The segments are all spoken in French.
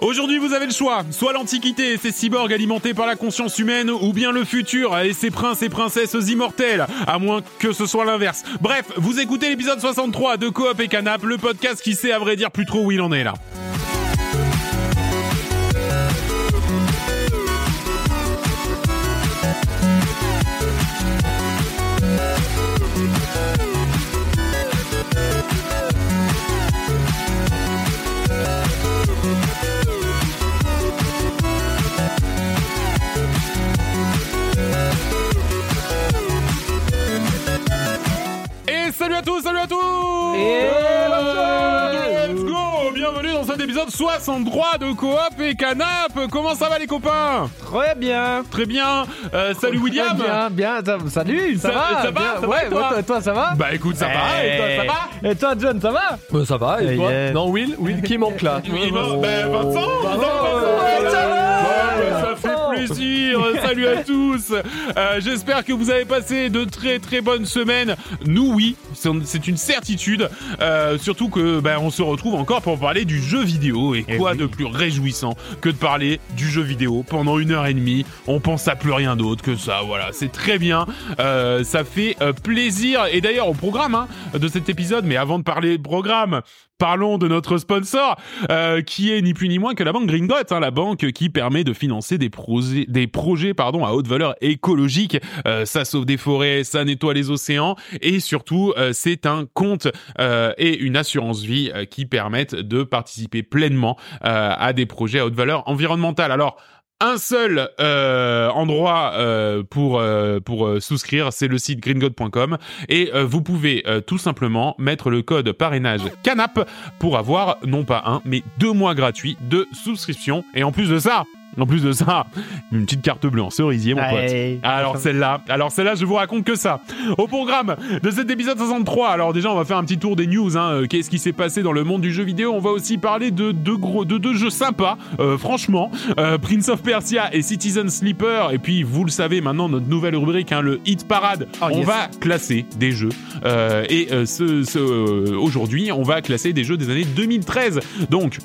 Aujourd'hui, vous avez le choix. Soit l'Antiquité et ses cyborgs alimentés par la conscience humaine, ou bien le futur et ses princes et princesses immortels. À moins que ce soit l'inverse. Bref, vous écoutez l'épisode 63 de Coop et Canap, le podcast qui sait à vrai dire plus trop où il en est là. Et salut à tous, tous Let's go. Bienvenue dans cet épisode 63 de Coop et Canap. Comment ça va les copains? Très bien. Très bien. Euh, Salut William. Bien, bien. ça- Salut, ça, Ça- va ça va, bien. ça va, Ouais, et toi toi, ça va? Bah écoute, ça va, et toi ça va? Et toi, John, ça va? Euh, ça va, et toi? Non, Will Will qui manque là. Bah, bah, Vincent Vincent, ouais, ça va plaisir Salut à tous Euh, J'espère que vous avez passé de très très bonnes semaines. Nous, oui, c'est une certitude. Euh, surtout que ben, on se retrouve encore pour parler du jeu vidéo. Et Eh quoi oui. de plus réjouissant que de parler du jeu vidéo pendant une heure et demie? On pense à plus rien d'autre que ça. Voilà, c'est très bien. Euh, ça fait euh, plaisir. Et d'ailleurs, au programme hein, de cet épisode, mais avant de parler programme, Parlons de notre sponsor, euh, qui est ni plus ni moins que la banque Gringot, hein, la banque qui permet de financer des projets, à haute valeur écologique. Euh, ça sauve des forêts, ça nettoie les océans, et surtout, euh, c'est un compte euh, et une assurance vie euh, qui permettent de participer pleinement à des projets à haute valeur environnementale. Alors, un seul euh, endroit euh, pour euh, pour souscrire, c'est le site greengod.com et vous pouvez tout simplement mettre le code parrainage canap pour avoir non pas un mais deux mois gratuits de souscription. Et en plus de ça, en plus de ça, une petite carte bleue en cerisier mon pote. Alors celle-là, alors celle-là, je vous raconte que ça. Au programme de cet épisode 63, alors déjà on va faire un petit tour des news. Hein. Euh, Qu'est-ce qui s'est passé dans le monde du jeu vidéo? On va aussi parler de deux gros, de deux jeux sympas, euh, franchement, Euh, Prince of Persia et Citizen Sleeper. Et puis vous le savez maintenant, notre nouvelle rubrique, hein, le Hit Parade. Oh, on yes. va classer des jeux. Euh, et ce, ce, aujourd'hui, on va classer des jeux des années 2013. Donc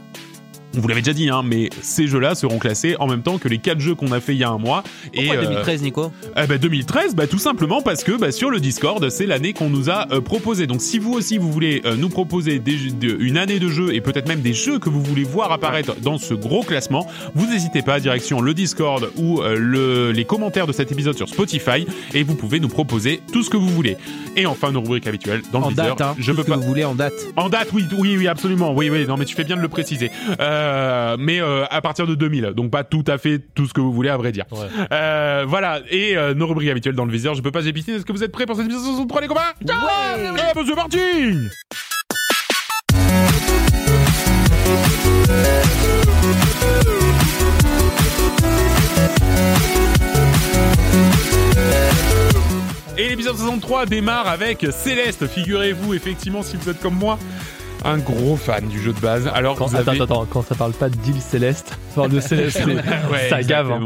on vous l'avait déjà dit, hein, mais ces jeux-là seront classés en même temps que les quatre jeux qu'on a fait il y a un mois. Pourquoi et, euh, 2013, Nico? Eh ben 2013, bah tout simplement parce que bah, sur le Discord, c'est l'année qu'on nous a euh, proposé. Donc si vous aussi vous voulez euh, nous proposer des, jeux- de- une année de jeu et peut-être même des jeux que vous voulez voir apparaître dans ce gros classement, vous n'hésitez pas direction le Discord ou euh, le, les commentaires de cet épisode sur Spotify et vous pouvez nous proposer tout ce que vous voulez. Et enfin nos rubriques habituelles dans le En viseur. date, hein. Je Tout peux ce que pas. vous voulez en date. En date, oui, oui, oui, absolument. Oui, oui, non, mais tu fais bien de le préciser. Euh, mais euh, à partir de 2000, donc pas tout à fait tout ce que vous voulez, à vrai dire. Ouais. Euh, voilà, et euh, nos rubriques habituelles dans le viseur. Je peux pas épiciner. Est-ce que vous êtes prêts pour cette épisode 63, les copains? Ouais Et c'est parti Et l'épisode 63 démarre avec Céleste. Figurez-vous, effectivement, si vous êtes comme moi, un gros fan du jeu de base. Alors, Quand, vous attends, avez... attends, attends, quand ça parle pas d'île céleste, ça parle de céleste, c'est- Ouais, ça gave. hein.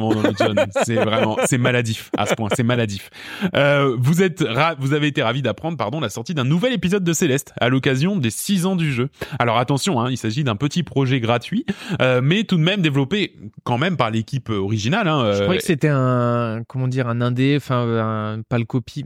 c'est vraiment, c'est maladif à ce point, c'est maladif. Euh, vous êtes, ra- vous avez été ravi d'apprendre, pardon, la sortie d'un nouvel épisode de Céleste à l'occasion des 6 ans du jeu. Alors attention, hein, il s'agit d'un petit projet gratuit, euh, mais tout de même développé quand même par l'équipe originale. Hein, Je euh, croyais que c'était un, comment dire, un indé, enfin, pas le copie,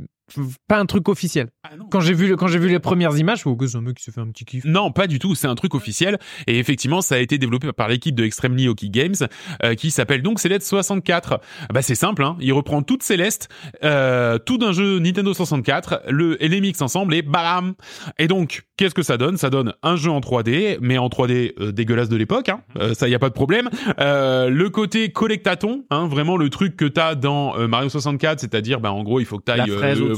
pas un truc officiel. ah. Quand j'ai vu, le- quand j'ai vu les premières images, oh, que c'est un mec qui s'est fait un petit kiff. Non, pas du tout. C'est un truc officiel. Et effectivement, ça a été développé par l'équipe de Extremely Hockey Games, euh, qui s'appelle donc Céleste 64. Bah, c'est simple, hein. Il reprend toute Céleste, euh, tout d'un jeu Nintendo 64, le, et les mix ensemble et bam! Et donc, qu'est-ce que ça donne? Ça donne un jeu en 3D, mais en 3D euh, dégueulasse de l'époque, hein. Euh, ça y a pas de problème. Euh, le côté collectaton, hein, vraiment le truc que t'as dans euh, Mario 64, c'est-à-dire, bah, en gros, il faut que t'ailles,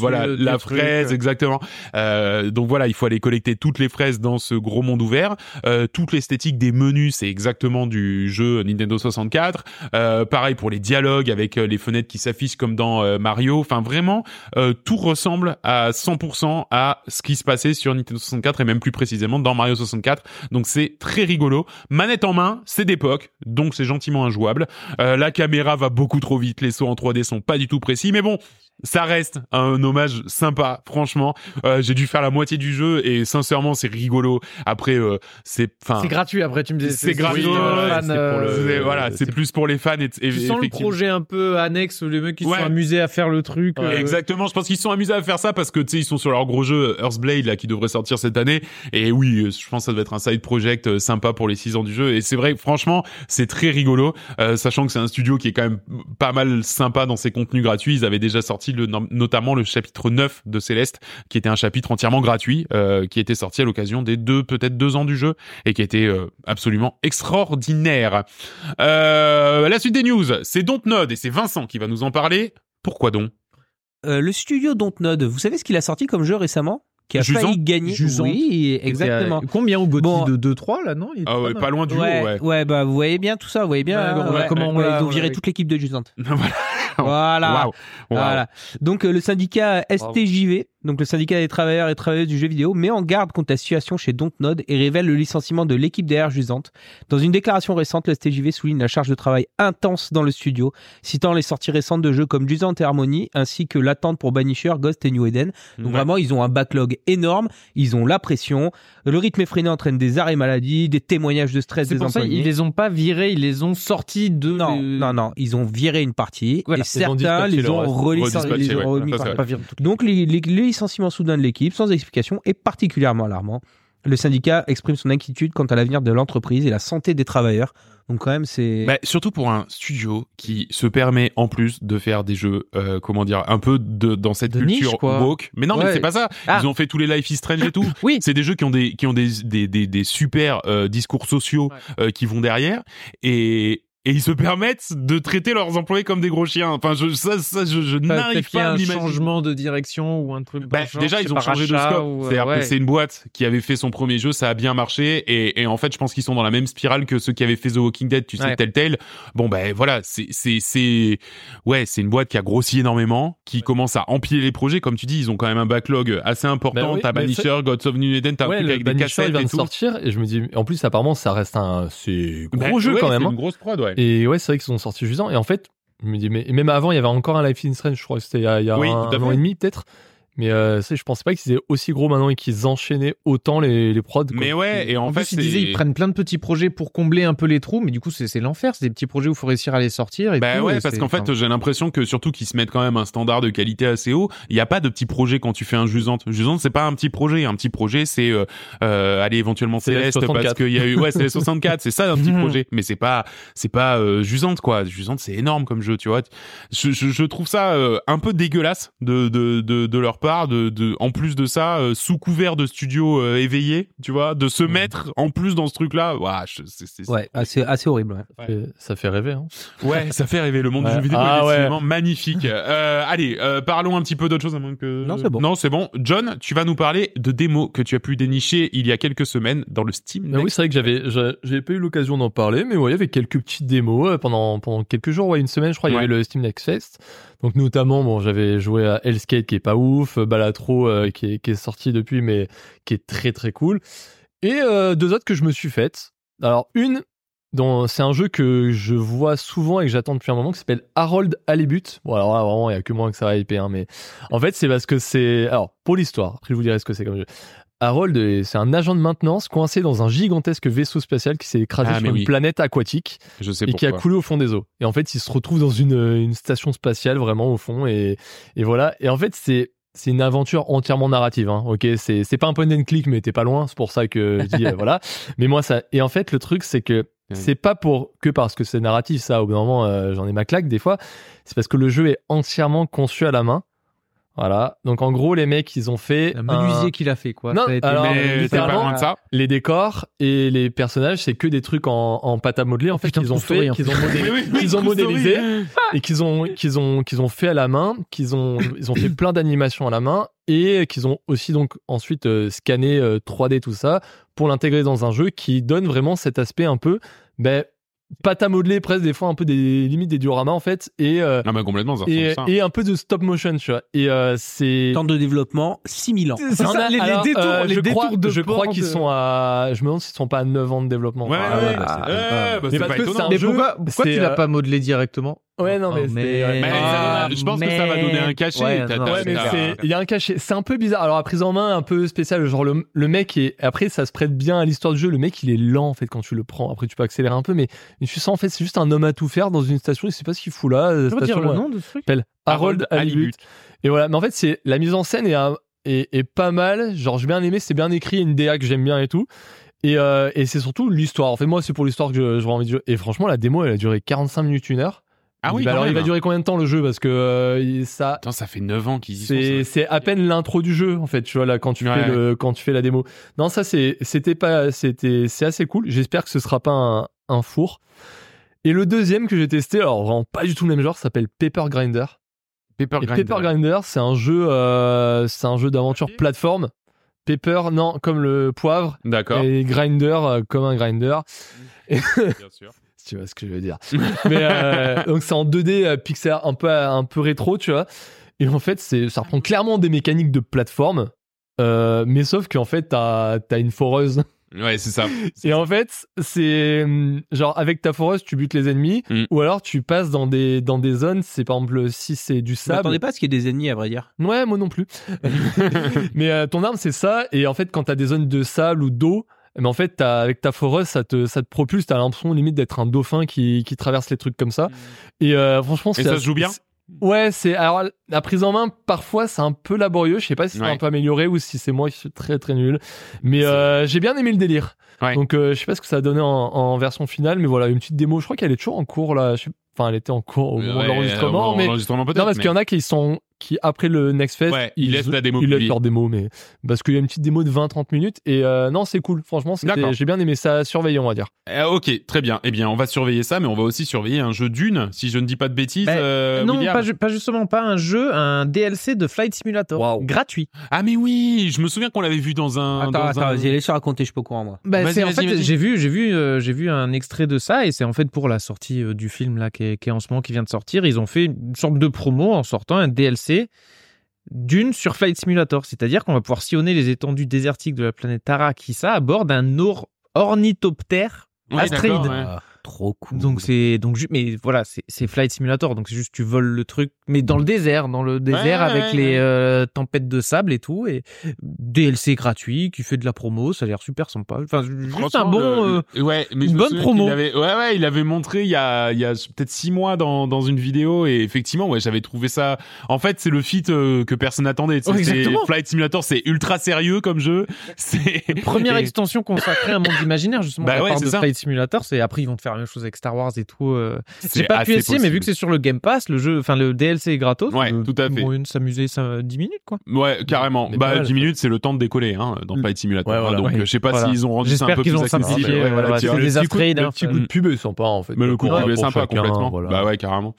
Voilà, la trucs, fraise, euh. exactement. Euh, donc voilà, il faut aller collecter toutes les fraises dans ce gros monde ouvert. Euh, toute l'esthétique des menus, c'est exactement du jeu Nintendo 64. Euh, pareil pour les dialogues avec euh, les fenêtres qui s'affichent comme dans euh, Mario. Enfin vraiment, euh, tout ressemble à 100% à ce qui se passait sur Nintendo 64 et même plus précisément dans Mario 64. Donc c'est très rigolo. Manette en main, c'est d'époque, donc c'est gentiment injouable. Euh, la caméra va beaucoup trop vite, les sauts en 3D sont pas du tout précis, mais bon, ça reste un hommage sympa, franchement. Euh, j'ai dû faire la moitié du jeu et sincèrement, c'est rigolo. Après, euh, c'est, enfin, C'est gratuit après, tu me disais. C'est gratuit, euh, voilà, c'est plus pour les fans et, et Tu sens le projet un peu annexe où les mecs qui Ouais. sont amusés à faire le truc. Ouais, euh, Exactement, je pense qu'ils sont amusés à faire ça parce que tu sais ils sont sur leur gros jeu Earthblade là qui devrait sortir cette année et oui, euh, je pense que ça doit être un side project euh, sympa pour les 6 ans du jeu et c'est vrai franchement, c'est très rigolo euh, sachant que c'est un studio qui est quand même pas mal sympa dans ses contenus gratuits, ils avaient déjà sorti le notamment le chapitre 9 de Céleste qui était un chapitre entièrement gratuit euh, qui était sorti à l'occasion des deux peut-être deux ans du jeu et qui était euh, absolument extraordinaire. Euh, la suite des news, c'est Dontnod et c'est Vincent qui va nous en parler. Pourquoi donc? Euh, le studio Dontnod, vous savez ce qu'il a sorti comme jeu récemment? Qui a Jusant failli gagner. Jusant. Oui, exactement. À- Combien au Gauthier Bon. de 2-3 là, non? Il Ah ouais, pas loin du haut, ouais, ouais. bah vous voyez bien tout ça, vous voyez bien. Ouais, hein, on comment on ouais, l'a- ils ont on viré toute l'équipe de Jusante. voilà. Voilà. Donc euh, le syndicat STJV, donc le syndicat des travailleurs et travailleuses du jeu vidéo, met en garde contre la situation chez Dontnod et révèle le licenciement de l'équipe DR Jusante. Dans une déclaration récente, le STJV souligne la charge de travail intense dans le studio, citant les sorties récentes de jeux comme Jusante et Harmony, ainsi que l'attente pour Banisher, Ghost et New Eden. Donc Ouais. vraiment, ils ont un backlog énorme, ils ont la pression, le rythme effréné entraîne des arrêts maladie, des témoignages de stress des pour ça employés. ils les ont pas virés, ils les ont sortis de. Non, non, non, ils ont viré une partie Voilà. Et certains les le ont remis donc, les, les- le licenciement soudain de l'équipe, sans explication, est particulièrement alarmant. Le syndicat exprime son inquiétude quant à l'avenir de l'entreprise et la santé des travailleurs. Donc, quand même, c'est. Bah, surtout pour un studio qui se permet en plus de faire des jeux, euh, comment dire, un peu de dans cette De culture niche, quoi. woke. Mais non, mais c'est pas ça. Ah. Ils ont fait tous les Life is Strange et tout. Oui. C'est des jeux qui ont des qui ont des des des, des super euh, discours sociaux euh, qui vont derrière et et ils se permettent de traiter leurs employés comme des gros chiens. Enfin, je, ça, ça, je, je n'arrive pas à un l'imaginer. changement de direction ou un truc. Bah, genre, déjà, c'est ils ont changé de scope. ou, euh, C'est-à-dire ouais. que c'est une boîte qui avait fait son premier jeu, ça a bien marché, et, et en fait, je pense qu'ils sont dans la même spirale que ceux qui avaient fait The Walking Dead, tu sais, Ouais. Telltale. Bon, ben voilà, c'est, c'est, c'est, ouais, c'est une boîte qui a grossi énormément, qui commence à empiler les projets, comme tu dis, ils ont quand même un backlog assez important. Bah oui, t'as mais Banisher, Gods of New Eden, t'as un truc avec des Banisher, cassettes il vient et de tout. sortir et je me dis, en plus apparemment ça reste un, c'est gros Bah, jeu ouais, quand c'est même. hein. une grosse prod, ouais. Et ouais, c'est vrai qu'ils sont sortis juste Et en fait, je me dis, mais et même avant, il y avait encore un Life is Strange, je crois que c'était il y a, il y a Oui, un, un an et demi peut-être. Mais euh, je pensais pas qu'ils étaient aussi gros maintenant et qu'ils enchaînaient autant les, les prods. quoi. Mais ouais, et en, En, fait, plus, ils disaient ils prennent plein de petits projets pour combler un peu les trous, mais du coup, c'est c'est l'enfer. C'est des petits projets où il faut réussir à les sortir. Et Bah tout, ouais, et parce qu'en fait, enfin, j'ai l'impression que surtout qu'ils se mettent quand même un standard de qualité assez haut. Il n'y a pas de petits projets quand tu fais un Jusante. Jusante, c'est pas un petit projet. Un petit projet, c'est euh, euh, aller éventuellement Céleste 64. parce qu'il y a eu ouais, c'est les 64. C'est ça un petit projet, mais c'est pas c'est pas euh, Jusante quoi. Jusante, c'est énorme comme jeu, tu vois. Je, je, je trouve ça euh, un peu dégueulasse de de de, de leur part. De, de en plus de ça, euh, sous couvert de studio euh, éveillé, tu vois, de se mettre en plus dans ce truc-là. Ouah, je- c'est c'est- Ouais, assez, assez horrible. ouais. Ça fait- ça fait rêver. Hein. Ouais, ça fait rêver le monde du jeu vidéo. Ah est ouais. effectivement magnifique. Euh, allez, euh, parlons un petit peu d'autre chose à moins que. Non, c'est bon. Non, c'est bon. John, tu vas nous parler de démos que tu as pu dénicher il y a quelques semaines dans le Steam. Ah oui, Next. c'est vrai que j'avais, j'a- j'avais pas eu l'occasion d'en parler, mais ouais, il y avait quelques petites démos euh, pendant, pendant quelques jours, ouais, une semaine, je crois, il y avait le Steam Next Fest. Donc, notamment, bon, j'avais joué à Hellskate qui est pas ouf, euh, Balatro euh, qui, est, sorti depuis, mais qui est très très cool. Et euh, deux autres que je me suis faites. Alors, une, c'est un jeu que je vois souvent et que j'attends depuis un moment, qui s'appelle Harold Halibut. Bon, alors là, vraiment, il y a que moi que ça va hyper, hein, mais en fait, c'est parce que c'est, alors, pour l'histoire, après je vous dirai ce que c'est comme jeu. Harold, est- c'est un agent de maintenance coincé dans un gigantesque vaisseau spatial qui s'est écrasé Ah, sur une oui. planète aquatique Je sais et qui a coulé au fond des eaux. Et en fait, il se retrouve dans une, une station spatiale vraiment au fond et, et voilà. Et en fait, c'est c'est une aventure entièrement narrative. Hein. Ok, c'est c'est pas un point and click, mais t'es pas loin. C'est pour ça que je dis euh, voilà. Mais moi ça. Et en fait, le truc c'est que c'est pas pour que parce que c'est narratif ça. Au bout d'un moment, euh, j'en ai ma claque des fois. C'est parce que le jeu est entièrement conçu à la main. Voilà. Donc en gros, les mecs, ils ont fait Un un- menuisier qu'il a fait, quoi. Non, Ça a été- alors, Mais pas loin de ça. les décors et les personnages, c'est que des trucs en, en pâte à modeler en fait Putain, qu'ils ont fait, qu'ils ont, modé- Oui, oui, modélisé et qu'ils ont qu'ils ont qu'ils ont fait à la main, qu'ils ont ils ont fait plein d'animations à la main et qu'ils ont aussi donc ensuite euh, scanné euh, 3D tout ça pour l'intégrer dans un jeu qui donne vraiment cet aspect un peu ben pâte à modeler presque des fois un peu des limites des dioramas en fait et euh, Non, mais complètement, ça et, ça. un peu de stop motion tu vois et euh, c'est Temps de développement, 6000 ans. C'est ça, les, les alors, détours, euh, les je détours crois, de je crois qu'ils sont à. Je me demande s'ils sont pas à 9 ans de développement. Ouais, Ah, ouais, ouais, bah, Mais c'est parce pas que étonnant. c'est un Mais jeu, pourquoi, pourquoi tu l'as euh, pas modelé directement? Ouais, non, mais Oh, mais- ouais. Mais Ah, je pense que ça va donner un cachet. Ouais, T'as- non, t'as- Ouais, mais t'as- c'est- il y a un cachet. C'est un peu bizarre. Alors, la prise en main, un peu spéciale. Genre, le, le mec est. Après, ça se prête bien à l'histoire du jeu. Le mec, il est lent, en fait, quand tu le prends. Après, tu peux accélérer un peu, mais, tu sens, en fait, c'est juste un homme à tout faire dans une station. Il sait pas ce qu'il fout là. Tu peux dire Station, le euh, nom de ce truc? S'appelle Harold Halibut. Et voilà. Mais en fait, c'est la mise en scène est, un- est, est pas mal. Genre, j'ai bien aimé. C'est bien écrit. Il y a une DA que j'aime bien et tout. Et, euh, et c'est surtout l'histoire. En fait, moi, c'est pour l'histoire que je, je envie de jouer. Et franchement, la démo, elle a duré 45 minutes, une heure. Ah oui, Bah alors, il va durer combien de temps le jeu? Parce que euh, ça, Attends, ça fait 9 ans qu'ils y sont. c'est à peine l'intro du jeu en fait tu vois là quand tu Ouais. fais le quand tu fais la démo non ça c'est c'était pas c'était c'est assez cool j'espère que ce sera pas un, un four et le deuxième que j'ai testé alors vraiment pas du tout le même genre s'appelle Paper Grinder Paper et Grinder. Paper Grinder c'est un jeu euh, c'est un jeu d'aventure plateforme Paper non comme le poivre D'accord. et Grinder euh, comme un grinder Bien sûr. Tu vois ce que je veux dire. Mais euh, donc c'est en 2D euh, pixel un peu un peu rétro, tu vois. Et en fait, c'est ça reprend clairement des mécaniques de plateforme. euh, mais sauf qu'en fait, t'as as une foreuse. Ouais, c'est ça. Et en fait, c'est hum, genre avec ta foreuse, tu butes les ennemis, Mm. ou alors tu passes dans des dans des zones. C'est par exemple si c'est du Je sable. m'attendais pas à ce qu'il y ait des ennemis, à vrai dire. Ouais, moi non plus. mais euh, ton arme, c'est ça. Et en fait, quand t'as des zones de sable ou d'eau, mais en fait, avec ta foreuse, ça te, ça te propulse. T'as l'impression limite d'être un dauphin qui, qui traverse les trucs comme ça. Et euh, franchement, c'est ça se joue bien Ouais, c'est alors la prise en main parfois c'est un peu laborieux. Je sais pas si c'est Ouais. un peu amélioré ou si c'est moi qui suis très très nul. Mais euh, j'ai bien aimé le délire. Ouais. Donc euh, je sais pas ce que ça a donné en, en version finale, mais voilà une petite démo. Je crois qu'elle est toujours en cours là. Je sais- Enfin, elle était en cours au moment de l'enregistrement, mais non, parce mais- qu'il y en a qui sont qui après le Next Fest, Ouais, ils laissent la démo ils laissent leur démo, mais parce qu'il y a une petite démo de 20-30 minutes et euh, non, c'est cool. Franchement, j'ai bien aimé ça, surveiller, on va dire. Euh, ok, très bien. Eh bien, on va surveiller ça, mais on va aussi surveiller un jeu d'une, si je ne dis pas de bêtises. Bah, euh, non, pas, ju- pas justement pas un jeu, un DLC de Flight Simulator. Waouh. Gratuit. Ah mais oui, je me souviens qu'on l'avait vu dans un. Attends, dans attends, un- vas-y, laisse raconter, je au courant, moi. Bah, Vas-y, c'est en fait, j'ai vu, j'ai vu, euh, j'ai vu un extrait de ça et c'est en fait pour la sortie euh, du film là qui est, qui est en ce moment, qui vient de sortir. Ils ont fait une sorte de promo en sortant un DLC d'une sur Flight Simulator, c'est-à-dire qu'on va pouvoir sillonner les étendues désertiques de la planète Tarakissa à bord d'un or- ornithoptère Astrid. Trop cool. Donc c'est donc mais voilà c'est Flight Simulator donc c'est juste tu voles le truc mais dans le désert dans le désert Ouais, avec ouais, les ouais. euh, tempêtes de sable et tout et DLC gratuit qui fait de la promo ça a l'air super sympa enfin juste un bon le- euh, ouais, mais une bonne promo. avait- ouais, ouais, il avait montré il y a, il y a peut-être six mois dans, dans une vidéo et effectivement, ouais, j'avais trouvé ça. En fait, c'est le feat euh, que personne n'attendait. Flight Simulator, c'est ultra sérieux comme jeu. C'est première extension consacrée à un monde imaginaire justement Bah la ouais, part de. Flight Simulator c'est après ils vont te faire la même chose avec Star Wars et tout euh. j'ai c'est pas essayer mais vu que c'est sur le Game Pass le jeu enfin le DLC est gratos Ouais, euh, tout à fait. moyen de s'amuser ça 10 minutes quoi Ouais, carrément. Mais bah, pas mal. 10 minutes, c'est le temps de décoller hein, dans Mm. Flight Simulator. Ouais, hein, voilà. donc, Ouais. euh, je sais pas Voilà. s'ils ont rendu ça un J'espère peu qu'ils plus ont accessible. c'est des le petit coup, upgrades, le hein, petit ça- coup de pub est sympa en fait. Mais le coup de pub est sympa complètement. Bah ouais, carrément.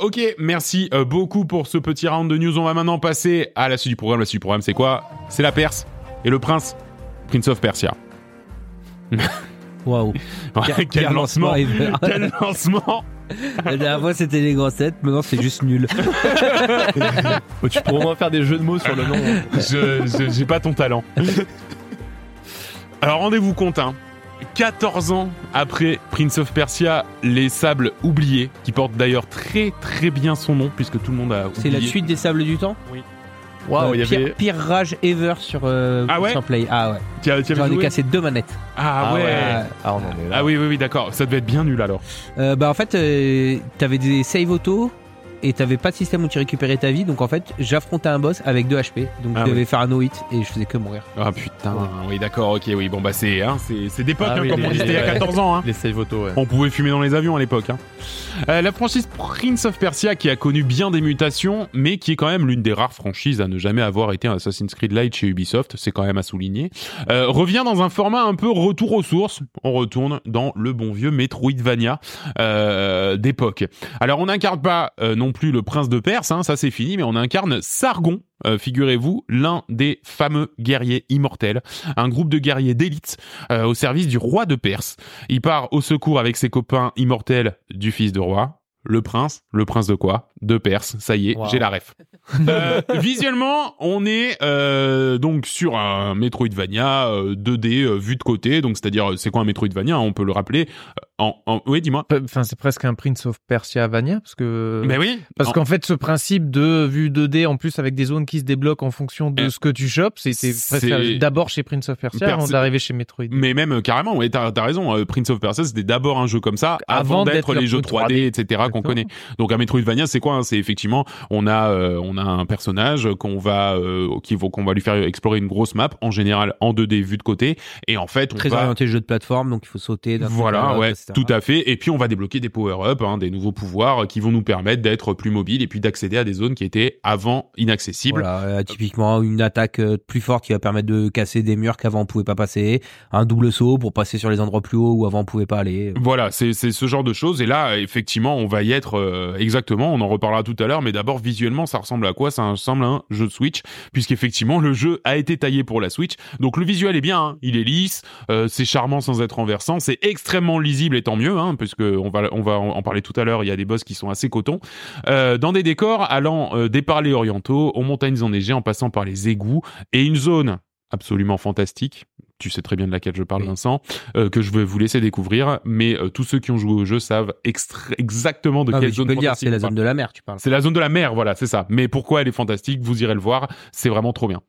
Ok, merci beaucoup pour ce petit round de news. On va maintenant passer à la suite du programme. La suite du programme, c'est quoi? C'est la Perse et le prince, Prince of Persia. Waouh. Ouais, quel lancement. Quel lancement La dernière fois, c'était les grossettes, maintenant, c'est juste nul. Oh, tu pourras au moins faire des jeux de mots sur le nom. Je je- j'ai pas ton talent. Alors rendez-vous compte, hein. 14 ans après Prince of Persia, les sables oubliés, qui porte d'ailleurs très très bien son nom puisque tout le monde a oublié. C'est la suite des Sables du Temps? Waouh, Euh, il y pire, avait. pire rage ever sur, euh, Ah ouais sur Play. Ah ouais. J'en ai cassé deux manettes. Ah, ouais. Ah, on en est là. Ah oui oui oui d'accord. Ça devait être bien nul alors. Euh, bah en fait, euh, t'avais des save auto et t'avais pas de système où tu récupérais ta vie. Donc en fait, j'affrontais un boss avec 2 HP. Donc Ah je oui. devais faire un no-hit et je faisais que mourir. Ah putain. Oui d'accord ok oui bon bah c'est hein, c'est c'est d'époque Ah hein, oui, comme on disait il y a ouais. 14 ans hein. Les save auto, ouais. On pouvait fumer dans les avions à l'époque. Hein. Euh, la franchise Prince of Persia, qui a connu bien des mutations, mais qui est quand même l'une des rares franchises à ne jamais avoir été un Assassin's Creed Light chez Ubisoft, c'est quand même à souligner, euh, revient dans un format un peu retour aux sources. On retourne dans le bon vieux Metroidvania euh, d'époque. Alors on n'incarne pas euh, non plus le prince de Perse, hein, ça c'est fini, mais on incarne Sargon. euh, figurez-vous, l'un des fameux guerriers immortels, un groupe de guerriers d'élite euh, au service du roi de Perse. Il part au secours avec ses copains immortels du fils de roi, le prince. Le prince de quoi? De Perse. Ça y est, Wow. j'ai la ref. Euh, visuellement, on est euh, donc sur un Metroidvania euh, 2D euh, vu de côté. Donc, c'est-à-dire, c'est quoi un Metroidvania hein, On peut le rappeler. En, en... Oui, dis-moi. Enfin, c'est presque un Prince of Persia Vania, parce que. Mais oui. Parce En- qu'en fait, ce principe de vue 2D, en plus avec des zones qui se débloquent en fonction de Euh, ce que tu chopes, c'était c'est- presque d'abord chez Prince of Persia Perse- avant d'arriver chez Metroid. Mais même carrément, ouais, t'as as raison. euh, Prince of Persia, c'était d'abord un jeu comme ça, avant, Avant d'être les le jeux 3D, 3D, etc. qu'on connaît. Donc un Metroidvania, c'est quoi hein? C'est effectivement, on a, euh, on a un personnage qu'on va, euh, qui qu'on va lui faire explorer une grosse map, en général en 2D vue de côté, et en fait, on Très va orienté jeu de plateforme, donc il faut sauter. voilà, ouais, etc. tout à fait. Et puis on va débloquer des power-up, hein, des nouveaux pouvoirs qui vont nous permettre d'être plus mobiles et puis d'accéder à des zones qui étaient avant inaccessibles. Voilà, euh, typiquement une attaque euh, plus forte qui va permettre de casser des murs qu'avant on pouvait pas passer, un double saut pour passer sur les endroits plus hauts où avant on pouvait pas aller. Voilà, c'est c'est ce genre de choses. Et là, effectivement, on va être euh, exactement. On en reparlera tout à l'heure. Mais d'abord, visuellement, ça ressemble à quoi? Ça ressemble à un jeu de Switch, puisqu'effectivement, le jeu a été taillé pour la Switch. Donc le visuel est bien. hein. Il est lisse, euh, c'est charmant sans être renversant, c'est extrêmement lisible et tant mieux, hein, puisque on va en parler tout à l'heure. Il y a des boss qui sont assez cotons, euh, dans des décors allant des parlers orientaux aux montagnes enneigées, en passant par les égouts et une zone absolument fantastique. Tu sais très bien de laquelle je parle, Oui. Vincent, euh, que je vais vous laisser découvrir. Mais euh, tous ceux qui ont joué au jeu savent extra- exactement de Non, quelle tu zone peux dire, c'est la zone de la mer, tu parles. C'est la zone de la mer, voilà, c'est ça. Mais pourquoi elle est fantastique Vous irez le voir, c'est vraiment trop bien.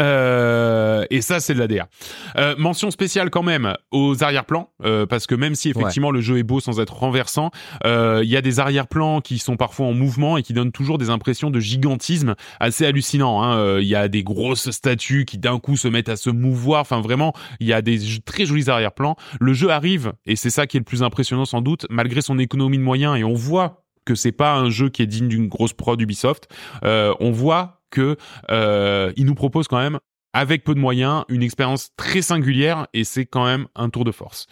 Euh, et ça, c'est de la DA. Euh, mention spéciale quand même aux arrière-plans, euh, parce que même si effectivement le jeu est beau sans être renversant, euh, il y a des arrière-plans qui sont parfois en mouvement et qui donnent toujours des impressions de gigantisme assez hallucinant. hein. Euh, Il y a des grosses statues qui d'un coup se mettent à se mouvoir. Enfin, vraiment, il y a des très jolis arrière-plans. Le jeu arrive, et c'est ça qui est le plus impressionnant sans doute, malgré son économie de moyens, et on voit que c'est pas un jeu qui est digne d'une grosse prod Ubisoft. Euh, on voit que euh, il nous propose quand même avec peu de moyens, une expérience très singulière et c'est quand même un tour de force.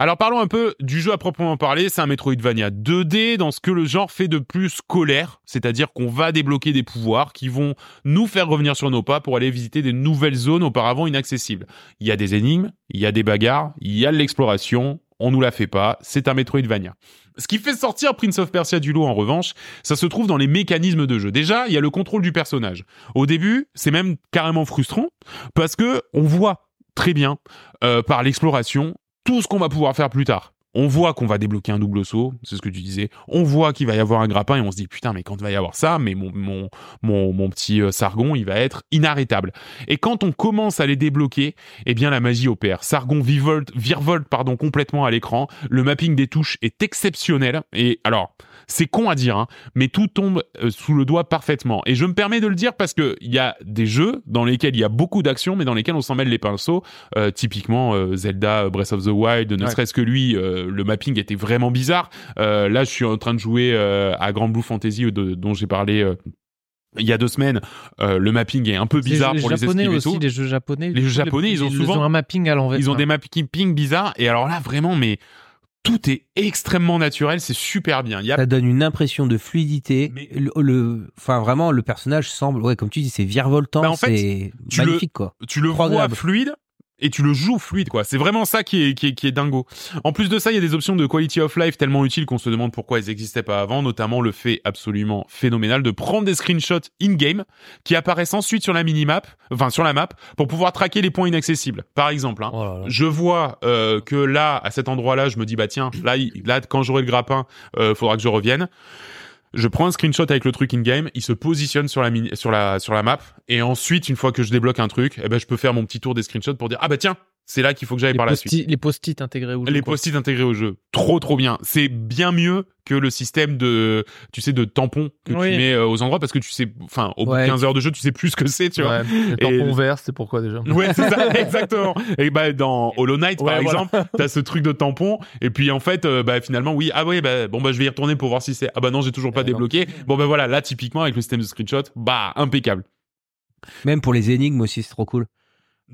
Alors parlons un peu du jeu à proprement parler, c'est un Metroidvania 2D dans ce que le genre fait de plus scolaire, c'est-à-dire qu'on va débloquer des pouvoirs qui vont nous faire revenir sur nos pas pour aller visiter des nouvelles zones auparavant inaccessibles. Il y a des énigmes, il y a des bagarres, il y a de l'exploration, on nous la fait pas, c'est un Metroidvania. Ce qui fait sortir Prince of Persia du lot en revanche, ça se trouve dans les mécanismes de jeu. Déjà, il y a le contrôle du personnage. Au début, c'est même carrément frustrant parce que on voit très bien euh, par l'exploration tout ce qu'on va pouvoir faire plus tard. On voit qu'on va débloquer un double saut, c'est ce que tu disais. On voit qu'il va y avoir un grappin et on se dit putain mais quand il va y avoir ça, mais mon mon mon, petit euh, sargon il va être inarrêtable. Et quand on commence à les débloquer, eh bien la magie opère. Sargon vivolte, virevolte pardon complètement à l'écran. Le mapping des touches est exceptionnel. Et alors c'est con à dire, hein, mais tout tombe euh, sous le doigt parfaitement. Et je me permets de le dire parce que il y a des jeux dans lesquels il y a beaucoup d'actions, mais dans lesquels on s'en mêle les pinceaux. Euh, typiquement euh, Zelda Breath of the Wild, ne Ouais. serait-ce que lui, euh, le mapping était vraiment bizarre. Là, je suis en train de jouer à Grand Blue Fantasy de- dont j'ai parlé. il y a deux semaines, euh, le mapping est un peu bizarre les pour les japonais et aussi, tout. les jeux japonais. Les jeux japonais, ils ont souvent- un mapping à l'envers. Ils ont des mapping bizarres et alors là vraiment, mais tout est extrêmement naturel, c'est super bien. Il y a Ça donne une impression de fluidité. Mais- Le, le- enfin vraiment, le personnage semble, ouais, comme tu dis, c'est virevoltant, Bah, en fait, c'est tu le- magnifique quoi. tu le Trop vois fluide et tu le joues fluide quoi. C'est vraiment ça qui est, qui est qui est dingo. En plus de ça, il y a des options de quality of life tellement utiles qu'on se demande pourquoi elles n'existaient pas avant, notamment le fait absolument phénoménal de prendre des screenshots in game qui apparaissent ensuite sur la minimap, enfin sur la map pour pouvoir traquer les points inaccessibles. Par exemple, hein, Oh là là. je vois euh, que là, à cet endroit-là, je me dis bah tiens, là, là quand j'aurai le grappin, euh, faudra que je revienne. Je prends un screenshot avec le truc in game, il se positionne sur la sur la sur la map et ensuite une fois que je débloque un truc, eh ben je peux faire mon petit tour des screenshots pour dire ah bah tiens, c'est là qu'il faut que j'aille par la suite. post-it- les post-it intégrés au jeu. Les post-it intégrés au jeu, trop trop bien. C'est bien mieux que le système de tu sais de tampons que Oui. tu mets euh, aux endroits parce que tu sais enfin au bout Ouais. de 15 heures de jeu, tu sais plus ce que c'est, tu vois. Et- tampons verts, c'est pourquoi déjà? Ouais, c'est ça, exactement. Et bah dans Hollow Knight par voilà. exemple, t'as ce truc de tampon et puis en fait euh, bah finalement oui, ah ouais bah bon bah je vais y retourner pour voir si c'est ah bah non, j'ai toujours pas débloqué. Bon bah voilà, là typiquement avec le système de screenshot, bah impeccable. Même pour les énigmes aussi, c'est trop cool.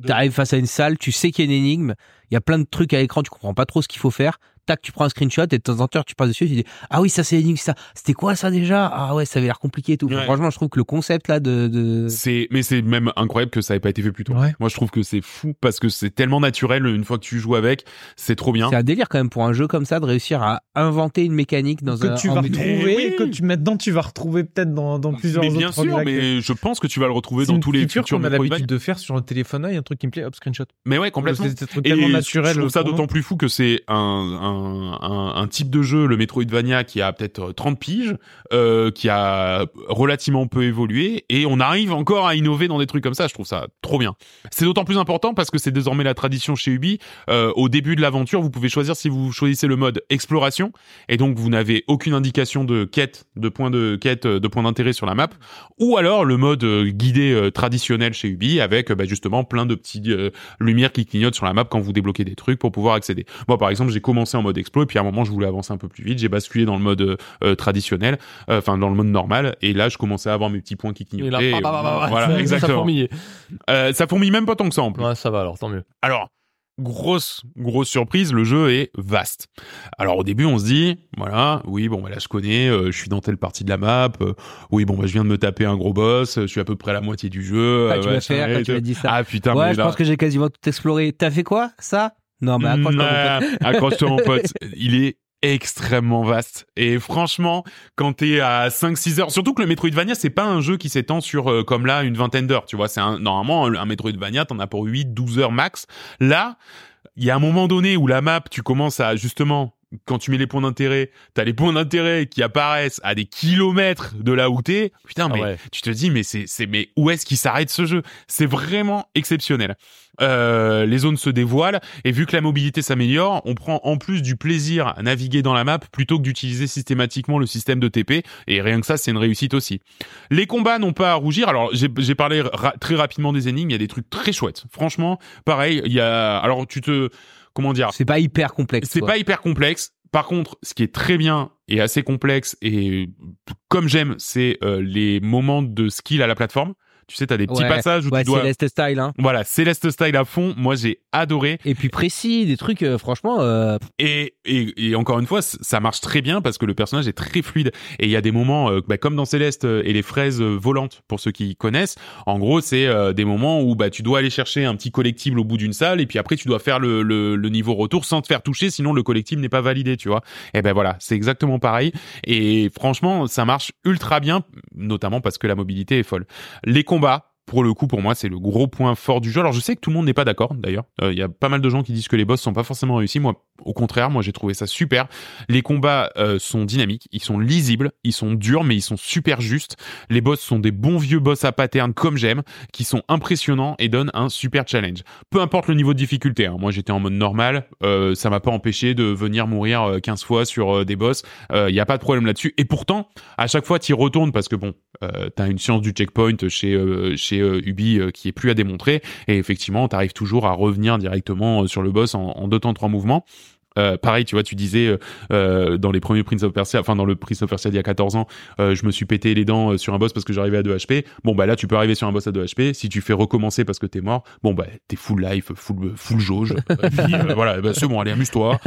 T'arrives face à une salle, tu sais qu'il y a une énigme, il y a plein de trucs à l'écran, tu comprends pas trop ce qu'il faut faire. Tac, tu prends un screenshot et de temps en temps tu passes dessus, tu dis ah oui ça c'est l'énigme ça, c'était quoi ça déjà? Ah ouais ça avait l'air compliqué et tout. Ouais. Franchement je trouve que le concept là de, de... C'est, mais c'est même incroyable que ça ait pas été fait plus tôt. Ouais. Moi, je trouve que c'est fou parce que c'est tellement naturel une fois que tu joues avec, c'est trop bien. c'est un délire quand même pour un jeu comme ça de réussir à inventer une mécanique dans un que tu en vas retrouver, oui. que tu mets dedans, tu vas retrouver peut-être dans, dans plusieurs mais autres bien sûr, mais je pense que tu vas le retrouver C'est dans tous les futurs qu'on a l'habitude de faire sur le téléphone. Il y a un truc qui me plaît, hop, screenshot. Mais ouais, complètement. C'est Et tellement naturels. je trouve ça d'autant plus fou que c'est un, un, un, type de jeu, le Metroidvania, qui a peut-être 30 piges, euh, qui a relativement peu évolué, et on arrive encore à innover dans des trucs comme ça. Je trouve ça trop bien. C'est d'autant plus important parce que c'est désormais la tradition chez Ubi. Euh, au début de l'aventure, vous pouvez choisir si vous choisissez le mode exploration, et donc vous n'avez aucune indication de quête, de points de quête, euh, de points d'intérêt sur la map, ou alors le mode euh, guidé euh, traditionnel chez Ubi avec euh, bah, justement plein de petits euh, lumières qui clignotent sur la map quand vous débloquez des trucs pour pouvoir accéder. Moi par exemple j'ai commencé en mode explo et puis à un moment je voulais avancer un peu plus vite, j'ai basculé dans le mode euh, traditionnel, euh, enfin dans le mode normal et là je commençais à avoir mes petits points qui Et là, clignotaient. bah, et bah, bah, bah, voilà ça- Ça exactement. fourmillait. Euh, ça fourmille même pas tant que ça en plus. Ouais, ça va alors, tant mieux. Alors, grosse, grosse surprise, le jeu est vaste. Alors au début, on se dit, voilà, oui, bon, bah, là je connais, euh, je suis dans telle partie de la map, euh, oui, bon, bah, je viens de me taper un gros boss, euh, je suis à peu près à la moitié du jeu. Ah, euh, tu m'as fait quand tu m'as dit ça. Ah putain, ouais, mais je là- pense que j'ai quasiment tout exploré. T'as fait quoi Ça? Non, mais accroche-toi. mon pote. Accroche-toi, mon pote. Il est extrêmement vaste. Et franchement, quand t'es à 5-6 heures, surtout que le Metroidvania, c'est pas un jeu qui s'étend sur, euh, comme là, une vingtaine d'heures, tu vois. C'est un, normalement, un, un Metroidvania, t'en as pour 8-12 heures max. Là, il y a un moment donné où la map, tu commences à, justement, quand tu mets les points d'intérêt, t'as les points d'intérêt qui apparaissent à des kilomètres de là où t'es. Putain, Ah mais ouais. tu te dis, mais c'est, c'est, mais où est-ce qu'il s'arrête ce jeu? C'est vraiment exceptionnel. Euh, les zones se dévoilent et vu que la mobilité s'améliore, on prend en plus du plaisir à naviguer dans la map plutôt que d'utiliser systématiquement le système de TP et rien que ça c'est une réussite aussi. Les combats n'ont pas à rougir. Alors j'ai j'ai parlé ra- très rapidement des énigmes, il y a des trucs très chouettes. Franchement, pareil, il y a alors tu te comment dire C'est pas hyper complexe. c'est pas hyper complexe. Par contre, ce qui est très bien et assez complexe et comme j'aime, c'est euh, les moments de skill à la plateforme. Tu sais, t'as des petits Ouais. passages où Ouais, tu dois Céleste style, hein. voilà, Céleste style à fond. Moi, j'ai adoré. Et puis précis, des trucs, euh, franchement, euh, Et, et, et encore une fois, ça marche très bien parce que le personnage est très fluide. Et il y a des moments, euh, bah, comme dans Céleste euh, et les fraises volantes, pour ceux qui connaissent. En gros, c'est des moments où bah, tu dois aller chercher un petit collectible au bout d'une salle et puis après, tu dois faire le, le, le niveau retour sans te faire toucher, sinon le collectible n'est pas validé, tu vois. Et ben voilà, c'est exactement pareil. Et franchement, ça marche ultra bien, notamment parce que la mobilité est folle. Les combats, pour le coup, pour moi, c'est le gros point fort du jeu. Alors, je sais que tout le monde n'est pas d'accord, d'ailleurs. Euh, Il y a pas mal de gens qui disent que les boss sont pas forcément réussis. Moi, au contraire, moi, j'ai trouvé ça super. Les combats euh, sont dynamiques, ils sont lisibles, ils sont durs, mais ils sont super justes. Les boss sont des bons vieux boss à pattern comme j'aime, qui sont impressionnants et donnent un super challenge. Peu importe le niveau de difficulté. hein. Moi, j'étais en mode normal. Euh, ça m'a pas empêché de venir mourir euh, 15 fois sur euh, des boss. Il y a pas de problème là-dessus. Et pourtant, à chaque fois, tu retournes parce que bon, euh, t'as une science du checkpoint chez euh, chez euh, Ubi euh, qui est plus à démontrer. Et effectivement, t'arrives toujours à revenir directement euh, sur le boss en, en deux temps trois mouvements. Euh, pareil, tu vois, tu disais euh, euh, dans les premiers Prince of Persia, enfin dans le Prince of Persia d'il y a 14 ans, euh, je me suis pété les dents sur un boss parce que j'arrivais à 2 HP. Bon bah là, tu peux arriver sur un boss à 2 HP. Si tu fais recommencer parce que t'es mort, bon bah t'es full life, full full jauge. Puis, voilà, bah, c'est bon, allez amuse-toi.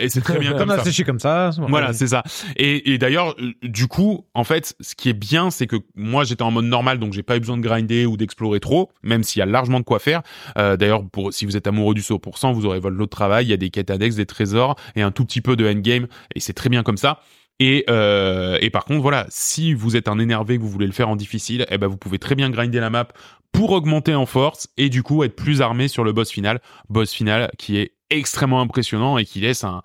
Et c'est très bien comme ça. séché comme ça. Voilà, c'est ça. Et, et d'ailleurs, du coup, en fait, ce qui est bien, c'est que moi, j'étais en mode normal, donc j'ai pas eu besoin de grinder ou d'explorer trop, même s'il y a largement de quoi faire. D'ailleurs, pour si vous êtes amoureux du 100%, vous aurez votre lot de travail. Il y a des quêtes annexes, des trésors et un tout petit peu de endgame, et c'est très bien comme ça. Et, euh, et par contre, voilà, si vous êtes un énervé que vous voulez le faire en difficile, eh ben vous pouvez très bien grinder la map pour augmenter en force et du coup être plus armé sur le boss final. Boss final qui est extrêmement impressionnant et qui laisse un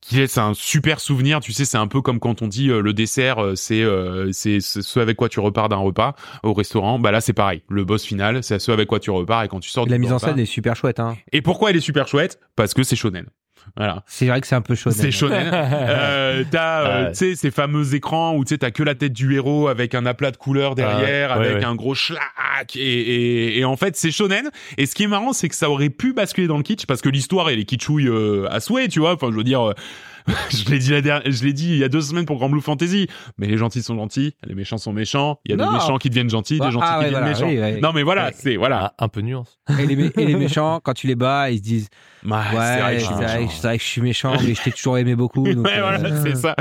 qui laisse un super souvenir. Tu sais, c'est un peu comme quand on dit euh, le dessert, euh, c'est euh, c'est ce avec quoi tu repars d'un repas au restaurant. Bah là, c'est pareil. Le boss final, c'est ce avec quoi tu repars et quand tu sors. la du mise en scène est super chouette, hein. Et pourquoi elle est super chouette? Parce que c'est shonen. Voilà. C'est vrai que c'est un peu chaud. C'est shonen. Euh, t'as, euh, Ouais. tu sais, ces fameux écrans où tu sais, t'as que la tête du héros avec un aplat de couleurs derrière, Ah, ouais, avec ouais. un gros schlack. Et, et, et en fait, c'est shonen. Et ce qui est marrant, c'est que ça aurait pu basculer dans le kitsch parce que l'histoire, elle est kitschouille euh, à souhait, tu vois. Enfin, je veux dire, euh, je l'ai dit la dernière, je l'ai dit il y a deux semaines pour Grand Blue Fantasy. Mais les gentils sont gentils, les méchants sont méchants. Il y a Non. des méchants qui deviennent gentils, Bah, des gentils ah qui ouais, deviennent voilà, méchants. oui, ouais. Non mais voilà, Ouais. c'est voilà. Ah, un peu nuance. Et les, mé- et les méchants, quand tu les bats, ils se disent Ouais, Ouais, c'est vrai que je c'est suis vrai, méchant. c'est vrai que je suis méchant, mais je t'ai toujours aimé beaucoup. donc, Ouais, euh, voilà, c'est ça.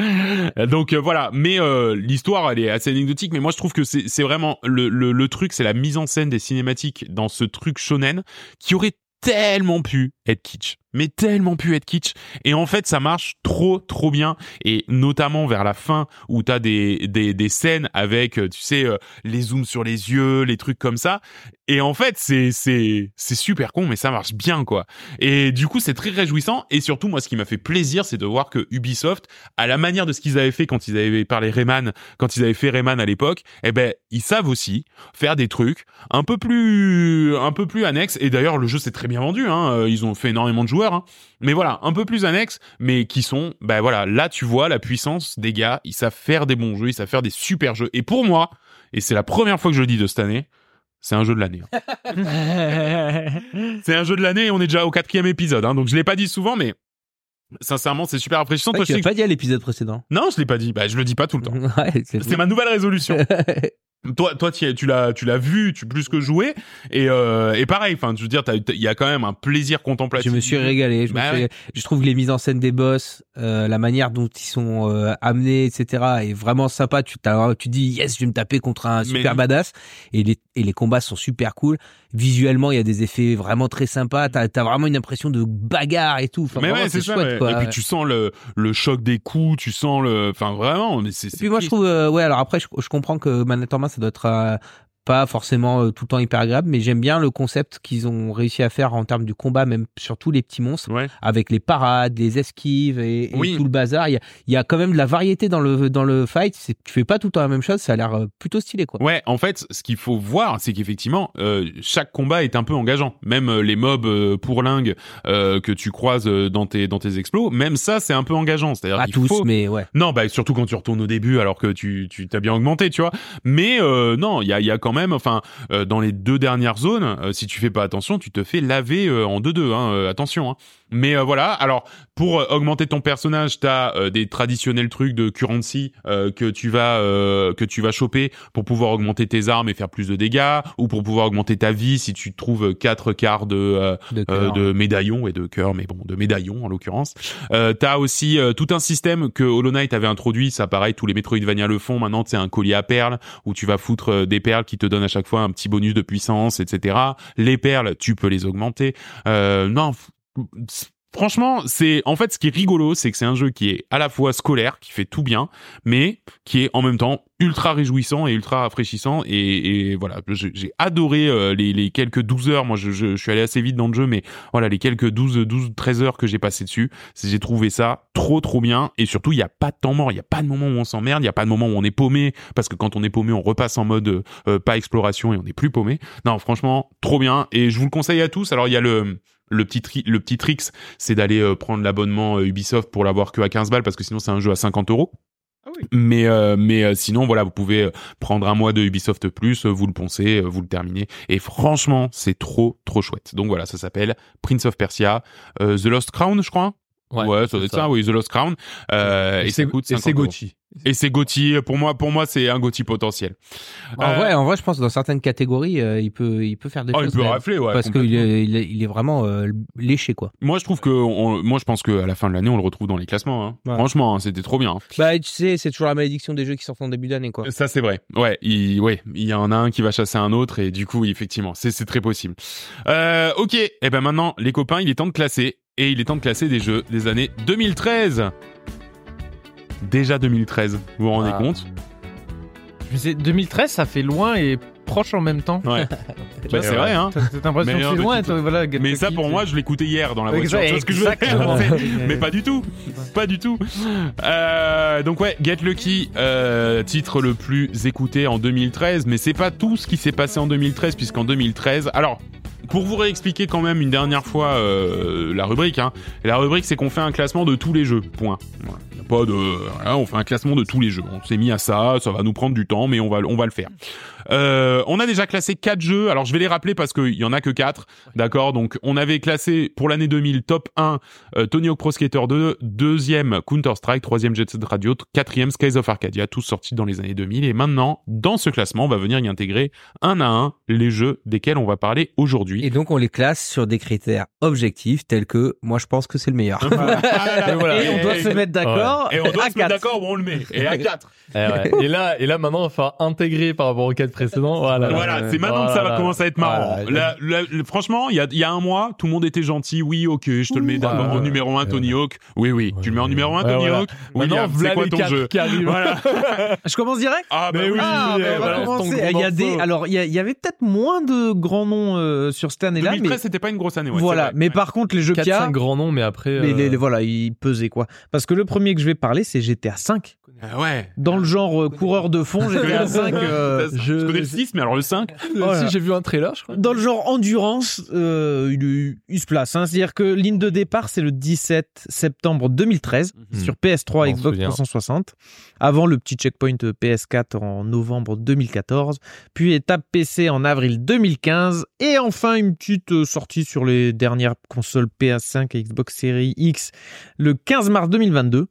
Donc euh, voilà, mais euh, l'histoire elle est assez anecdotique, mais moi je trouve que c'est c'est vraiment le, le le truc, c'est la mise en scène des cinématiques dans ce truc shonen qui aurait tellement pu être kitsch, mais tellement pu être kitsch. Et en fait, ça marche trop, trop bien. Et notamment vers la fin où t'as des, des, des scènes avec, euh, tu sais, euh, les zooms sur les yeux, les trucs comme ça. Et en fait, c'est, c'est, c'est super con, mais ça marche bien, quoi. Et du coup, c'est très réjouissant. Et surtout, moi, ce qui m'a fait plaisir, c'est de voir que Ubisoft, à la manière de ce qu'ils avaient fait quand ils avaient parlé Rayman, quand ils avaient fait Rayman à l'époque, eh ben, ils savent aussi faire des trucs un peu plus, un peu plus annexes. Et d'ailleurs, le jeu s'est très bien vendu, hein. Ils ont fait énormément de joueurs, hein. Mais voilà, un peu plus annexes, mais qui sont, ben voilà, là, tu vois la puissance des gars. Ils savent faire des bons jeux, ils savent faire des super jeux. Et pour moi, et c'est la première fois que je le dis de cette année, c'est un jeu de l'année. hein. C'est un jeu de l'année et on est déjà au quatrième épisode. Hein, donc je l'ai pas dit souvent, mais sincèrement, c'est super rafraîchissant. Ouais, Toi, tu l'as pas dit à l'épisode précédent. Non, je l'ai pas dit. Bah, je le dis pas tout le temps. Ouais, C'est ma nouvelle résolution. toi, toi, tu l'as, tu l'as vu, tu plus que joué, et euh, et pareil. Enfin, je veux dire, il y a quand même un plaisir contemplatif. Je me suis régalé. Je, me Bah suis- je trouve que les mises en scène des boss, euh, la manière dont ils sont euh, amenés, etc., est vraiment sympa. Tu, tu dis yes, je vais me taper contre un super Mais- badass. Et les, et les combats sont super cool. Visuellement, il y a des effets vraiment très sympas. T'as as vraiment une impression de bagarre et tout. Enfin, Mais vraiment, ouais, c'est chouette, quoi. Et puis tu sens le le choc des coups, tu sens le, enfin vraiment. C'est. Et puis moi je trouve euh, ouais alors après je, je comprends que main ça pas forcément euh, tout le temps hyper agréable mais j'aime bien le concept qu'ils ont réussi à faire en termes du combat même surtout les petits monstres Ouais. avec les parades les esquives et, et Oui. tout le bazar il y a, y a quand même de la variété dans le dans le fight tu fais pas tout le temps la même chose ça a l'air euh, plutôt stylé quoi Ouais, en fait, ce qu'il faut voir, c'est qu'effectivement, euh, chaque combat est un peu engageant. Même les mobs pourlingues euh, que tu croises dans tes dans tes explos, même ça, c'est un peu engageant. C'est-à-dire pas tous faut... mais ouais Non, bah surtout quand tu retournes au début, alors que tu tu t'as bien augmenté, tu vois. Mais euh, non, il y a il y a quand même, enfin, euh, dans les deux dernières zones, euh, si tu fais pas attention, tu te fais laver euh, en deux deux. Hein, attention. Hein. Mais euh, voilà. Alors pour euh, augmenter ton personnage, t'as euh, des traditionnels trucs de currency euh, que tu vas euh, que tu vas choper pour pouvoir augmenter tes armes et faire plus de dégâts, ou pour pouvoir augmenter ta vie si tu trouves quatre quarts de euh, de cœur. de médaillons et de cœurs, mais bon, de médaillons en l'occurrence. Euh, T'as aussi euh, tout un système que Hollow Knight avait introduit, ça pareil, tous les Metroidvania le font. Maintenant, c'est un collier à perles où tu vas foutre des perles qui te donnent à chaque fois un petit bonus de puissance, etc. Les perles, tu peux les augmenter. Euh, non. Franchement, c'est en fait ce qui est rigolo, c'est que c'est un jeu qui est à la fois scolaire, qui fait tout bien, mais qui est en même temps ultra réjouissant et ultra rafraîchissant. Et, voilà, j'ai adoré euh, les, quelques 12 heures. Moi, je, suis allé assez vite dans le jeu, mais voilà, les quelques 12, 12, 13 heures que j'ai passé dessus, j'ai trouvé ça trop, trop bien. Et surtout, il n'y a pas de temps mort, il n'y a pas de moment où on s'emmerde, il n'y a pas de moment où on est paumé, parce que quand on est paumé, on repasse en mode euh, pas exploration et on n'est plus paumé. Non, franchement, trop bien. Et je vous le conseille à tous. Alors, il y a le le petit tri le petit tricks c'est d'aller euh, prendre l'abonnement euh, Ubisoft pour l'avoir que à 15 balles parce que sinon c'est un jeu à 50 euros Ah oui. mais euh, mais euh, sinon voilà vous pouvez euh, prendre un mois de Ubisoft plus euh, vous le poncez vous le terminez et franchement c'est trop trop chouette donc voilà ça s'appelle Prince of Persia euh, The Lost Crown je crois Ouais, ça doit être ça. oui, The Lost Crown. Euh, et, ça coûte et 50 c'est euros. Gauthier. Et c'est Gauthier. Pour moi, pour moi, c'est un Gauthier potentiel. en Euh, vrai en vrai je pense que dans certaines catégories euh, il peut il peut faire des oh, il choses peut même. rafler, ouais. parce qu'il est, il est il vraiment euh, léché quoi Moi, je trouve que, on- moi, je pense que à la fin de l'année, on le retrouve dans les classements. hein. Ouais. Franchement, hein, c'était trop bien. hein. bah tu sais c'est toujours la malédiction des jeux qui sortent en début d'année quoi Ça c'est vrai. Ouais, il, ouais, il y en a un qui va chasser un autre et du coup, effectivement, c'est c'est très possible. Ok, et ben maintenant, les copains, il est temps de classer et il est temps de classer des jeux des années 2013. Déjà 2013, vous vous rendez Ah. compte Je me disais, 2013, ça fait loin et proche en même temps. Ouais. bah, c'est vrai, hein. T'as l'impression que c'est loin. voilà, Mais ça, pour moi, je l'écoutais hier dans la voiture. Exact- Tu vois ce que je veux Mais pas du tout. Pas du tout. Euh, donc ouais, Get Lucky, euh, titre le plus écouté en 2013, mais c'est pas tout ce qui s'est passé en 2013, puisqu'en 2013, alors pour vous réexpliquer quand même une dernière fois euh, la rubrique, hein, la rubrique c'est qu'on fait un classement de tous les jeux. Point. Voilà. Y a pas de, voilà, on fait un classement de tous les jeux. On s'est mis à ça, ça va nous prendre du temps, mais on va, on va le faire. Euh, on a déjà classé quatre jeux. Alors je vais les rappeler parce qu'il y en a que quatre. D'accord. Donc on avait classé pour l'année 2000 top 1 euh, Tony Hawk Pro Skater 2, deuxième Counter Strike, troisième Jet Set Radio, quatrième Skies of Arcadia, tous sortis dans les années 2000. Et maintenant, dans ce classement, on va venir y intégrer un à un les jeux desquels on va parler aujourd'hui. Et donc on les classe sur des critères objectifs tels que moi je pense que c'est le meilleur. Et, voilà. Et on doit se mettre d'accord. Et on doit se mettre d'accord où on le met. Et à 4. Eh ouais. et là, et là maintenant, il va falloir intégrer par rapport aux quatre précédents. Voilà. Voilà, c'est maintenant que ça va commencer à être marrant. Voilà. La- la- la- franchement, il y a, il y a un mois, tout le monde était gentil. Oui, ok, je te le mets d'abord en numéro 1, ouais. Tony Hawk. Oui, oui, tu le mets en numéro 1, Ouais, Tony. Hawk? William, c'est voilà quoi ton jeu? qui. Je commence direct? Ah, bah Mais oui. oui, Ah, oui, gros Il y a morceau. des, alors il y, avait peut-être moins de grands noms euh, sur cette année-là, mais 2013, c'était pas une grosse année. voilà. Mais par contre, les jeux qu'il y a, 4-5 grands noms, mais après. les- euh, voilà, ils pesaient quoi? Parce que le premier que je vais parler, c'est GTA 5. Ah ouais. Dans le genre euh, coureur de fond, GTA 5. euh, Je connais le 6, mais alors le 5. Voilà. Si j'ai vu un trailer, je crois. dans le genre endurance, euh, il, il se place. hein. C'est-à-dire que ligne de départ, c'est le 17 septembre 2013 Mhm. sur PS3 Je et Xbox souviens. 360. avant le petit checkpoint euh, PS4 en novembre 2014, puis étape PC en avril 2015, et enfin une petite euh, sortie sur les dernières consoles PS5 et Xbox Series X le 15 mars 2022.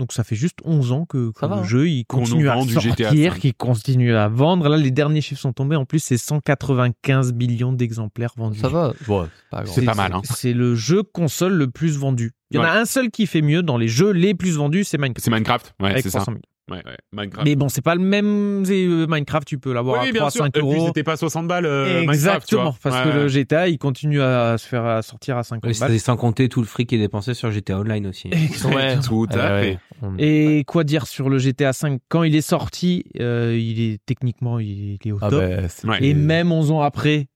Donc ça fait juste 11 ans que, que Ça va, le hein. jeu il continue à sortir, 5. qu'il continue à vendre. Là, les derniers chiffres sont tombés. En plus, c'est 195 millions d'exemplaires vendus. Ça va. Bon, c'est pas mal, hein. C'est le jeu console le plus vendu. Il y en a un seul qui fait mieux dans les jeux les plus vendus, c'est Minecraft. C'est Minecraft. Ouais, avec c'est ça. 300 000. Ouais, ouais. Minecraft. Mais bon, c'est pas le même euh, Minecraft, tu peux l'avoir oui, à bien 3 sûr. 5 Et puis euros. c'était pas 60 balles. euh, Minecraft, tu Exactement, vois. parce Ouais, que ouais. le GTA, il continue à se faire à sortir à 50 Ouais, balles. c'est sans compter tout le fric qui est dépensé sur GTA Online aussi. Tout à Ouais, fait. Et quoi dire sur le GTA 5 Quand il est sorti, euh, il est techniquement il est au Ah top. bah. Et même 11 ans après,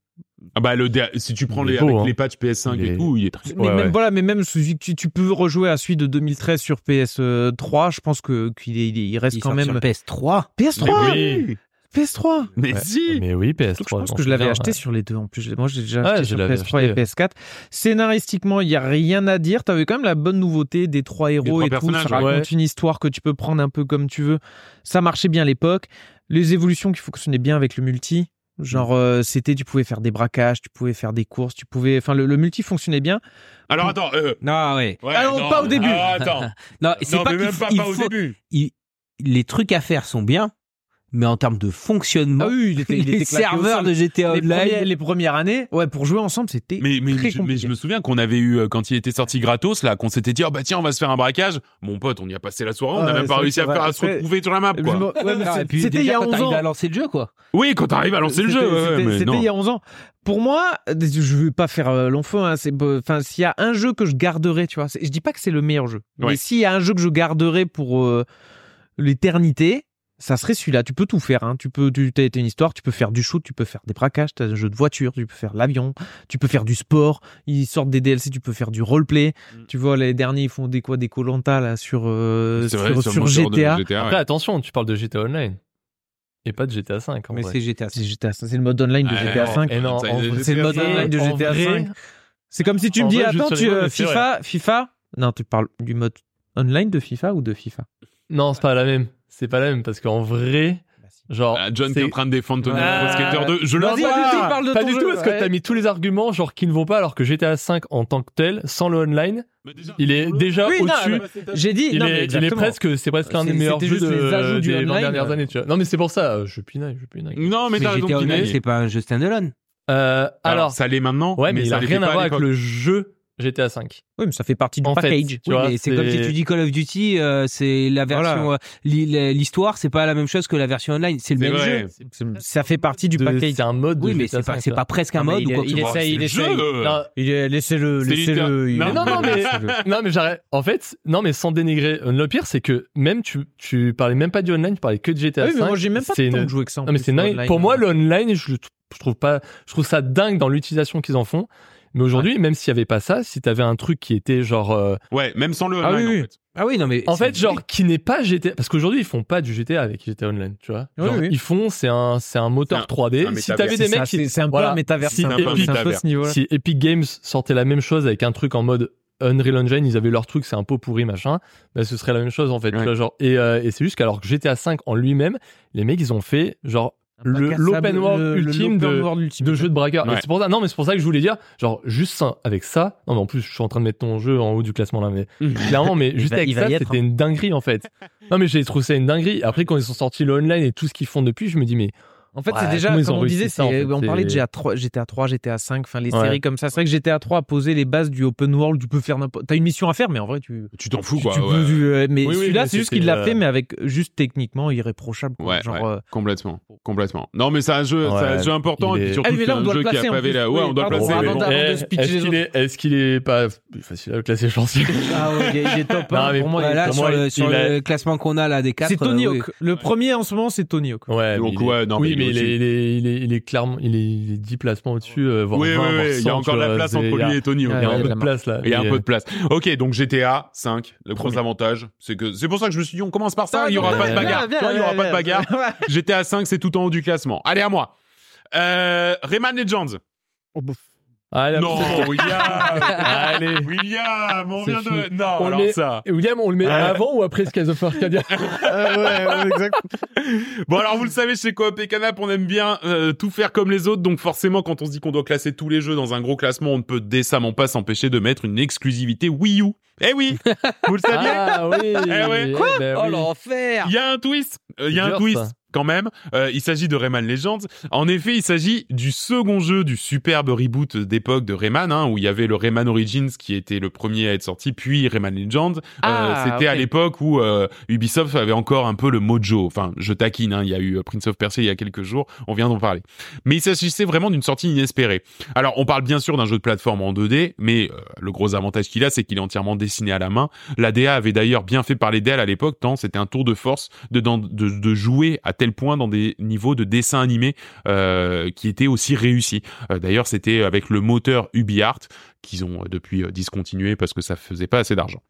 Ah bah le si tu prends les beau, avec hein. les patchs PS5 Il et est- tout, il est très mais Ouais, même ouais. voilà, mais même si tu, tu peux rejouer à celui de 2013 sur PS3, je pense que qu'il est, il est- il reste Il quand sort même sur PS3. PS3. oui. PS3. Mais Ouais. si. Mais oui, PS3. Donc, je pense que je l'avais acheté ouais. sur les deux en plus. Moi, j'ai déjà Ouais, acheté je sur l'avais PS3 acheté. et PS4. Scénaristiquement, il y a rien à dire. T'avais quand même la bonne nouveauté des trois héros trois et tout. Ça raconte ouais. une histoire que tu peux prendre un peu comme tu veux. Ça marchait bien à l'époque. Les évolutions qui fonctionnaient bien avec le multi. Genre, euh, c'était, tu pouvais faire des braquages, tu pouvais faire des courses, tu pouvais, enfin, le, le multi fonctionnait bien. Alors attends. Euh, Non, ouais. ouais, Ah non, pas au début. Ah, attends. Non, c'est pas même faut- pas, il pas au début. il- les trucs à faire sont bien, mais en termes de fonctionnement, Ah oui, il était, il les était claqué au serveurs de GTA les, Online. premières, les premières années, ouais, pour jouer ensemble, c'était Mais, mais, très je, mais compliqué. je me souviens qu'on avait eu, euh, quand il était sorti gratos, là, qu'on s'était dit, oh bah tiens, on va se faire un braquage. Mon pote, on y a passé la soirée, on Ah n'a ouais, même pas réussi à, faire, à se retrouver sur la map, Je quoi. me- ouais, Ah, c'était déjà, il y a quand 11 t'arrives ans. à lancer le jeu, quoi. Oui, quand t'arrives à lancer le jeu, ouais, c'était- il y a 11 ans. Pour moi, je vais pas faire euh, long feu. Hein, c'est, enfin, s'il y a un jeu que je garderai, tu vois, je dis pas que c'est le meilleur jeu, mais s'il y a un jeu que je garderai pour euh, l'éternité, ça serait celui-là. Tu peux tout faire. Hein. Tu peux, tu t'as une histoire, tu peux faire du shoot, tu peux faire des braquages, t'as un jeu de voiture, tu peux faire l'avion, tu peux faire du sport. Ils sortent des DLC, tu peux faire du roleplay. Mm. Tu vois, les derniers ils font des quoi, des Colanta là sur euh, C'est sur, vrai, sur de GTA. GTA, ouais. Après, attention, tu parles de GTA Online. Et pas de GTA 5. Mais c'est GTA. C'est GTA, c'est le mode online de Ouais, GTA non, 5. Et non, Ça, en il- vrai- C'est le mode online de GTA vrai, 5. C'est comme si tu me dis, vrai, attends, te tu, euh, FIFA, FIFA? Non, tu parles du mode online de FIFA ou de FIFA? Non, c'est pas la même. C'est pas la même parce qu'en vrai, genre. Ah, John qui est en train de défendre Tony Ah. Pro Skater 2. Je le Non, vois. pas du tout, parle de Pas ton du jeu, tout, parce que ouais. t'as mis tous les arguments genre qui ne vont pas, alors que GTA 5 en tant que tel, sans le online, Mais déjà, il est déjà Oui, non, au-dessus. J'ai dit, Il, non, est, mais il est presque, c'est presque un des meilleurs jeux de, du des 20 online. dernières années, tu vois. Non, mais c'est pour ça, euh, je pinaille, je pinaille. Non, mais Mais t'as raison, c'est pas un jeu standalone. Euh, Alors, alors, ça l'est maintenant. ouais, mais, il ça a rien à pas voir avec le jeu GTA 5. Oui, mais ça fait partie du En package. Oui, c'est comme si tu dis Call of Duty, euh, c'est la version, euh, l'histoire, c'est pas la même chose que la version online. C'est le même vrai. jeu. Ça fait partie du package. C'est un mode de Oui, mais c'est pas, 5, presque un mode il ou que il essaye, il C'est le essaye. jeu. Non, Il est- Laissez-le, laissez-le. Non, non, non, mais- laissez-le. Non, mais j'arrête. En fait, non, mais sans dénigrer. euh, Le pire, c'est que même tu, tu parlais même pas du online, tu parlais que de GTA Ah oui, 5. mais moi j'ai même pas de temps de jouer que ça. Non, mais c'est. Pour moi, le online, je, le trou- je trouve pas, je trouve ça dingue dans l'utilisation qu'ils en font. Mais aujourd'hui, même s'il y avait pas ça, si t'avais un truc qui était genre, euh, Ouais, même sans le Ah online, oui, oui. en fait. Ah oui, non, mais. en fait, genre qui n'est pas GTA, parce qu'aujourd'hui ils font pas du GTA avec GTA Online, tu vois. Oui, Genre, oui. Ils font, c'est un, c'est un moteur C'est un- 3D. c'est un si t'avais des mecs ça, qui, c'est un peu voilà. un métavers. Si Epic Games sortait la même chose avec un truc en mode Unreal Engine, ils avaient leur truc, c'est un pot pourri machin, bah, ce serait la même chose en fait. tu Ouais. vois, genre, et euh, et c'est juste qu'alors que GTA 5 en lui-même, les mecs ils ont fait genre l'open world le- le- ultime l'open de- world ultime. de jeu de braqueur. Ouais. c'est pour ça, non mais c'est pour ça que je voulais dire, genre juste ça, avec ça. Non mais en plus je suis en train de mettre ton jeu en haut du classement là, mais clairement, mais juste va- avec ça, c'était hein. une dinguerie en fait. non mais j'ai trouvé ça une dinguerie. Après quand ils sont sortis le online et tout ce qu'ils font depuis, je me dis mais En fait, Ouais, c'est déjà, comme on disait, ça, en c'est- fait, on parlait de GTA 3, GTA 3, GTA 5, enfin les Ouais. séries comme ça. C'est vrai que GTA 3 a posé les bases du open world. Tu peux faire n'importe. T'as une mission à faire, mais en vrai, tu. Tu t'en fous, tu- quoi. tu ouais. peux du- euh, mais Oui, celui-là, c'est juste qu'il l'a euh, fait, mais avec juste techniquement irréprochable. quoi. Ouais, Genre, ouais. euh, Complètement, complètement. Non, mais c'est un jeu, c'est un Ouais, jeu important et puis surtout Ah oui, mais là, c'est on un doit jeu qui a pavé la. Ouais, on doit le placer. Eh, est-ce qu'il est, est-ce qu'il est pas facile à classer, sais. Ah ouais, il est- top. Non, hein. mais Pour moi, Ouais, il est là, pour sur, moi, le, classement qu'on a là des quatre. C'est Tony euh. Hawk. Le premier en ce moment, c'est Tony Hawk. Ouais, non, mais mais il est, il est, il est, il est clairement, il est, il est 10 placements au-dessus, euh, voire Oui, 20, oui, voire oui, il y a 100, encore de tu la vois, place entre lui et Tony. Ouais, Il y a un peu de la place là. Il y a un peu de place. Ok, donc GTA 5, le gros avantage, c'est que c'est pour ça que je me suis dit on commence par ça, il y aura pas de bagarre. Vois, il y aura pas de bagarre. GTA 5, c'est tout en haut du classement. Allez à moi. Euh, Rayman Legends. Allez, Non, William. Allez. William, on vient fini. de. Non, On alors met- ça. Et William, on le met Ah. avant ou après Skies of Arcadia Bon alors vous le savez chez Coop et Canap on aime bien euh, tout faire comme les autres donc forcément quand on se dit qu'on doit classer tous les jeux dans un gros classement on ne peut décemment pas s'empêcher de mettre une exclusivité Wii U. Eh oui, vous le saviez? Ah oui. Eh ouais. Quoi? Oh l'enfer Il y a un twist, Euh, il y a un dur, twist ça. Quand même. Euh, il s'agit de Rayman Legends. En effet, il s'agit du second jeu du superbe reboot d'époque de Rayman, hein, où il y avait le Rayman Origins qui était le premier à être sorti, puis Rayman Legends. Ah, Euh, C'était à l'époque où euh, Ubisoft avait encore un peu le mojo. Enfin, je taquine. Hein, il y a eu euh, Prince of Persia il y a quelques jours. On vient d'en parler. Mais il s'agissait vraiment d'une sortie inespérée. Alors, on parle bien sûr d'un jeu de plateforme en 2D, mais euh, le gros avantage qu'il a, c'est qu'il est entièrement dessiné à la main. La DA avait d'ailleurs bien fait parler d'elle à l'époque, tant c'était un tour de force de, dans- de, de jouer à tel point dans des niveaux de dessin animé euh, qui étaient aussi réussis. Euh, d'ailleurs, c'était avec le moteur UbiArt qu'ils ont euh, depuis discontinué parce que ça faisait pas assez d'argent.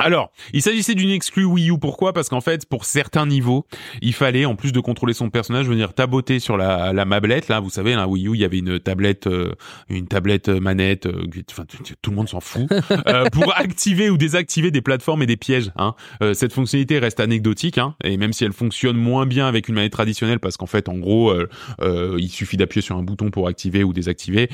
Alors, il s'agissait d'une exclue Wii U. Pourquoi? Parce qu'en fait, pour certains niveaux, il fallait, en plus de contrôler son personnage, venir taboter sur la, la mablette. Là, vous savez, la Wii U, il y avait une tablette, euh, une tablette euh, manette. euh, enfin, tout le monde s'en fout. Euh, pour activer ou désactiver des plateformes et des pièges. Hein. Euh, cette fonctionnalité reste anecdotique, hein, et même si elle fonctionne moins bien avec une manette traditionnelle, parce qu'en fait, en gros, il suffit d'appuyer sur un bouton pour activer ou désactiver.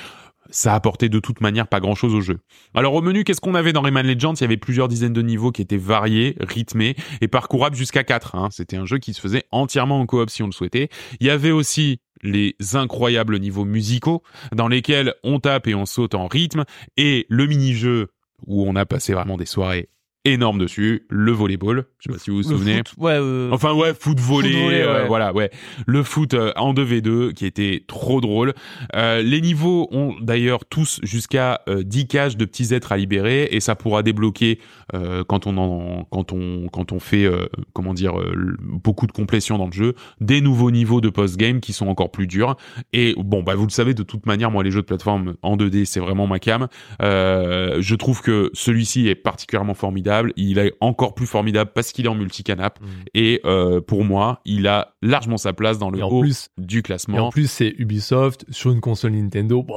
Ça apportait de toute manière pas grand chose au jeu. Alors au menu, qu'est-ce qu'on avait dans Rayman Legends? Il y avait plusieurs dizaines de niveaux qui étaient variés, rythmés et parcourables jusqu'à 4. Hein. C'était un jeu qui se faisait entièrement en coop si on le souhaitait. Il y avait aussi les incroyables niveaux musicaux dans lesquels on tape et on saute en rythme et le mini-jeu où on a passé vraiment des soirées énormes dessus, le volleyball, je sais pas si vous vous souvenez. foot, ouais, euh, Enfin ouais, foot volley, Foot volley, euh, ouais. voilà, ouais. Le foot euh, en 2v2 qui était trop drôle. Euh, les niveaux ont d'ailleurs tous jusqu'à euh, 10 cages de petits êtres à libérer et ça pourra débloquer euh, quand on en, quand on quand on fait euh, comment dire euh, beaucoup de complétion dans le jeu, des nouveaux niveaux de post-game qui sont encore plus durs. Et bon bah vous le savez de toute manière, moi les jeux de plateforme en 2D c'est vraiment ma cam. Euh, je trouve que celui-ci est particulièrement formidable. Il est encore plus formidable parce qu'il est en multicanap. Mm. Et euh, pour moi, il a largement sa place dans le haut plus, du et classement. en plus c'est Ubisoft sur une console Nintendo. Il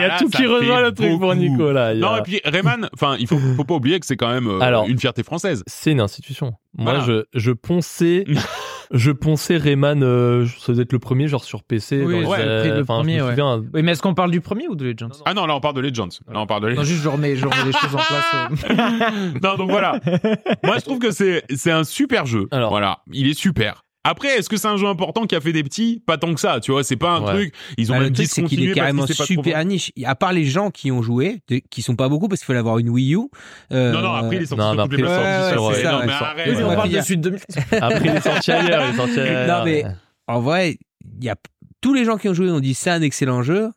y a tout qui rejoint le truc pour beaucoup. Nico là. Il y a- Non, et puis Rayman, enfin, il faut, faut pas oublier que c'est quand même euh, Alors- une fierté française. C'est une institution. Moi, Voilà. je, je ponçais, je ponçais Rayman, euh, ça doit être le premier, genre sur PC. Oui, dans les- ouais, euh, le je premier, ouais. Oui, mais est-ce qu'on parle du premier ou de Legends Ah non, là on parle de Legends. Là on parle de Non, Legends. juste je remets, je remets les choses en place. euh. non, donc voilà. Moi, je trouve que c'est c'est un super jeu. Alors. voilà, il est super. Après, est-ce que c'est un jeu important qui a fait des petits? Pas tant que ça, tu vois. C'est pas un Ouais. truc. Ils ont Bah, même le truc, c'est qu'il est carrément pas trop super niche. À part les gens qui ont joué, de- qui sont pas beaucoup parce qu'il fallait avoir une Wii U. euh, Non, non, après, il est sorti Non, sur toutes les plateformes. ouais, ouais, non, mais Ils arrête. Oui, mais on parle de suite 2000. après, il est sorti ailleurs, il est sorti ailleurs. Non, mais en vrai, il y a tous les gens qui ont joué ont dit c'est un excellent jeu.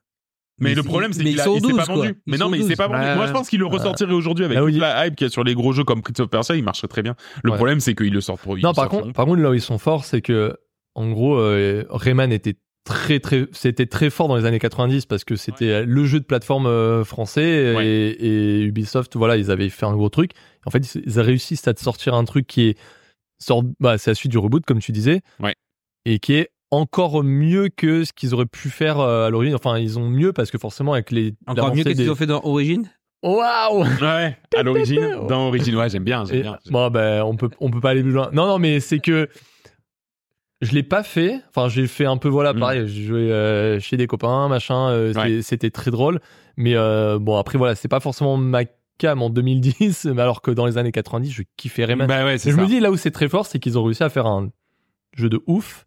Mais Mais le problème, c'est qu'il s'est pas 12, quoi. vendu. Ils Mais non, mais il s'est 12. pas vendu. Moi, je pense qu'il le ressortirait aujourd'hui avec toute il- la hype qu'il y a sur les gros jeux comme Prince of Persia. Il marcherait très bien. Le Ouais. problème, c'est qu'il le sort pour. Non, par contre, par contre, là où ils sont forts, c'est que, en gros, euh, Rayman était très très c'était très fort dans les années 90 parce que c'était le jeu de plateforme euh, français Ouais. et, et Ubisoft voilà ils avaient fait un gros truc en fait ils, ils réussissent à te sortir un truc qui est sort bah c'est la suite du reboot comme tu disais et qui est encore mieux que ce qu'ils auraient pu faire euh, à l'origine enfin ils ont mieux parce que forcément avec les Encore mieux que ce qu'ils ont fait dans Origin? waouh Ouais, à l'origine, dans Origine, ouais, j'aime bien, j'aime bien. Bon, ben, on peut, on peut pas aller plus loin. Non, non, mais c'est que je l'ai pas fait. Enfin, j'ai fait un peu, voilà, Mm. pareil. J'ai joué euh, chez des copains, machin. euh, Ouais. C'était très drôle. Mais euh, bon, après, voilà, c'est pas forcément ma cam en 2010, mais alors que dans les années 90, je kiffais Rayman. Bah ouais, je ça. me dis, là où c'est très fort, c'est qu'ils ont réussi à faire un jeu de ouf.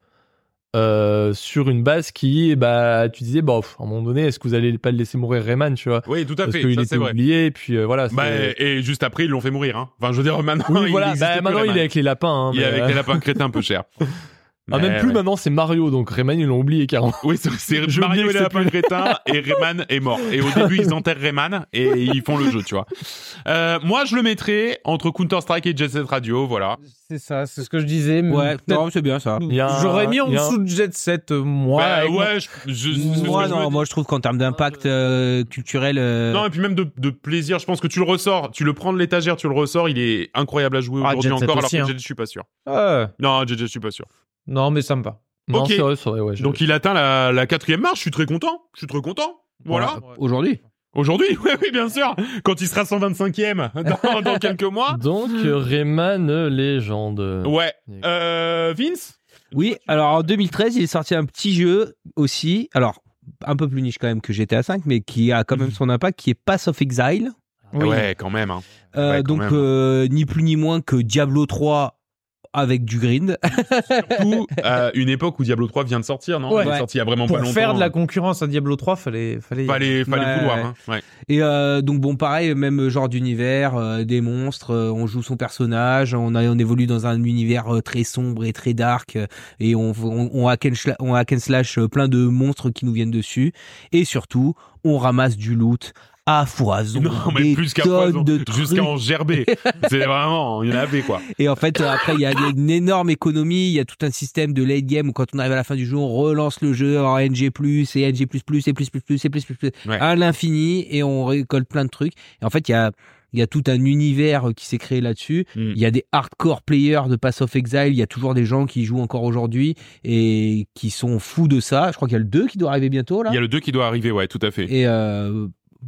Euh, sur une base qui, bah, tu disais, bon, à un moment donné, est-ce que vous allez pas le laisser mourir Rayman, tu vois? Oui, tout à Parce fait, qu'il ça était vrai. oublié, et puis euh, voilà. Bah, et juste après, ils l'ont fait mourir. Hein. Enfin, je veux dire, maintenant, oui, il voilà. Bah, plus, maintenant, il est avec les lapins. hein, Il est avec euh, les lapins crétins un peu cher. Ah, même plus ouais. maintenant, c'est Mario, donc Rayman, ils l'ont oublié carrément. Oui, c'est- Mario que les lapins crétins et Rayman est mort. Et au début, ils enterrent Rayman et ils font le jeu, tu vois. Euh, moi, je le mettrais entre Counter-Strike et Jet Set Radio, voilà. C'est ça, c'est ce que je disais. mais Ouais, non, c'est bien ça. A J'aurais mis en a dessous de Jet Set, euh, moi. Bah, ouais, je, je- Moi, je me non, moi je trouve qu'en termes d'impact euh, culturel, euh, Non, et puis même de, de plaisir, je pense que tu le ressors, tu le prends de l'étagère, tu le ressors, il est incroyable à jouer Ah, aujourd'hui encore, alors que hein. Jet, je suis pas sûr. Ouais. Non, Jet, je suis pas sûr. Non, mais ça me va. Non, Ok. c'est vrai, c'est vrai, ouais. je- Donc il atteint la, la quatrième marche, je suis très content, je suis très content. Voilà. aujourd'hui. Aujourd'hui, oui, oui, bien sûr. Quand il sera 125e dans, dans quelques mois. Donc, euh, Rayman euh, légende. Ouais. Euh, Vince Oui, alors en 2013, il est sorti un petit jeu aussi, alors un peu plus niche quand même que GTA 5, mais qui a quand même son impact, qui est Pass of Exile. Ouais, quand même. Hein. Euh, Ouais, quand donc même. euh, ni plus ni moins que Diablo 3 avec du grind. Surtout à une époque où Diablo 3 vient de sortir, non? Ouais. Il est sorti il y a vraiment Pour pas longtemps. faire de la concurrence à Diablo 3, fallait. Fallait, Fallait, fallait Ouais, vouloir. ouais. Hein. Ouais. Et euh, donc bon, pareil, même genre d'univers, euh, des monstres, euh, on joue son personnage, on, a, on évolue dans un univers euh, très sombre et très dark, euh, et on, on, on, hack and schla- on hack and slash euh, plein de monstres qui nous viennent dessus, et surtout, on ramasse du loot à foison, Non, mais des plus qu'à foison, jusqu'à en gerber. C'est vraiment, il y en avait quoi. Et en fait, euh, après, il y a il y a une énorme économie. Il y a tout un système de late game où quand on arrive à la fin du jeu, on relance le jeu en NG+, et NG++, et plus, plus, plus, et plus, plus, et plus, Ouais. à l'infini, et on récolte plein de trucs. Et en fait, il y a, il y a tout un univers qui s'est créé là-dessus. Mm. Il y a des hardcore players de Pass of Exile. Il y a toujours des gens qui jouent encore aujourd'hui et qui sont fous de ça. Je crois qu'il y a le 2 qui doit arriver bientôt, là. Il y a le 2 qui doit arriver, ouais, tout à fait. Et euh,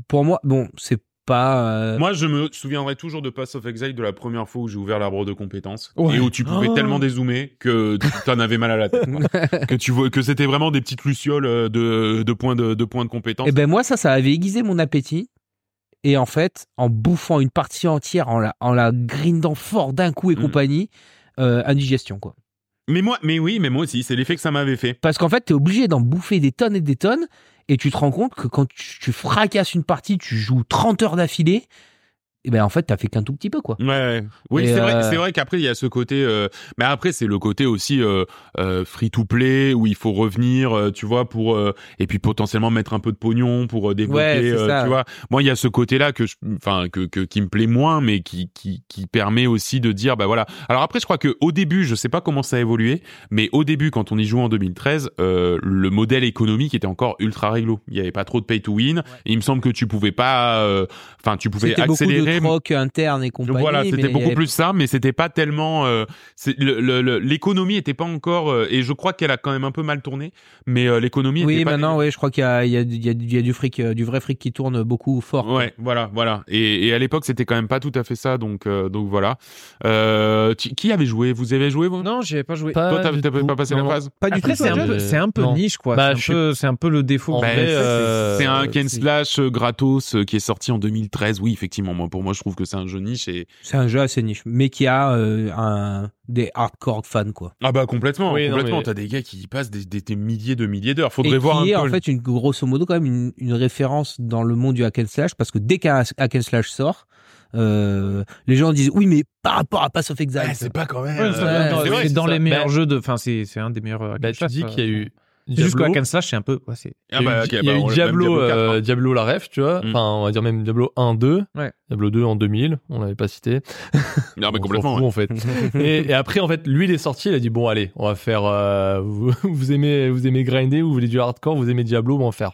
pour moi, bon, c'est pas... euh, Moi, je me souviendrai toujours de Pass of Exile de la première fois où j'ai ouvert l'arbre de compétences Ouais. et où tu pouvais Oh. tellement dézoomer que tu t'en avais mal à la tête. que tu vois que c'était vraiment des petites lucioles euh, de, de points de, de points de compétences. Et ben moi ça, ça avait aiguisé mon appétit. Et en fait, en bouffant une partie entière, en la, en la grindant fort d'un coup et Mm. compagnie, euh, indigestion quoi. Mais moi, mais oui, mais moi aussi, c'est l'effet que ça m'avait fait. Parce qu'en fait, t'es obligé d'en bouffer des tonnes et des tonnes, et tu te rends compte que quand tu, fracasses une partie, tu joues 30 heures d'affilée, et ben en fait, t'as fait qu'un tout petit peu quoi. Ouais, ouais. Oui, c'est vrai, euh, c'est vrai qu'après il y a ce côté euh, mais après c'est le côté aussi euh, euh, free to play où il faut revenir, euh, tu vois, pour euh, et puis potentiellement mettre un peu de pognon pour développer, Ouais, euh, tu vois. Moi, il y a ce côté-là que je enfin que, que qui me plaît moins mais qui qui qui permet aussi de dire bah voilà. Alors après je crois que au début, je sais pas comment ça a évolué, mais au début quand on y jouait en 2013, euh, le modèle économique était encore ultra réglo. Il y avait pas trop de pay to win et il me semble que tu pouvais pas euh, enfin tu pouvais accélérer de troc interne et compagnie. voilà, c'était beaucoup avait- plus ça, mais c'était pas tellement. euh, c'est- le- le- le- L'économie était pas encore, euh, et je crois qu'elle a quand même un peu mal tourné, mais euh, l'économie. Oui, était pas maintenant, ouais, je crois qu'il y a, y, y, y du fric, euh, du vrai fric qui tourne beaucoup fort. quoi. Ouais, voilà, voilà. Et, et à l'époque, c'était quand même pas tout à fait ça, donc euh, donc voilà. Euh, qui avait joué? Vous avez joué vous? Non, avais pas joué. Pas Toi, t'as pas passé la Non. phase Pas du Après, tout. c'est un, peu- un niche, quoi. Bah, c'est, un peu, c'est un peu le défaut. J'ai. C'est un Ken Slash gratos qui est sorti en 2013. Oui, effectivement, moi pour moi, je trouve que c'est un jeu niche et C'est un jeu assez niche, mais qui a euh, un, des hardcore fans, quoi. ah bah complètement, Oui, complètement. mais- T'as des gars qui y passent des, des- des milliers de milliers d'heures. Faudrait et voir qui un est peu. en fait une grosso modo quand même une, une référence dans le monde du hack and slash parce que dès qu'un hack and slash sort, euh, les gens disent oui mais par rapport à Pass of Exile. Ouais, c'est pas quand même. Ouais, euh, c'est vrai, c'est c'est dans ça. les meilleurs Bah, jeux de. Enfin, c'est, c'est un des meilleurs. Bah, tu hack and dis slash, qu'il y a ça. Diablo. Hack and Slash, c'est un peu. ouais, c'est- Ah Il y a bah, eu- ok, il y a bah, eu on- même Diablo, Diablo 4, hein. euh, Diablo la ref, tu vois. Mm. Enfin, on va dire même Diablo 1, 2. Ouais. Diablo 2 en 2000, on l'avait pas cité. Non, mais On complètement. fout, ouais. en fait. et, et après, en fait, lui, il est sorti, il a dit bon, allez, on va faire. euh, vous, vous aimez, vous aimez grinder, vous voulez du hardcore, vous aimez Diablo, bon, on va faire.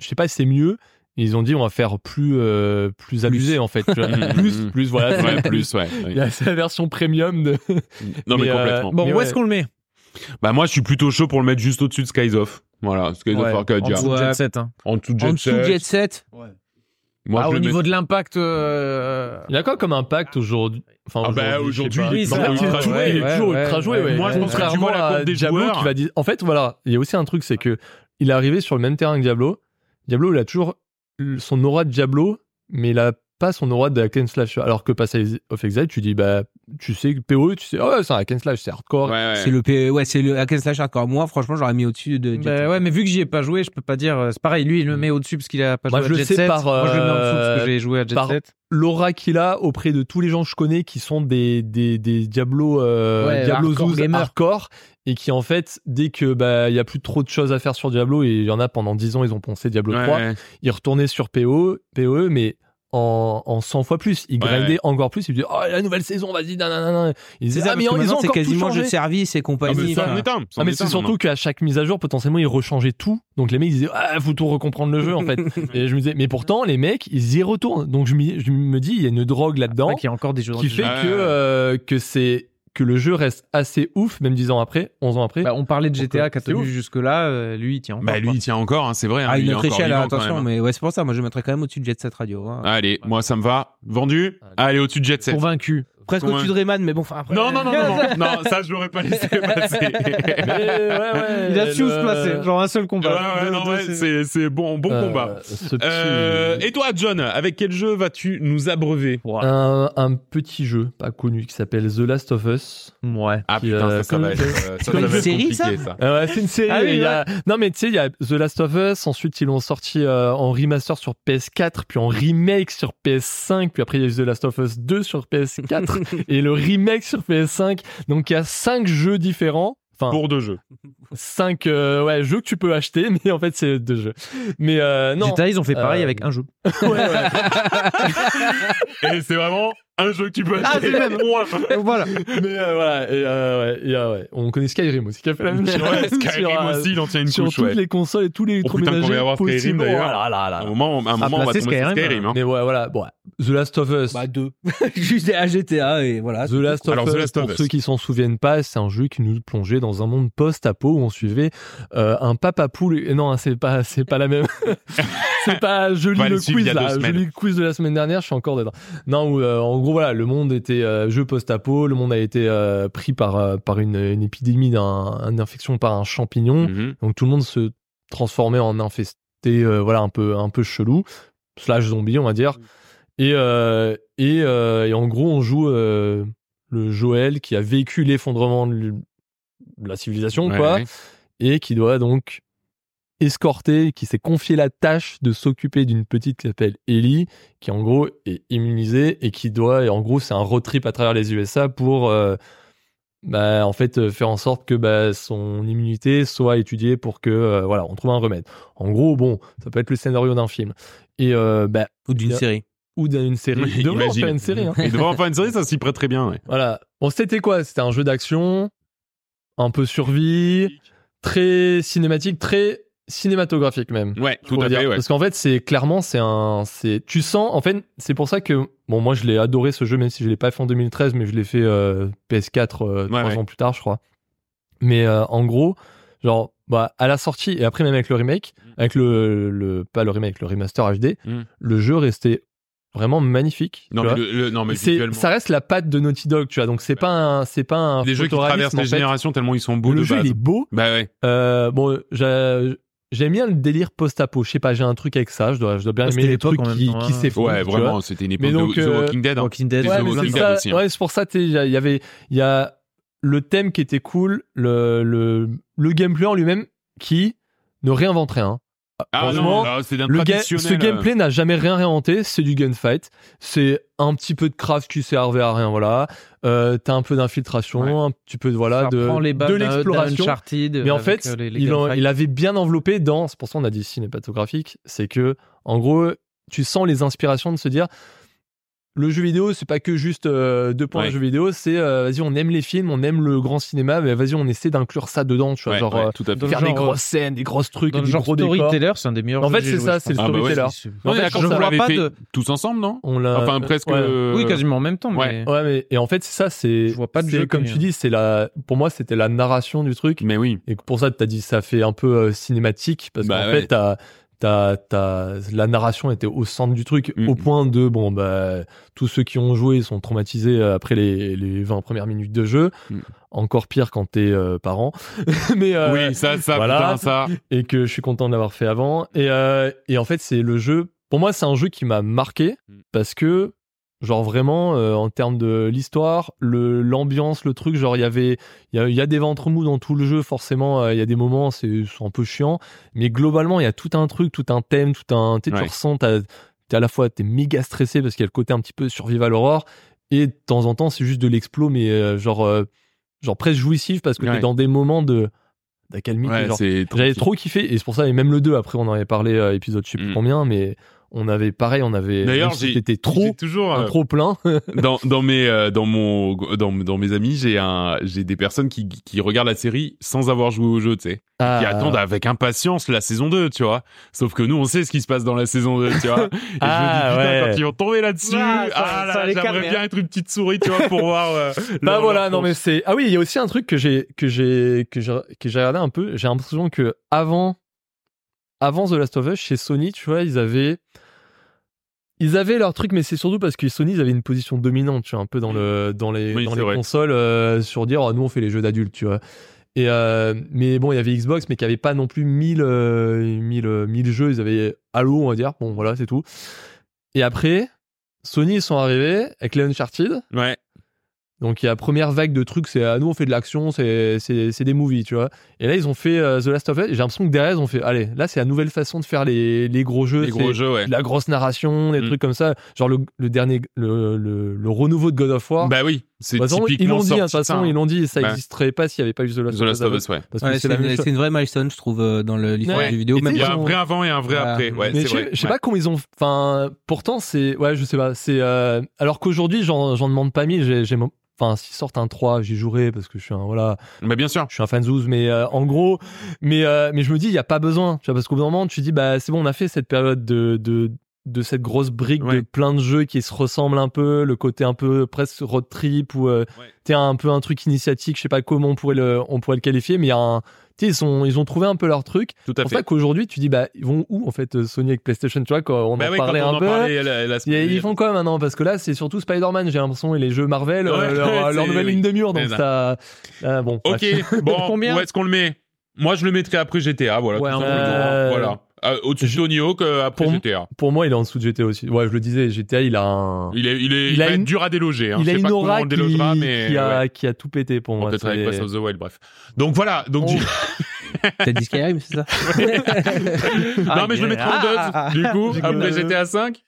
Je sais pas si c'est mieux. Ils ont dit on va faire plus euh, plus abusé en fait. tu vois. Plus mm, plus voilà. Plus, ouais. Il y a la version premium de. Non, mais, Mais, euh, complètement. Bon, Mais où ouais. est-ce qu'on le met? Bah, moi, je suis plutôt chaud pour le mettre juste au-dessus de Skies Off. Voilà, Skies Ouais, of Arcadia. En dessous de Ouais. Jet Set. hein. En dessous de En Jet dessous Set. Jet Set. Moi, Ah, au niveau mets- de l'impact. euh, Il y a quoi comme impact aujourd'hui? Enfin Ah bah, aujourd'hui, il est ouais, toujours- ouais, il est ouais, toujours ouais, ultra joué. ouais. ouais. Moi, je pense que tu Contrairement vois la à courbe des Diablo joueurs. qui va dire. En fait, voilà, il y a aussi un truc, c'est que il est arrivé sur le même terrain que Diablo. Diablo, il a toujours son aura de Diablo, mais il a pas son aura de hack and slash. Alors que Pass of Exile, tu dis bah, tu sais que PoE, tu sais, oh, ouais, c'est un hack and slash, c'est hardcore. Ouais, ouais. C'est le P... ouais, c'est le hack and slash hardcore. Moi, franchement, j'aurais mis au-dessus de Jet Bah ouais, mais vu que j'y ai pas joué, je peux pas dire. euh, C'est pareil, lui, il le met au-dessus parce qu'il a pas Moi, joué je à le Jet sais Set. par, Moi, je le mets en dessous parce euh, que j'ai joué à Jet par- Set. L'aura qu'il a auprès de tous les gens que je connais qui sont des des des Diablo euh, Ouais, Diablo hardcore Zouz hardcore et qui en fait dès que bah il y a plus trop de choses à faire sur Diablo et il y en a pendant 10 ans ils ont poncé Diablo Ouais, 3 ouais. il retournait sur PO, PoE, mais en, en 100 fois plus. Il Ouais, grindait ouais. encore plus. Il disait, oh, la nouvelle saison, vas-y, nanana. Il C'est disait, ça, ah, mais ils ont c'est quasiment jeu de service et Ah, compagnie. mais ça enfin. Ah, mais est c'est surtout qu'à chaque mise à jour, potentiellement, ils rechangeaient tout. Donc les mecs, ils disaient, ah, faut tout recomprendre le jeu, en fait. et je me disais, mais pourtant, les mecs, ils y retournent. Donc je, je me dis, il y a une drogue là-dedans Ouais, qu'il y a encore des jeux qui fait que, ouais. euh, que c'est, que le jeu reste assez ouf, même 10 ans après, 11 ans après. Bah, on parlait de GTA euh, qui a c'est tenu jusque-là, euh, lui il tient encore. Bah, lui, il tient encore, hein, c'est vrai. hein, lui, il une est autre encore échelle, vivant, attention, même, hein. mais ouais, c'est pour ça, moi je mettrais quand même au-dessus de Jet Set Radio. hein. Allez, moi, ça me va. Vendu. Allez, au-dessus de Jet Set. Convaincu. Presque Ouais. au-dessus de Rayman, mais bon, enfin après. Non, non, non, non, non, non, ça, je l'aurais pas laissé passer. Mais, ouais, ouais, Il a su où se le- placer. Genre un seul Ouais, combat. ouais, deux, ouais, c'est- bon, bon euh, combat. ce petit- Euh, et toi, John, avec quel jeu vas-tu nous abreuver? Un, un petit jeu pas connu qui s'appelle The Last of Us. Ouais. Ah Qui, putain, euh, ça, ça comme- va être, euh, ça, comme ça une va être série, ça ça. Ouais, c'est une série. Ah oui, il y a- Non mais tu sais, il y a The Last of Us. Ensuite, ils l'ont sorti euh, en remaster sur PS4, puis en remake sur PS5, puis après il y a eu The Last of Us 2 sur PS4 et le remake sur PS5. Donc il y a cinq jeux différents. Enfin, Pour deux jeux. cinq euh, ouais, jeux que tu peux acheter, mais en fait c'est deux jeux. Mais euh, non. GTA, ils ont fait pareil Euh, avec un jeu. Ouais, ouais. Et c'est vraiment un jeu que tu peux Ah, acheter. le même. voilà. mais euh, voilà. Et, euh, ouais, et, euh, ouais. On connaît Skyrim aussi qui a fait la même chose. Ouais, Skyrim Sur, euh, aussi, il en tient une sur couche, toutes les consoles et tous les Oh putain, qu'on avoir Skyrim, d'ailleurs. Oh là là là À un moment, à un moment on va tomber sur Skyrim, Skyrim. hein. Mais ouais, voilà. Bon, The Last of Us. Bah, deux. Juste à GTA et voilà. The Last of Alors, Us, The Last of pour Us. ceux qui s'en souviennent pas, c'est un jeu qui nous plongeait dans un monde post-apo où on suivait euh, un papa poule. Non, hein, c'est pas, c'est pas la même. c'est pas. Va le quiz là. Le quiz de la semaine dernière. Je suis encore dedans. Non, où, euh, en gros voilà, le monde était euh, jeu post-apo. Le monde a été euh, pris par euh, par une, une épidémie d'un, une infection par un champignon. Mhm. Donc tout le monde se transformait en infesté, voilà, un peu, un peu chelou, slash zombie, on va dire. Et, et, et en gros, on joue le Joël qui a vécu l'effondrement de la civilisation, Ouais, quoi, ouais. et qui doit donc escorter, qui s'est confié la tâche de s'occuper d'une petite qui s'appelle Ellie, qui en gros est immunisée et qui doit, et en gros, c'est un road trip à travers les USA pour euh, bah, en fait euh, faire en sorte que bah, son immunité soit étudiée pour que euh, voilà on trouve un remède. En gros, bon, ça peut être le scénario d'un film et euh, bah, Ou d'une série. ou d'une série. Il devrait en Imagine. faire une série. Hein. Il devrait en faire une série, ça s'y prête très bien. ouais. Voilà. Bon, c'était quoi? C'était un jeu d'action, un peu survie, très cinématique, très cinématographique même. Ouais, tout à dire. fait, ouais. Parce qu'en fait, c'est clairement, c'est un, c'est, tu sens, en fait, c'est pour ça que, bon, moi, je l'ai adoré ce jeu, même si je l'ai pas fait en 2013, mais je l'ai fait euh, PS4 euh, trois Ouais, ouais. ans plus tard, je crois. Mais euh, en gros, genre, bah, à la sortie et après même avec le remake, avec le, le pas le remake, le remaster HD, Mm. le jeu restait vraiment magnifique. Non, mais, le, le- non, mais ça reste la patte de Naughty Dog, tu vois. Donc c'est pas un, c'est pas un des jeux qui traversent en les fait. générations tellement ils sont beaux Le de jeu base. il est beau. Bah ouais. Euh, bon, j'ai- j'aime bien le délire post-apo. Je sais pas, j'ai un truc avec ça. Je dois, je dois bien aimer les trucs qui, qui hein. s'effondrent. Ouais, vraiment, c'était une époque Mais donc, de The euh, Walking Dead. hein. Walking Dead, Des Ouais, The mais Walking c'est Dead ça. aussi, hein. Ouais, c'est pour ça. Il y avait, il y a le thème qui était cool, le le le gameplay en lui-même qui ne réinvente rien. Ah non, non, c'est d'un Le ga- ce gameplay n'a jamais rien réinventé, c'est du gunfight. C'est un petit peu de craft qui servait à rien, voilà. Euh, T'as un peu d'infiltration, un petit peu de voilà Ça de, les de l'exploration. Mais en fait, euh, les- les il, en- il avait bien enveloppé dans. C'est pour ça qu'on a dit cinématographique. C'est que, en gros, tu sens les inspirations de se dire. Le jeu vidéo, c'est pas que juste euh, deux points Ouais. de jeu vidéo, c'est euh, vas-y, on aime les films, on aime le grand cinéma, mais vas-y, on essaie d'inclure ça dedans, tu vois, Ouais, genre ouais, euh, tout à faire des genre, grosses scènes, des grosses trucs, des genre gros storyteller, c'est un des meilleurs En jeux fait, c'est ça, c'est le. Ah bah storyteller. On En est fait, d'accord, je vois pas fait de- tous ensemble, non? On l'a- Enfin, presque. ouais. euh, Oui, quasiment en même temps. ouais. Mais... Ouais, mais et en fait, c'est ça, c'est Je vois pas de jeu comme comme tu dis, c'est la pour moi, c'était la narration du truc Mais oui. et que pour ça tu as dit ça fait un peu euh, cinématique parce Bah qu'en fait t'as la narration était au centre du truc, au point de, bon, bah, tous ceux qui ont joué sont traumatisés après les, les 20 premières minutes de jeu. Mm. Encore pire quand t'es euh, parent. Mais, euh, oui, ça, ça, voilà. putain, ça. et que je suis content de l'avoir fait avant. Et, euh, et en fait, c'est le jeu. Pour moi, c'est un jeu qui m'a marqué Mm. parce que, genre vraiment, euh, en termes de l'histoire, le l'ambiance, le truc, genre il y avait, il y a, il y a des ventres mous dans tout le jeu. Forcément, euh, il y a des moments, c'est un peu chiant, mais globalement, il y a tout un truc, tout un thème, tout un. Tu Ouais. ressens, t'es à la fois t'es méga stressé parce qu'il y a le côté un petit peu survival horror et de temps en temps c'est juste de l'explo mais euh, genre genre presque jouissif parce que Ouais. t'es dans des moments de d'accalmie Ouais, j'avais trop kiffé et c'est pour ça et même le 2 après on en avait parlé épisode je sais plus Mm. combien mais on avait pareil on avait D'ailleurs, c'était j'ai trop toujours un euh, trop plein dans dans mes euh, dans mon dans, dans mes amis, j'ai un j'ai des personnes qui qui regardent la série sans avoir joué au jeu, tu sais, qui Ah. attendent avec impatience la saison 2, tu vois. Sauf que nous, on sait ce qui se passe dans la saison 2, tu vois. Et Ah, je me dis putain, ouais. quand ils vont tomber là-dessus, Ah, ah, ça- là, j'aimerais bien hein. être une petite souris, tu vois, pour voir. euh, bah leur- voilà leur non mais c'est ah oui il y a aussi un truc que j'ai que j'ai que j'ai que j'ai regardé un peu j'ai l'impression que avant avant The Last of Us chez Sony tu vois ils avaient ils avaient leur truc mais c'est surtout parce que Sony ils avaient une position dominante tu vois un peu dans le dans les Oui, dans les consoles euh, sur dire oh, nous on fait les jeux d'adultes tu vois. Et euh, mais bon il y avait Xbox mais qui avait pas non plus 1000 euh, 1000 euh, 1000 jeux. Ils avaient Halo on va dire. Bon voilà c'est tout. Et après Sony ils sont arrivés avec les Uncharted. Ouais. Donc il y a la première vague de trucs, c'est ah, nous on fait de l'action, c'est c'est c'est des movies, tu vois. Et là ils ont fait euh, The Last of Us. et J'ai l'impression que derrière ils ont fait allez là c'est la nouvelle façon de faire les les gros jeux, Les gros jeux, ouais. la grosse narration, des Mm. trucs comme ça. Genre le, le dernier le, le le renouveau de God of War. Bah oui, c'est ils l'ont dit, hein, de toute façon, ils l'ont dit, ça Ouais. n'existerait pas s'il n'y avait pas eu The Last, The Last of Us, ouais. Parce que Ouais, c'est c'est la même une, chose. c'est une vraie milestone, je trouve, euh, dans le- l'histoire Ouais. du vidéo. Même Il y a un vrai avant et un vrai après. Ouais, mais c'est je, vrai. je sais Ouais. pas comment ils ont. Enfin, pourtant c'est. Ouais, je sais pas. C'est euh, alors qu'aujourd'hui j'en j'en demande pas mille. J'ai, Enfin, s'ils sortent un 3, j'y jouerai parce que je suis un voilà, Bah bien sûr. je suis un fan zouz, mais euh, en gros, mais euh, mais je me dis il y a pas besoin, tu vois, parce qu'au bout d'un moment tu dis bah c'est bon, on a fait cette période de de de cette grosse brique de plein de jeux qui se ressemblent un peu, le côté un peu presque road trip ou euh, Ouais. un peu un truc initiatique, je sais pas comment on pourrait le on pourrait le qualifier, mais il y a un tu sais, ils sont ils ont trouvé un peu leur truc. Tout C'est pour ça qu'aujourd'hui tu dis bah ils vont où en fait euh, Sony avec PlayStation, tu vois, quand on Bah en quand parlait on un en peu. parlait la, la Et semaine ils font quoi maintenant? Parce que là, c'est surtout Spider-Man, j'ai l'impression, et les jeux Marvel, euh, leur, nouvelle oui. ligne de mur. Donc ça. Bon. Ok, bref. bon, Combien où est-ce qu'on le met? Moi, je le mettrais après GTA, voilà. Ouais, tout on- simplement. Voilà. Euh, Au-dessus de Tony Hawk, euh, après Pour- GTA. Pour moi, il est en dessous de GTA aussi. Ouais, je le disais, GTA, il a un. Il est, il est, Il il a va une- dur à déloger. Hein. il Je a sais une aura qui, délogera, mais qui, a, ouais. qui a tout pété pour moi. peut-être avec Breath of the Wild, bref. Donc voilà. Donc Oh. du- T'as dit Skyrim, c'est ça? Non mais je le mettrai en Ah, deux. Du coup, après. GTA 5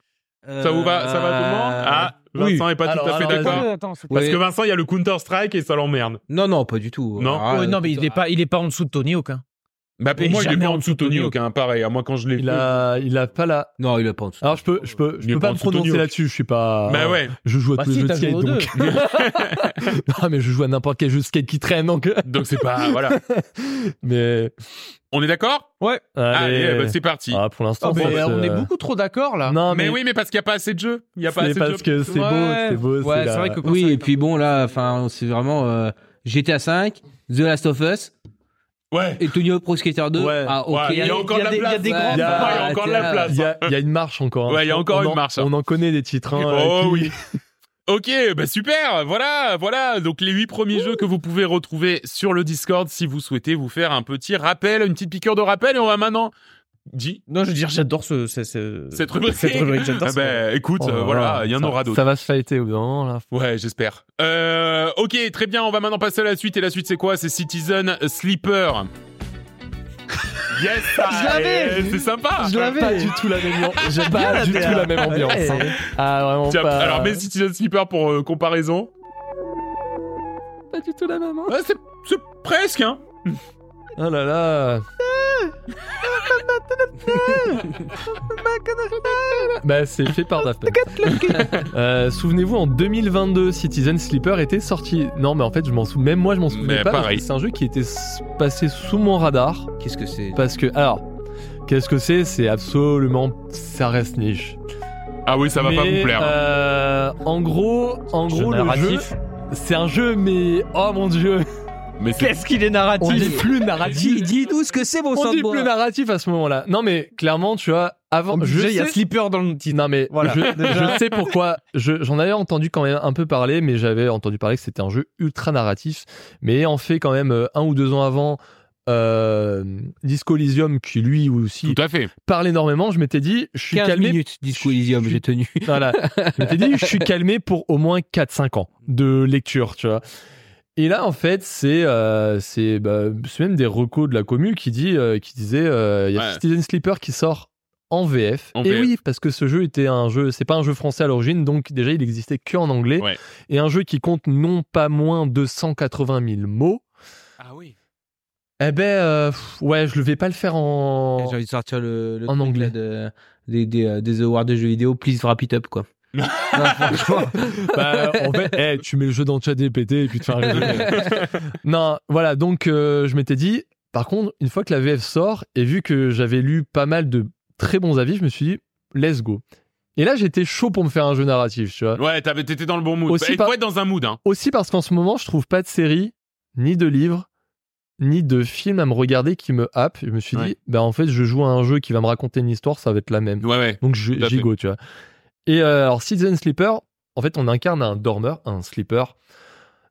Ça vous va, ça va tout le monde? Ah, oui. Vincent est pas tout à fait alors, d'accord. Parce que Vincent, il y a le Counter Strike et ça l'emmerde. Non, non, pas du tout. Non? Ah, Ouais, non, mais il est pas, il est pas en dessous de Tony Hawk. hein. Bah pour moi, il est pas en dessous de Tony Hawk, hein, pareil. À moi, quand je l'ai Il a, il a pas la. Non, il est pas en dessous. Alors je peux, je peux, je peux pas me prononcer là-dessus. Je suis pas. Bah ouais. Je joue à Bah tous si, les jeux de skate donc. non mais je joue à n'importe quel jeu de skate qui traîne donc. Donc c'est pas voilà. Mais. On est d'accord? Ouais. Allez, Allez. bah, c'est parti. Ah, pour l'instant. Oh, c'est- on est beaucoup trop d'accord là. Non mais, mais. oui, mais parce qu'il y a pas assez de jeux. Il y a pas c'est assez de jeux. parce que c'est beau, c'est beau. Ouais, c'est vrai que quand Oui, et puis bon, là, enfin, c'est vraiment euh, GTA 5, The Last of Us Ouais. et Tony Hawk Pro Skater 2. Ouais. Ah, ok. Ouais, il y a encore de la place. il y a encore de la place. Il y, a, une marche encore. hein. Ouais, il y a encore On une en- marche, hein. On en connaît des titres. hein, Oh qui- oui. Ok, bah super, voilà, voilà. Donc les huit premiers jeux que vous pouvez retrouver sur le Discord si vous souhaitez vous faire un petit rappel, une petite piqûre de rappel. Et on va maintenant. Dis. Non, je veux dire, j'adore ce, ce- ce- Cette rubrique. Cette rubrique, j'adore. Ah bah, écoute, Oh euh, là voilà, là, il y en ça- aura d'autres. Ça va se fighter au bout d'un moment là. Ouais, j'espère. Euh, ok, très bien. On va maintenant passer à la suite. Et la suite, c'est quoi? C'est Citizen Sleeper. Yes, ça, Je l'avais. C'est sympa. Je l'avais. Pas du tout la même ambiance. J'ai pas du tout la même ambiance. hein. Ah, vraiment Tiens, pas. alors mets Citizen Sleeper pour euh, comparaison. pas du tout la même. hein. Ouais, c'est c'est presque, hein. Oh là là. Bah, c'est fait par Daft Punk. Euh, Souvenez-vous, en 2022, Citizen Sleeper était sorti. Non, mais en fait, je m'en souviens. Même moi, je m'en souvenais Mais pas. parce pareil. que C'est un jeu qui était s- passé sous mon radar. Qu'est-ce que c'est? Parce que, alors, qu'est-ce que c'est? C'est absolument. Ça reste niche. Ah oui, ça va pas Mais, vous plaire. euh, en gros, en gros, le jeu. narratif. C'est un jeu, mais. Oh mon dieu Mais Qu'est-ce qu'il est On narratif dit plus narratif. Dis- Dis-nous ce que c'est, mon On dit plus narratif à ce moment-là. Non, mais clairement, tu vois, avant. Je je il y a sais- Slipper dans le titre. Non mais Voilà, je, sais pourquoi. Je- J'en avais entendu quand même un peu parler, mais j'avais entendu parler que c'était un jeu ultra narratif. Mais en fait, quand même, euh, un ou deux ans avant, euh, Disco Elysium, qui lui aussi tout à fait. parle énormément, je m'étais dit, je suis 15 calmé. minutes, Disco Elysium, j'ai tenu. Voilà. je m'étais dit, je suis calmé pour au moins 4-5 ans de lecture, tu vois. Et là, en fait, c'est euh, c'est bah, c'est même des recos de la commune qui dit euh, qui disait euh, il y a Ouais. Citizen Sleeper qui sort en VF. En et VF. oui, parce que ce jeu était un jeu, c'est pas un jeu français à l'origine, donc déjà il existait que en anglais. Ouais. Et un jeu qui compte non pas moins de 180 000 mots. Ah oui. Eh ben, euh, pff, ouais, je ne vais pas le faire en. J'ai envie de sortir le, le En truc, anglais. là, de, des, des, euh, des awards de jeux vidéo. Please wrap it up, quoi. Non, franchement. Bah, en fait, tu mets le jeu dans ChatGPT et puis tu fais un résumé. non, voilà, donc euh, je m'étais dit, par contre, une fois que la VF sort, et vu que j'avais lu pas mal de très bons avis, je me suis dit, let's go. Et là, j'étais chaud pour me faire un jeu narratif, tu vois. Ouais, t'avais- t'étais dans le bon mood. Aussi Bah, par- faut être dans un mood, hein. Aussi parce qu'en ce moment, je trouve pas de série, ni de livre, ni de film à me regarder qui me happe. Je me suis Ouais. dit, bah en fait, je joue à un jeu qui va me raconter une histoire, ça va être la même. Ouais, ouais. Donc go, tu vois. Et euh, alors Citizen Sleeper, en fait, on incarne un dormeur, un sleeper.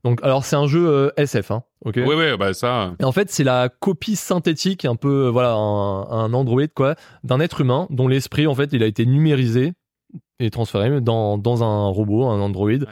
Donc alors c'est un jeu euh, SF, hein, ok. Ouais, ouais, bah ça. Et en fait, c'est la copie synthétique, un peu, euh, voilà, un, un androïde quoi, d'un être humain dont l'esprit, en fait, il a été numérisé et transféré dans, dans un robot, un androïde,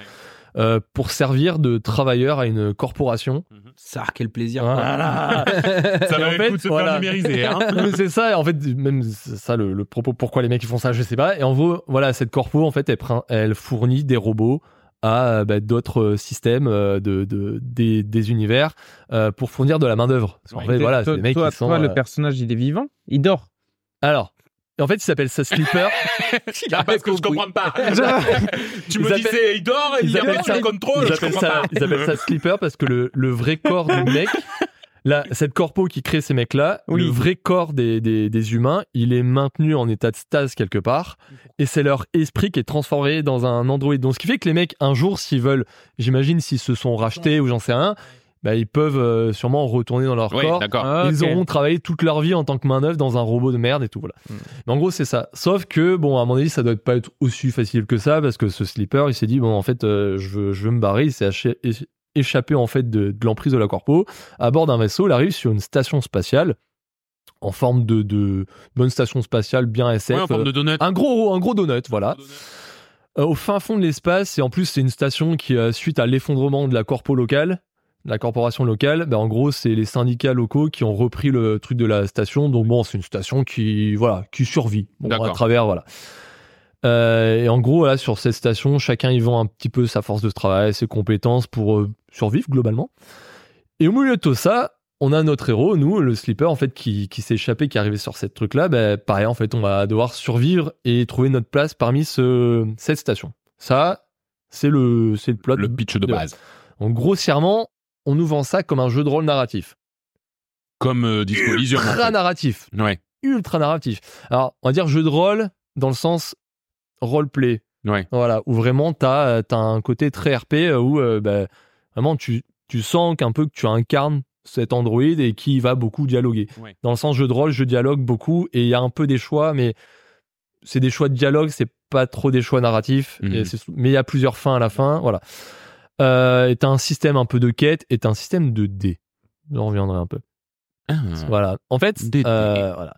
euh, pour servir de travailleur à une corporation. Ça, quel plaisir. Voilà. Ça valait fait, le coup de se voilà. faire numériser, hein. Mais c'est ça, en fait, même ça le, le propos, pourquoi les mecs ils font ça, je sais pas. Et en gros, voilà, cette corpo, en fait, elle, fournit des robots à bah, d'autres euh, systèmes euh, de, de- des, des univers euh, pour fournir de la main-d'œuvre. Parce qu'en Ouais. fait, voilà, c'est des mecs toi, qui sont. toi, euh, le personnage, il est vivant Il dort. Alors, en fait, il s'appelle ça Sleeper. Ah, parce que je comprends pas. tu me Ils appellent- disais, il dort, et ils il y a appellent ça- de contrôle. ils, appellent ça, ils appellent ça Sleeper parce que le, le vrai corps du mec, là, cette corpo qui crée ces mecs-là, Oui. le vrai corps des, des, des humains, il est maintenu en état de stase quelque part, et c'est leur esprit qui est transformé dans un androïde. Donc, ce qui fait que les mecs, un jour, s'ils veulent, j'imagine, s'ils se sont rachetés ou j'en sais rien, bah, ils peuvent euh, sûrement retourner dans leur Oui, corps. d'accord. Ils auront travaillé toute leur vie en tant que main-d'œuvre dans un robot de merde et tout, voilà. Mm. Mais en gros, c'est ça. Sauf que, bon, à mon avis, ça doit pas être aussi facile que ça parce que ce sleeper, il s'est dit, bon, en fait, euh, je, veux, je veux me barrer. Il s'est échappé, en fait, de, de l'emprise de la corpo. À bord d'un vaisseau, il arrive sur une station spatiale en forme de, de bonne station spatiale bien SF. Ouais, en forme euh, de donut. un gros, un gros donut, voilà. Euh, au fin fond de l'espace, et en plus, c'est une station qui, euh, suite à l'effondrement de la corpo locale, la corporation locale, ben, en gros, c'est les syndicats locaux qui ont repris le truc de la station. Donc bon, c'est une station qui, voilà, qui survit. Bon, à travers, voilà. Euh, et en gros, voilà, sur cette station, chacun y vend un petit peu sa force de travail, ses compétences pour euh, survivre globalement. Et au milieu de tout ça, on a notre héros, nous, le sleeper, en fait, qui, qui s'est échappé, qui est arrivé sur cette truc-là. Ben, pareil, en fait, on va devoir survivre et trouver notre place parmi ce, cette station. Ça, c'est le, c'est le plot. Le pitch de de- base. Donc, grossièrement, on nous vend ça comme un jeu de rôle narratif. Comme euh, Disco Elysium. en Ultra fait. narratif. Ouais. Ultra narratif. Alors, on va dire jeu de rôle dans le sens roleplay. Ouais. Voilà, où vraiment t'as as un côté très RP euh, où euh, bah, vraiment tu, tu sens qu'un peu que tu incarnes cet androïde et qui va beaucoup dialoguer. Ouais. Dans le sens jeu de rôle, je dialogue beaucoup et il y a un peu des choix, mais c'est des choix de dialogue, c'est pas trop des choix narratifs, Mhm. et mais il y a plusieurs fins à la fin, voilà. Euh, t'as un système un peu de quête et t'as un système de dés. J'en reviendrai un peu. Ah. Voilà. En fait, euh, voilà.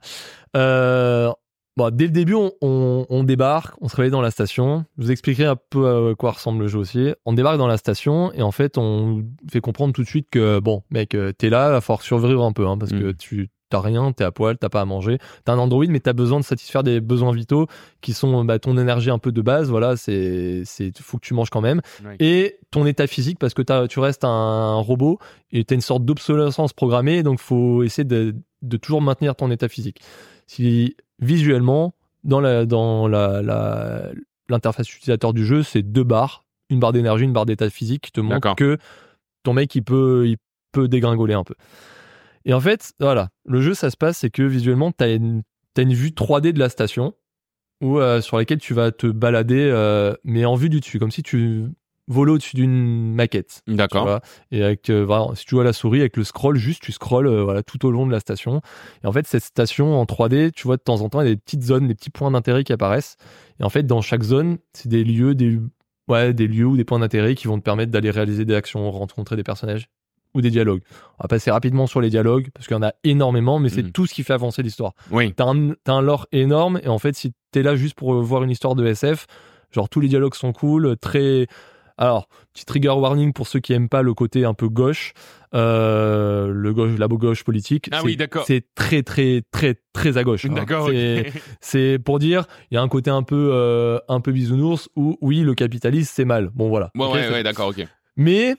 Euh, bon, dès le début, on, on- on débarque, on se réveille dans la station. Je vous expliquerai un peu à quoi ressemble le jeu aussi. On débarque dans la station et en fait, on fait comprendre tout de suite que bon, mec, t'es là, va falloir survivre un peu, hein, parce que Mhm. tu t'as rien, t'es à poil, t'as pas à manger. T'as un Android, mais t'as besoin de satisfaire des besoins vitaux qui sont bah, ton énergie un peu de base. Voilà, c'est, c'est, faut que tu manges quand même. Et ton état physique, parce que t'as, tu restes un robot et t'as une sorte d'obsolescence programmée, donc faut essayer de, de toujours maintenir ton état physique. Si visuellement, dans la, dans la, la- l'interface utilisateur du jeu, c'est deux barres, une barre d'énergie, une barre d'état physique qui te montre D'accord. que ton mec il peut, il peut dégringoler un peu. Et en fait, voilà, le jeu, ça se passe, c'est que visuellement, tu as une, t'as une vue 3D de la station où, euh, sur laquelle tu vas te balader, euh, mais en vue du dessus, comme si tu volais au-dessus d'une maquette. D'accord. Et avec, euh, voilà, si tu vois la souris, avec le scroll, juste, tu scrolles euh, voilà, tout au long de la station. Et en fait, cette station en 3D, tu vois, de temps en temps, il y a des petites zones, des petits points d'intérêt qui apparaissent. Et en fait, dans chaque zone, c'est des lieux, des, ouais, des lieux ou des points d'intérêt qui vont te permettre d'aller réaliser des actions, rencontrer des personnages ou des dialogues. On va passer rapidement sur les dialogues parce qu'il y en a énormément, mais c'est Mhm. tout ce qui fait avancer l'histoire. Oui. T'as un, t'as un lore énorme et en fait, si t'es là juste pour voir une histoire de SF, genre tous les dialogues sont cool, très. Alors, petit trigger warning pour ceux qui aiment pas le côté un peu gauche, euh, le gauche, la gauche politique. Ah oui, d'accord. C'est très, très, très, très à gauche. hein. D'accord. C'est- pour dire, il y a un côté un peu, euh, un peu bisounours où oui, le capitalisme c'est mal. Bon voilà. Ouais, Ok, ouais, ouais, d'accord, ok. Mais,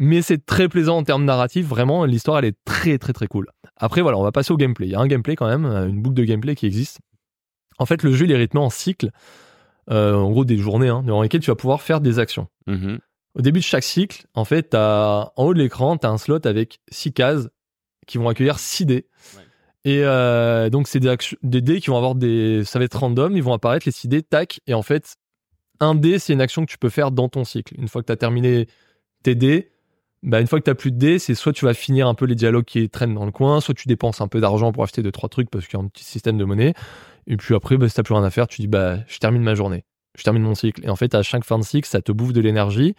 mais c'est très plaisant en termes narratifs. Vraiment, l'histoire elle est très très très cool. Après voilà, on va passer au gameplay. Il y a un gameplay quand même, une boucle de gameplay qui existe. En fait, le jeu il est rythmé en cycle, euh, en gros des journées, hein, dans lesquelles tu vas pouvoir faire des actions. Mhm. Au début de chaque cycle, en fait, t'as, en haut de l'écran, tu as un slot avec 6 cases qui vont accueillir 6 dés. Ouais. Et euh, donc, c'est des, des dés qui vont avoir des. Ça va être random, ils vont apparaître, les 6 dés, tac. Et en fait, un dé, c'est une action que tu peux faire dans ton cycle. Une fois que tu as terminé tes dés, bah, une fois que tu plus de dés, c'est soit tu vas finir un peu les dialogues qui traînent dans le coin, soit tu dépenses un peu d'argent pour acheter deux, trois trucs parce qu'il y a un petit système de monnaie. Et puis après, bah, si t'as plus rien à faire, tu dis, bah, je termine ma journée. Je termine mon cycle. Et en fait, à chaque fin de cycle, ça te bouffe de l'énergie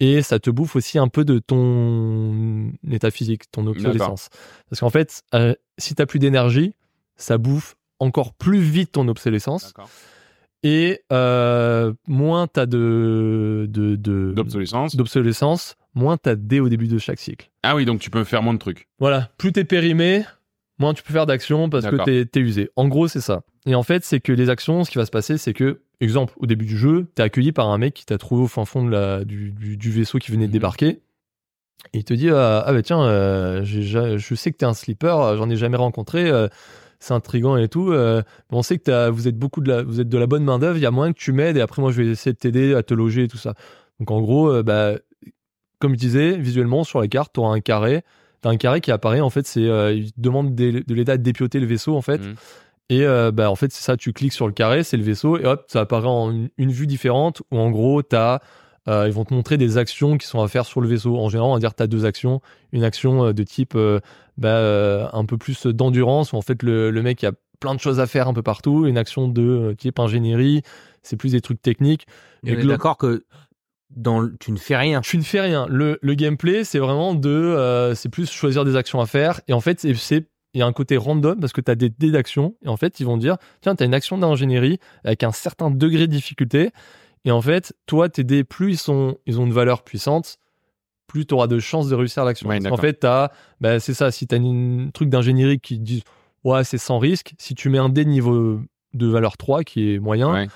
et ça te bouffe aussi un peu de ton état physique, ton obsolescence. Parce qu'en fait, euh, si t'as plus d'énergie, ça bouffe encore plus vite ton obsolescence et euh, moins t'as de, de, de- D'obsolescence. Moins t'as de dés au début de chaque cycle. Ah oui, donc tu peux faire moins de trucs. Voilà, plus t'es périmé, moins tu peux faire d'actions parce que t'es t'es usé. En gros, c'est ça. Et en fait, c'est que les actions, ce qui va se passer, c'est que, exemple, au début du jeu, t'es accueilli par un mec qui t'a trouvé au fin fond de la, du, du, du vaisseau qui venait de Mhm. débarquer. Et il te dit ah, ah bah tiens, euh, je sais que t'es un slipper, euh, j'en ai jamais rencontré, euh, c'est intriguant et tout. euh, on sait que t'as- vous êtes beaucoup de la, vous êtes de la bonne main d'œuvre. Il y a moyen que tu m'aides et après moi je vais essayer de t'aider à te loger et tout ça. Donc en gros, euh, bah, comme je disais, visuellement sur les cartes, tu auras un carré. T'as un carré qui apparaît en fait, c'est euh, il te demande de, de l'aider à dépioter le vaisseau en fait. Mhm. Et euh, bah en fait c'est ça, tu cliques sur le carré, c'est le vaisseau et hop, ça apparaît en une, une vue différente où en gros t'as euh, ils vont te montrer des actions qui sont à faire sur le vaisseau. En général, on va dire que tu as deux actions. Une action euh, de type euh, bah, un peu plus d'endurance, où en fait le, le mec il a plein de choses à faire un peu partout. Une action de type ingénierie, c'est plus des trucs techniques. Et on est glo- d'accord que dans le- tu ne fais rien. tu ne fais rien. Le, le gameplay, c'est vraiment de. euh, c'est plus choisir des actions à faire. Et en fait, c'est- c'est. Il y a un côté random parce que tu as des dés d'action. Et en fait, ils vont dire tiens, tu as une action d'ingénierie avec un certain degré de difficulté. Et en fait, toi, tes dés, plus ils, sont, ils ont une valeur puissante, plus tu auras de chances de réussir l'action. Ouais, qu'en fait, t'as- bah, c'est ça. Si tu as un truc d'ingénierie qui dit ouais, c'est sans risque, si tu mets un dé de niveau de valeur 3 qui est moyen, Ouais.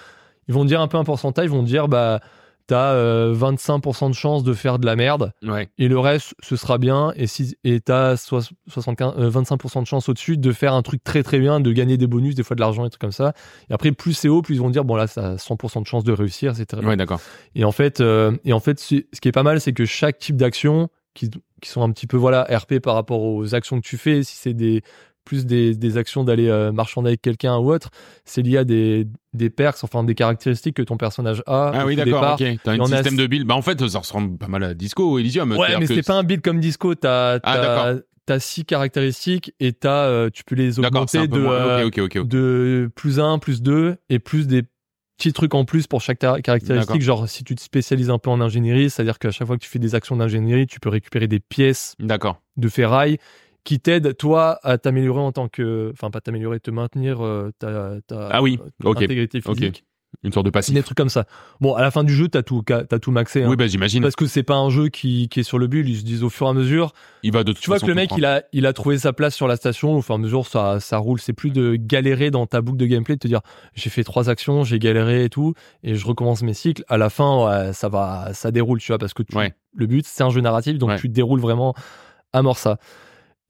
ils vont dire un peu un pourcentage. Ils vont dire bah, t'as euh, 25% de chances de faire de la merde Ouais. et le reste ce sera bien et si et t'as soix- 75 euh, 25% de chance au-dessus de faire un truc très très bien de gagner des bonus des fois de l'argent et trucs comme ça et après plus c'est haut plus ils vont dire bon là ça a 100% de chance de réussir etc Ouais, d'accord. et en fait euh, et en fait ce qui est pas mal c'est que chaque type d'action qui, qui sont un petit peu voilà RP par rapport aux actions que tu fais si c'est des plus des, des actions d'aller euh, marchander avec quelqu'un ou autre c'est lié à des, des perks enfin des caractéristiques que ton personnage a Ah oui, d'accord, ok. T'as un a- système de build. Bah, en fait, ça ressemble pas mal à Disco ou Elysium. Ouais, mais c'est pas un build comme disco. T'as Ah, t'as- six caractéristiques et t'as euh, tu peux les augmenter de, moins. de plus 1, plus 2 et plus des petits trucs en plus pour chaque caractéristique. Genre si tu te spécialises un peu en ingénierie, c'est-à-dire qu'à chaque fois que tu fais des actions d'ingénierie, tu peux récupérer des pièces de ferraille qui t'aident toi à t'améliorer en tant que enfin pas t'améliorer te maintenir euh, ta, ta Ah oui, ok, intégrité physique Une sorte de passif. des trucs comme ça. Bon, à la fin du jeu, t'as tout, t'as tout maxé. hein. Oui, bah j'imagine. Parce que c'est pas un jeu qui, qui est sur le build, ils se disent au fur et à mesure. Il va de toute Tu vois que le mec, il a, il a trouvé sa place sur la station, au fur et à mesure, ça, ça roule. C'est plus de galérer dans ta boucle de gameplay, de te dire, j'ai fait trois actions, j'ai galéré et tout, et je recommence mes cycles. À la fin, ouais, ça va, ça déroule, tu vois, parce que tu- Ouais. le but, c'est un jeu narratif, donc Ouais. tu déroules vraiment à mort ça.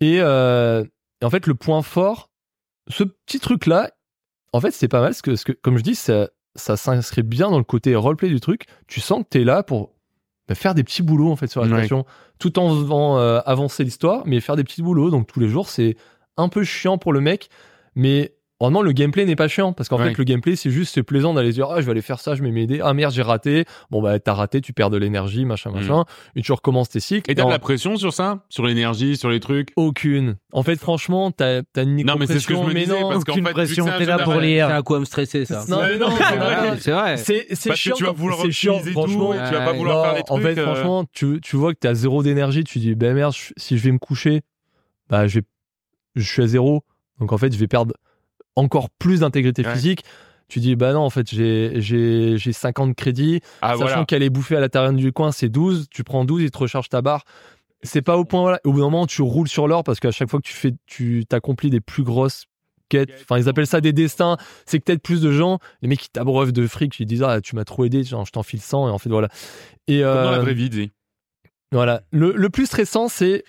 Et, euh, et en fait, le point fort, ce petit truc-là, en fait, c'est pas mal, parce que, parce que comme je dis, ça, ça s'inscrit bien dans le côté roleplay du truc. Tu sens que t'es là pour bah, faire des petits boulots, en fait, sur la Ouais. station, tout en faisant euh, avancer l'histoire, mais faire des petits boulots. Donc, tous les jours, c'est un peu chiant pour le mec, mais Vraiment, le gameplay n'est pas chiant parce qu'en Ouais. fait, le gameplay, c'est juste, c'est plaisant d'aller se dire, ah, je vais aller faire ça, je vais m'aider. Ah merde, j'ai raté. Bon, bah, t'as raté, tu perds de l'énergie, machin, machin. Et tu recommences tes cycles. Mm. Et t'as de la pression sur ça? Sur l'énergie, sur les trucs? Aucune. En fait, franchement, t'as, t'as une Non, mais c'est ce que je me disais, non. parce qu'en fait, pression, t'es là pour lire. C'est à quoi me stresser ça Non, mais non, c'est vrai. C'est vrai. C'est, chiant. tu vas vouloir c'est chiant, franchement. tu vas pas vouloir faire trucs. en fait, euh, franchement, tu, tu vois que t'as zéro d'énergie, tu dis, ben merde, si je vais me coucher, bah, je vais, je suis à zéro. Donc, en fait, je vais perdre encore plus d'intégrité Ouais. physique. Tu dis, bah non, en fait, j'ai, j'ai, j'ai 50 crédits. Ah Sachant voilà. qu'elle est bouffée à la taverne du coin, c'est 12. Tu prends 12, il te recharge ta barre. C'est pas au point, voilà. Au bout d'un moment, tu roules sur l'or parce qu'à chaque fois que tu fais, tu t'accomplis des plus grosses quêtes. Enfin, ils appellent ça des destins. C'est que peut-être plus de gens, les mecs qui t'abreuvent de fric, qui disent, ah, tu m'as trop aidé, genre, je t'en file 100, et en fait, voilà. Et, Comme dans la euh, vraie vie, dis. voilà. Le, le plus stressant, c'est,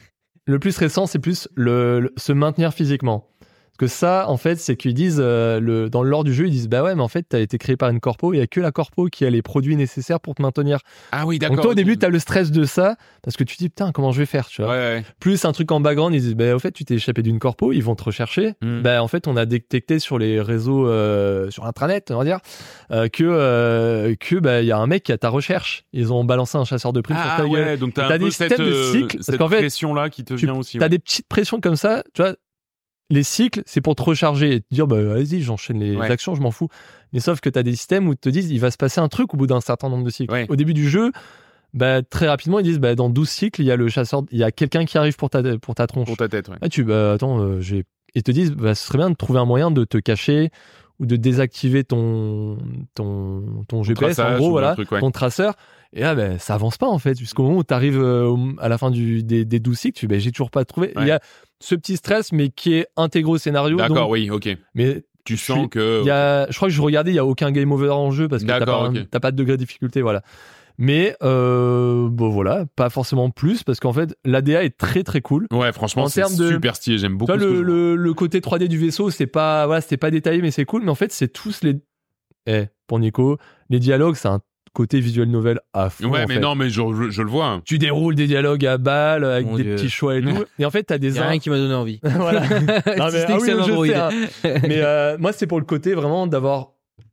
le plus stressant, c'est plus le, le- se maintenir physiquement. Que ça, en fait, c'est qu'ils disent, euh, le, dans le lore du jeu, ils disent, bah ouais, mais en fait, t'as été créé par une corpo, il y a que la corpo qui a les produits nécessaires pour te maintenir. Ah oui, d'accord. Donc toi, au début, t'as le stress de ça, parce que tu te dis, putain, comment je vais faire, tu Ouais, vois. ouais. Plus un truc en background, ils disent, bah au fait, tu t'es échappé d'une corpo, ils vont te rechercher. Hmm. Bah en fait, on a détecté sur les réseaux, euh, sur intranet, on va dire, euh, que euh, que bah il y a un mec qui a ta recherche. Ils ont balancé un chasseur de primes sur Ah ta gueule. ouais, donc t'as un des peu cette, de euh, parce cette pression-là qui te tu- vient aussi. T'as ouais. des petites pressions comme ça, tu vois. Les cycles, c'est pour te recharger et te dire, bah, vas-y, j'enchaîne les Ouais. actions, je m'en fous. Mais sauf que t'as des systèmes où ils te disent, il va se passer un truc au bout d'un certain nombre de cycles. Ouais. Au début du jeu, bah, très rapidement, ils disent, bah, dans 12 cycles, il y a le chasseur, il y a quelqu'un qui arrive pour ta, pour ta tronche. Pour ta tête, ouais. Ah, tu, bah, attends, euh, j'ai, et te disent, bah, ce serait bien de trouver un moyen de te cacher ou de désactiver ton, ton, ton GPS, en gros, voilà, truc, ton traceur. Et là, ben, ça avance pas, en fait, jusqu'au moment où tu arrives à la fin du, des, des 12 cycles, tu ben, j'ai toujours pas trouvé. Il y a ce petit stress, mais qui est intégré au scénario. D'accord, oui, ok. Mais Tu sens suis- que. y a, je crois que je regardais, il y a aucun game over en jeu parce que t'as pas, pas de degré de difficulté, voilà. Mais euh, bon voilà, pas forcément plus parce qu'en fait l'ADA est très très cool. Ouais, franchement, En c'est super stylé. J'aime beaucoup vois, ce le, côté 3D du vaisseau, c'est pas, voilà, c'était pas détaillé, mais c'est cool. Mais en fait, c'est tous les. Eh, pour Nico, les dialogues, c'est un côté visuel novel à fond. Ouais, en mais fait. non, mais je, je, je le vois. Tu déroules des dialogues à balles avec Mon des Dieu. petits choix et tout. et en fait, t'as des y a rien qui m'a donné envie. voilà. Non, mais- ah oui, je sais, hein. mais euh, moi, c'est pour le côté vraiment d'avoir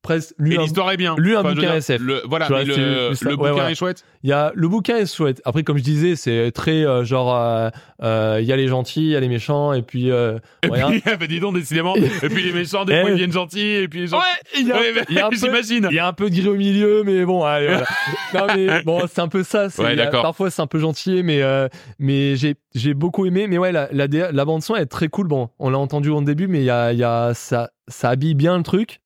presque lu l'histoire est bien. lu un bouquin dire, SF. Le, voilà, vois, mais le, Ouais, bouquin est chouette. Il y a le bouquin est chouette. Après, comme je disais, c'est très euh, genre euh, euh, il y a les gentils, il y a les méchants, et puis euh, Et ouais, puis, bah, dis donc, décidément. et puis les méchants, des Eh. fois, ils viennent gentils, et puis les gentils. il y a, Ouais, J'imagine. il y a un peu de gris au milieu, mais bon, allez, voilà. non, mais bon, c'est un peu ça. a-. Parfois, c'est un peu gentil, mais mais j'ai j'ai beaucoup aimé. Mais ouais, la la, bande son est très cool. Bon, on l'a entendu au début, mais il y a y a ça ça habille bien le truc.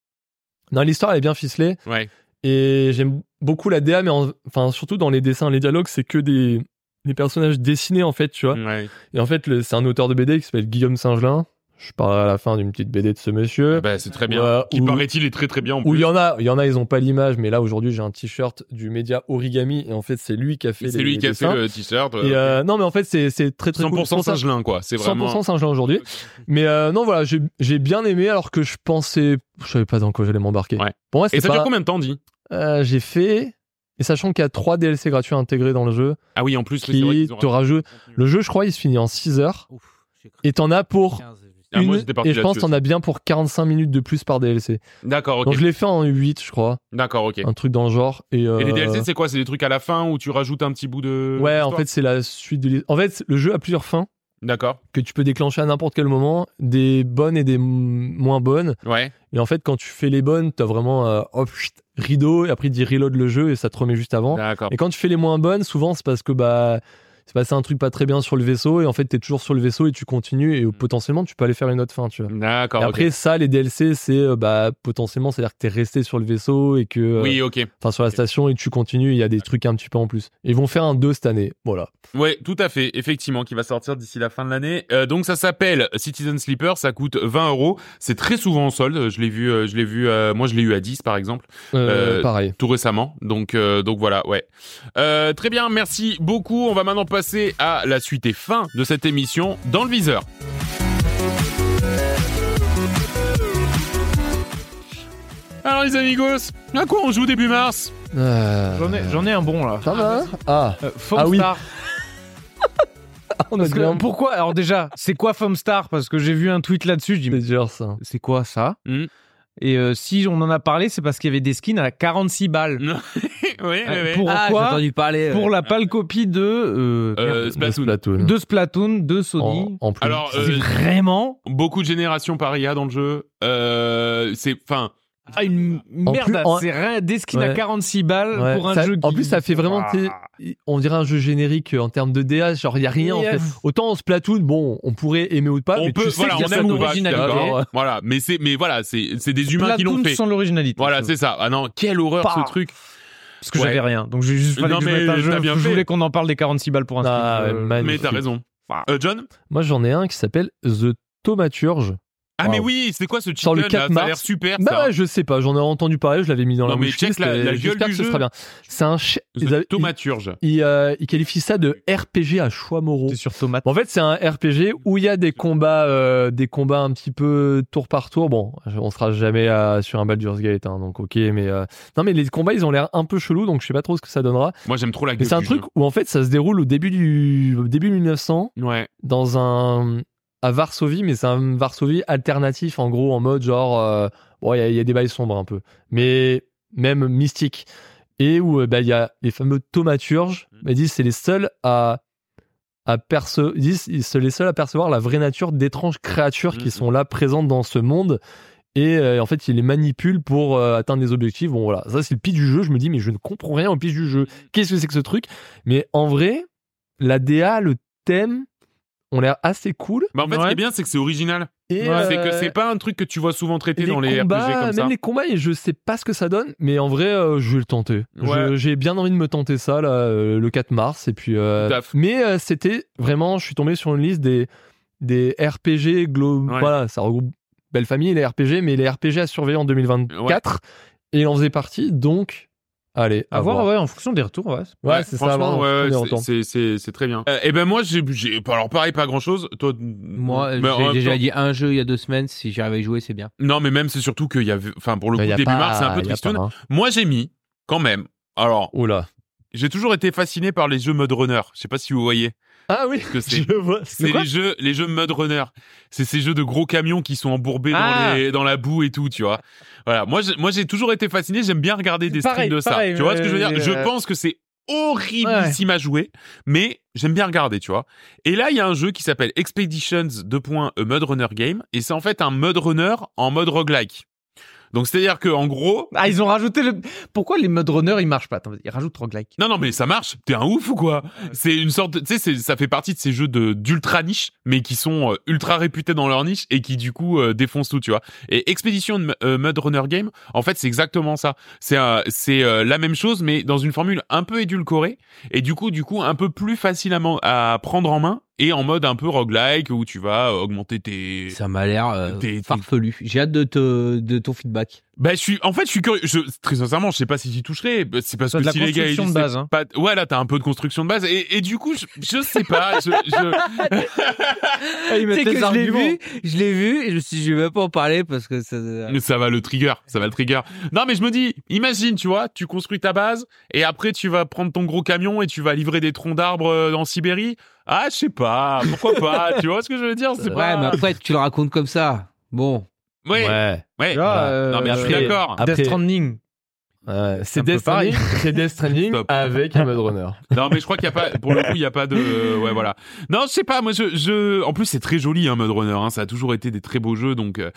Non, l'histoire elle est bien ficelée. Ouais. Et j'aime beaucoup la DA, mais en- enfin surtout dans les dessins, les dialogues, c'est que des des personnages dessinés en fait, tu vois. Ouais. Et en fait, le- c'est un auteur de BD qui s'appelle Guillaume Singelin. Je parle à la fin d'une petite BD de ce monsieur. Bah, c'est très bien. Qui paraît-il est très très bien en Où il plus. y en a, il y en a, ils ont pas l'image, mais là aujourd'hui j'ai un t-shirt du média Origami et en fait c'est lui qui a fait C'est les- lui les qui a dessins. fait le t-shirt. Et euh, non mais en fait c'est c'est très très cool. 100% C'est pour ça- Saint-Gelin, quoi. C'est 100% vraiment. Saint-Gelin aujourd'hui. Mais euh, non voilà, j'ai j'ai bien aimé alors que je pensais, je savais pas dans quoi j'allais m'embarquer. Ouais. Moi Et c'est ça pas. dure combien de temps, dit Euh, j'ai fait et sachant qu'il y a trois DLC gratuits intégrés dans le jeu Ah oui, en plus, c'est qui ont te rajoute. Le jeu je crois il se finit en 6 heures Ouf, et t'en as pour 15, juste. Ah, moi, une j'étais parti et je pense là-dessus t'en as bien pour 45 minutes de plus par DLC. D'accord, ok. Donc je l'ai fait en 8 je crois, D'accord, ok. un truc dans le genre et, Et les euh, DLC, c'est quoi? C'est des trucs à la fin où tu rajoutes un petit bout de. Ouais, en d'histoire? fait, c'est la suite de En fait, le jeu a plusieurs fins D'accord. que tu peux déclencher à n'importe quel moment, des bonnes et des m- moins bonnes. Ouais. Et en fait, quand tu fais les bonnes, t'as vraiment euh, hop, chut, rideau, et après il dit reload le jeu et ça te remet juste avant. D'accord. Et quand tu fais les moins bonnes, souvent c'est parce que bah c'est passé un truc pas très bien sur le vaisseau et en fait t'es toujours sur le vaisseau et tu continues et euh, potentiellement tu peux aller faire une autre fin, tu vois. D'accord. Et après ça, les DLC, c'est euh, bah potentiellement, c'est-à-dire que t'es resté sur le vaisseau et que, euh, Oui, ok. enfin sur la station et tu continues, il y a des trucs un petit peu en plus. Ils vont faire un 2 cette année, voilà. Ouais, tout à fait, effectivement, qui va sortir d'ici la fin de l'année. Euh, donc ça s'appelle Citizen Sleeper, ça coûte 20 euros. C'est très souvent en solde. Je l'ai vu, euh, je l'ai vu. euh, moi, je l'ai eu à 10 par exemple, pareil. tout récemment. Donc, donc voilà, ouais. Très bien, merci beaucoup. On va maintenant passer à la suite et fin de cette émission dans le viseur. Alors les amigos, à quoi on joue début mars Euh, J'en ai, un bon là. Ça va Ah, Euh, Ah oui. Foamstar. on a que, pourquoi Alors déjà, c'est quoi Foamstar Parce que j'ai vu un tweet là-dessus, je dis mais C'est dur ça. c'est quoi ça Hmm. Et euh, si on en a parlé, c'est parce qu'il y avait des skins à 46 balles. oui, oui, oui. Pourquoi Ah, j'ai entendu parler. Pour la pâle copie de euh, Euh, Splatoon. Splatoon. de Splatoon, de Sony. En, en plus. Alors, C'est euh, vraiment beaucoup de générations par IA dans le jeu. Euh, c'est, enfin, ah, une En merde. en- C'est rien, skins à Ouais. 46 balles Ouais, pour un ça- jeu. En qui- plus, ça fait vraiment, Ah. on dirait un jeu générique euh, en termes de DA, genre il y a rien en fait. Autant en Splatoon, bon, on pourrait aimer ou pas, on mais peut, tu sais voilà, qu'il y on a aime pas. Voilà, mais c'est, mais voilà, c'est, c'est des humains qui l'ont Splatoon fait. sans l'originalité. Voilà, je c'est ça. Ah non, quelle horreur ce truc. Parce que Ouais. j'avais rien. Donc j'ai juste fallu Non, que je mais un jeu. t'as bien je voulais qu'on en parle des 46 balles pour un Ah, Euh, magnifique. Mais t'as raison. Euh, John? Moi, j'en ai un qui s'appelle The Tomaturge. Ah mais oui, c'est quoi ce chicken Sur le là 4 Ça a l'air super. Bah ça. ouais, je sais pas, j'en ai entendu parler, je l'avais mis dans Non, la mais wishlist, check la- la gueule du que ce jeu. sera bien. C'est un ch- The ils avaient- Tomaturge. il, il, euh, il qualifie ça de RPG à choix moraux. C'est sur tomate. En fait, c'est un RPG où il y a des combats, euh, des combats un petit peu tour par tour. Bon, on sera jamais à- sur un Baldur's Gate, hein, donc ok. Mais euh, non, mais les combats, ils ont l'air un peu chelous, donc je sais pas trop ce que ça donnera. Moi j'aime trop la Mais gueule c'est un truc où en fait, ça se déroule au début du au début 1900 jeu. Ouais. dans un à Varsovie, mais c'est un Varsovie alternatif en gros, en mode genre, euh, bon, il y, a- il y a des bails sombres un peu, mais même mystique. Et où euh, bah, il y a les fameux thaumaturges. Mm. Ils disent c'est les seuls à à perce- ils disent ils sont les seuls à percevoir la vraie nature d'étranges créatures Mm, qui sont là présentes dans ce monde. Et euh, en fait, ils les manipulent pour euh, atteindre des objectifs. Bon, voilà, ça c'est le pitch du jeu. Je me dis, mais je ne comprends rien au pitch du jeu. Qu'est-ce que c'est que ce truc? Mais en vrai, la DA, le thème ont l'air assez cool. Bah en fait, ce qui est bien, c'est que c'est original. Et C'est que euh, c'est pas un truc que tu vois souvent traité les dans les combats, RPG comme même ça. les combats, et je sais pas ce que ça donne, mais en vrai, euh, je vais le tenter. Ouais. J'ai bien envie de me tenter ça là, euh, le 4 mars, et puis. euh, mais euh, c'était vraiment, je suis tombé sur une liste des des RPG glo- Ouais. Voilà, ça regroupe belle famille les RPG, mais les RPG à surveiller en 2024, et il en faisait partie, donc. Allez, À voir, ouais, en fonction des retours, ouais. Ouais, c'est ça. ouais, très bien. Euh, et ben moi j'ai alors pareil pas grand chose. Toi Moi, j'ai déjà temps- dit un jeu il y a deux semaines. Si j'arrive à y jouer, c'est bien. Non mais même c'est surtout qu'il y avait enfin pour le coup a début pas- mars c'est un peu a pas, tristoun. hein. Moi j'ai mis quand même. Alors Oula. j'ai toujours été fasciné par les jeux mode runner. Je sais pas si vous voyez Ah oui, que c'est. je vois. C'est les jeux, les jeux mode runner. C'est ces jeux de gros camions qui sont embourbés Ah. dans, les, dans la boue et tout, tu vois. Voilà. Moi, j'ai- moi, j'ai toujours été fasciné. J'aime bien regarder des Pareil, streams de ça. tu vois ce que je veux dire? Euh, Je euh, pense que c'est horriblissime à jouer, mais j'aime bien regarder, tu vois. Et là, il y a un jeu qui s'appelle Expeditions 2. A Mud Runner Game, et c'est en fait un mud runner en mode roguelike. Donc c'est-à-dire que en gros, Ah, ils ont rajouté le. Pourquoi les mode runners ils marchent pas? Attends, Ils rajoutent roguelike. Non, non, mais ça marche. T'es un ouf ou quoi? C'est une sorte, de- tu sais, c'est- ça fait partie de ces jeux de d'ultra niche, mais qui sont euh, ultra réputés dans leur niche et qui du coup euh, défoncent tout, tu vois. Et Expedition euh, Mud Runner Game, en fait, c'est exactement ça. C'est un- c'est euh, la même chose, mais dans une formule un peu édulcorée et du coup, du coup, un peu plus facilement à prendre en main et en mode un peu roguelike où tu vas augmenter tes. Ça m'a l'air euh, farfelu. J'ai hâte de, te, de ton feedback. Bah, je suis, en fait, je suis curieux. Je, très sincèrement, je sais pas si j'y toucherai. Bah, C'est parce que de la si les gars, ils construction de base, hein. pas- ouais, là, t'as un peu de construction de base. Et, et du coup, je, je sais pas. je, je- Tu sais que je l'ai vu, je l'ai vu et je me suis dit, je vais même pas en parler parce que ça. ça va le trigger. Ça va le trigger. Non, mais je me dis, imagine, tu vois, tu construis ta base et après, tu vas prendre ton gros camion et tu vas livrer des troncs d'arbres euh, en Sibérie. Ah, je sais pas. Pourquoi pas? tu vois ce que je veux dire? C'est Ouais, pas. mais après, tu le racontes comme ça. Bon. Ouais. Ouais. Ouais. Ah, Non, mais je suis après- d'accord. Après- Death Stranding. Ouais, c'est un peu Death Stranding, c'est Death Stranding Stop. avec un mode runner. Non, mais je crois qu'il y a pas, pour le coup, il y a pas de, ouais, voilà. Non, je sais pas, moi, je, je, en plus, c'est très joli, hein, Mud Runner, hein, ça a toujours été des très beaux jeux, donc, euh,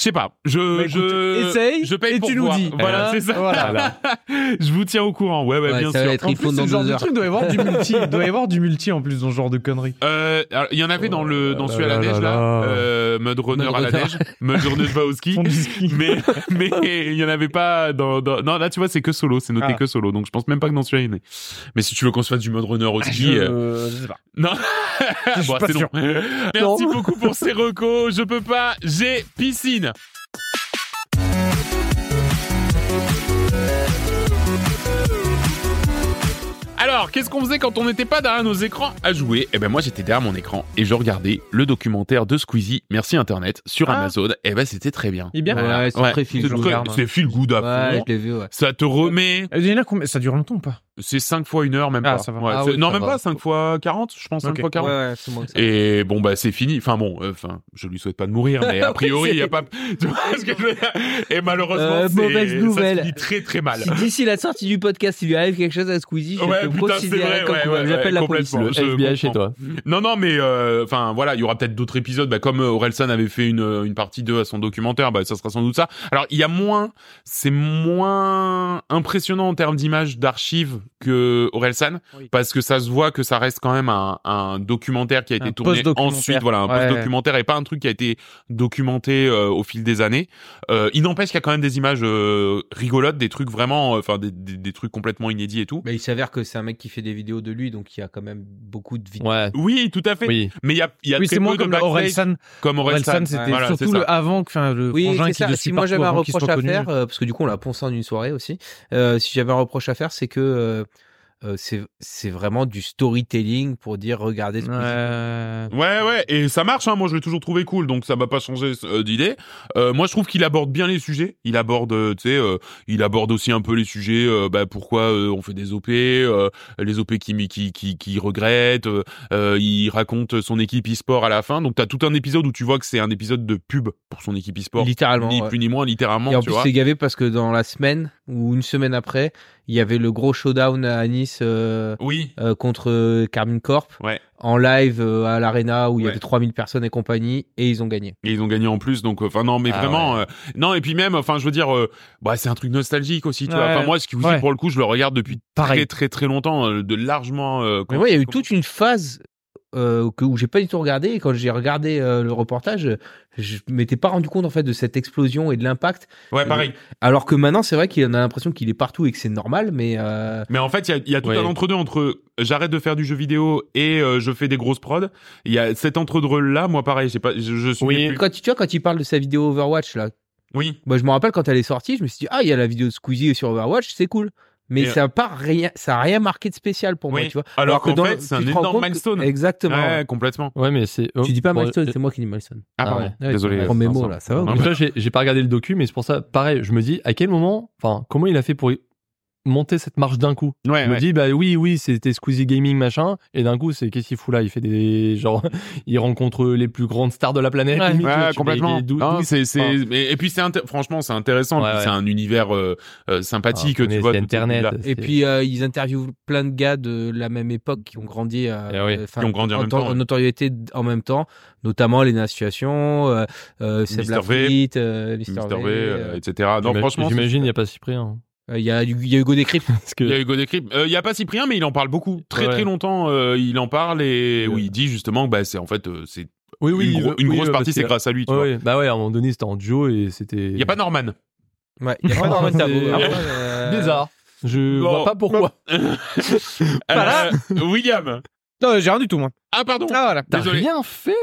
Je sais pas. Je, Bah, écoute, je, essaye je paye et pour tu nous voir. dis. Voilà, Hein, c'est ça. voilà. je vous tiens au courant. Ouais, ouais, Ouais, bien ça va sûr. être En il plus, dans genre de truc doit y avoir du multi. Doit y avoir du multi en plus dans ce genre de conneries. Euh, il y en avait dans le, dans Oh celui à la là neige, là. Euh, Mud Runner Mud à la neige. Mud Runner. Font du ski. mais mais il y en avait pas dans, dans non là tu vois c'est que solo c'est noté Ah. que solo donc je pense même pas que dans celui-là il mais si tu veux qu'on se fasse du mode runner au ski euh, Je, je sais pas. non Bon, pas c'est sûr. long. merci beaucoup pour ces recos je peux pas j'ai piscine Alors, qu'est-ce qu'on faisait quand on n'était pas derrière nos écrans à jouer? Eh ben moi j'étais derrière mon écran et je regardais le documentaire de Squeezie, merci Internet, sur Ah. Amazon. Eh ben c'était très bien. Il est bien. Ouais, c'est très feel good. hein. c'est feel good à Ouais, fond. je l'ai vu, ouais. Ça te remet. Euh, Ça dure longtemps ou pas? C'est 5 fois une heure, même Ah, pas. ça va. Ouais, Ah oui, non, ça même va. pas 5 fois 40, je pense 5 Ok. fois 40. Ouais, ouais. Et bon bah c'est fini. Enfin bon, euh, enfin je lui souhaite pas de mourir, mais a priori il y a pas. Tu vois ce que je veux dire? Et malheureusement, Euh, c'est- mauvaise ça se très très mal. Si d'ici la sortie du podcast, il lui arrive quelque chose à Squeezie, je Ouais, peux putain, considérer comme ouais, quoi ouais, j'appelle ouais, la police. complètement. Le je FBI chez toi. Non, non, mais euh, enfin voilà, il y aura peut-être d'autres épisodes. Bah, comme euh, Orelsan avait fait une, euh, une partie 2 à son documentaire, bah, ça sera sans doute ça. Alors, il y a moins, c'est moins impressionnant en termes d'images d'archives que Orelsan, Oui. parce que ça se voit que ça reste quand même un, un documentaire qui a été Un tourné ensuite. Voilà, un Ouais. post-documentaire et pas un truc qui a été documenté euh, au fil des années. Euh, il n'empêche qu'il y a quand même des images euh, rigolotes, des trucs vraiment, enfin des, des, des trucs complètement inédits et tout. Mais il s'avère que c'est un mec qui fait des vidéos de lui, donc il y a quand même beaucoup de vidéos. Ouais. Oui, tout à fait. Oui. Mais il y a, il y a Oui, très c'est moins peu de comme Orelsan. comme Orelsan. C'était Voilà, surtout le avant, que- enfin, le Oui, frangin c'est qui Si moi j'avais un reproche à faire, parce que du coup on l'a poncé en une soirée aussi. si j'avais un reproche à faire, c'est que c'est c'est vraiment du storytelling pour dire regardez Squeezie. Ouais. Ouais, ouais, et ça marche, hein. moi je l'ai toujours trouvé cool, donc ça m'a pas changé euh, d'idée. Euh, moi je trouve qu'il aborde bien les sujets, il aborde, euh, tu sais, euh, il aborde aussi un peu les sujets, euh, bah, pourquoi euh, on fait des OP, euh, les OP qui, qui, qui, qui regrettent, euh, euh, il raconte son équipe e-sport à la fin, donc t'as tout un épisode où tu vois que c'est un épisode de pub pour son équipe e-sport, littéralement. ni ouais. plus ni moins, littéralement, Et en tu plus c'est gavé parce que dans la semaine ou une semaine après, il y avait le gros showdown à Nice euh, Oui, euh, contre euh, Carmine Corp Ouais. en live euh, à l'arena où il y Ouais. avait 3000 personnes et compagnie et ils ont gagné. et ils ont gagné en plus, donc enfin non, mais Ah vraiment, euh, non, et puis même, enfin je veux dire, euh, bah c'est un truc nostalgique aussi, tu vois. Ouais. Enfin moi, ce qui vous dit Ouais. pour le coup, je le regarde depuis Pareil. très très très longtemps, euh, de largement. euh, Mais moi, il y a eu toute une phase euh, que, où j'ai pas du tout regardé. Et quand j'ai regardé euh, le reportage, je m'étais pas rendu compte en fait de cette explosion et de l'impact. Ouais, pareil. Alors que maintenant, c'est vrai qu'il en a l'impression qu'il est partout et que c'est normal, mais euh, Mais en fait, il y a, il y a tout Ouais. un entre-deux entre euh, j'arrête de faire du jeu vidéo et euh, je fais des grosses prods. Il y a cet entre-deux-là, moi pareil, j'ai pas, je, je suis Oui. plus. quand tu tu vois quand il parle de sa vidéo Overwatch là, Oui. moi je me rappelle quand elle est sortie, je me suis dit ah il y a la vidéo de Squeezie sur Overwatch, c'est cool. Mais Et, ça a pas rien, ça a rien marqué de spécial pour moi, tu vois. Alors, qu'en dans- fait, c'est un tu te rends énorme que- milestone. Exactement. Ouais, complètement. Ouais, mais c'est. Tu dis pas Bon, milestone, euh, c'est moi qui dis milestone. Ah, Ah pardon. Ouais, Désolé. prends mes mots là, ça va. ou Non, Donc là, j'ai j'ai pas regardé le docu, mais c'est pour ça, pareil, je me dis à quel moment, enfin, comment il a fait pour monter cette marche d'un coup Ouais, Je me ouais. dis, bah oui, oui, c'était Squeezie Gaming, machin, et d'un coup, c'est qu'est-ce qu'il fout là? Il fait des. Genre, il rencontre les plus grandes stars de la planète. Ouais. limite, complètement. Non, c'est, c'est, enfin, et puis c'est franchement, c'est intéressant. Ouais, puis ouais. C'est un univers euh, euh, sympathique, ah, tu vois. tout Internet. Et puis euh, ils interviewent plein de gars de la même époque qui ont grandi, euh, Eh oui, euh, enfin, qui ont grandi en même temps- notoriété en même temps, notamment les Associations, euh, euh, Seb. V. Mister V, V, etc. Non, franchement, J'imagine, il n'y a pas Cyprien. Euh, il y a il y a Hugo Décrypte. Que. Il y a Hugo Décrypte. Euh, Il y a pas Cyprien, mais il en parle beaucoup. Très Ouais. très longtemps, euh, il en parle et où il dit justement que bah, c'est en fait euh, c'est Oui, oui, une, gro- oui, une oui, grosse partie, c'est que- grâce à lui. Tu Ouais, vois. ouais. Bah ouais, à un moment donné, c'était en duo et c'était. Il y a pas Norman. Ouais, il y a pas Norman Tabou. Bizarre. Je Bon. vois pas pourquoi. Euh, William. Non, j'ai rien du tout, moi. Ah pardon. Ah, voilà. T'as Désolé. rien fait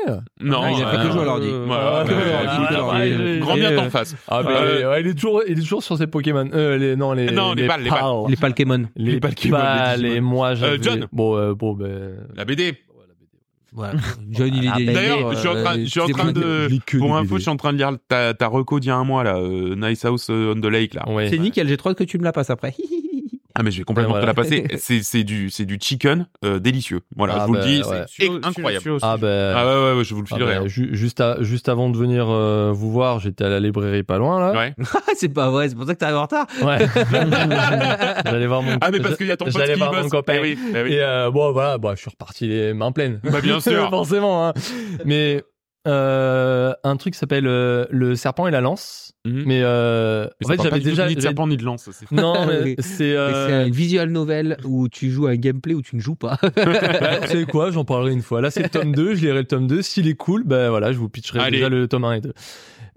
Non. Ah, il a fait que euh, jouer à l'ordi. Euh, Voilà, que bah, jouer à l'ordi. alors, Ouais, euh, ouais, Grand bien t'en face. Ah, bah, Euh, il, est- ouais, il est toujours, il est toujours sur ses Pokémon. Euh, les, non, les, Non, les balles, les balles. Les Palkémon. Les, Les Pokémon, les balles, Digimon. et moi, j'avais... John. Bon, euh, bon, ben... La BD. Ouais. John, il est il est- D'ailleurs, euh, je suis en train, je suis en c'est train pas- de, pour info, je suis en train de lire ta, ta reco d'il y a un mois, là, euh, Nice House on the Lake, là. Ouais. C'est nickel, j'ai trop hâte que tu me la passes après. Ah, mais je vais complètement te la passer. C'est, c'est du, c'est du chicken, euh, délicieux. Voilà, Ah, je vous bah, le dis, ouais. c'est incroyable. Ah, ben... Ah, ouais, ouais, ouais, je vous le ah, filerai. ben, ju- juste, à- juste avant de venir euh, vous voir, j'étais à la librairie pas loin, hein. là. Ouais. c'est pas vrai, c'est pour ça que t'arrives en retard. Ouais. J'allais voir mon... Ah, mais parce qu'il y a ton pote J'allais qui voir bosse. mon copain. Eh oui, eh oui. Et euh, bon, voilà, bon, je suis reparti les mains pleines. Bah, bien sûr. Forcément, hein. Mais euh, un truc qui s'appelle euh, le serpent et la lance. Mhm. Mais, euh, Mais en fait, j'avais déjà. ni de serpent ni de lance. c'est- Non, mais c'est. Une visual novel où tu joues à un gameplay où tu ne joues pas. bah, vous savez quoi, j'en parlerai une fois. Là, c'est le tome 2, je lirai le tome 2. S'il est cool, ben voilà, je vous pitcherai Allez. déjà le tome 1 et 2.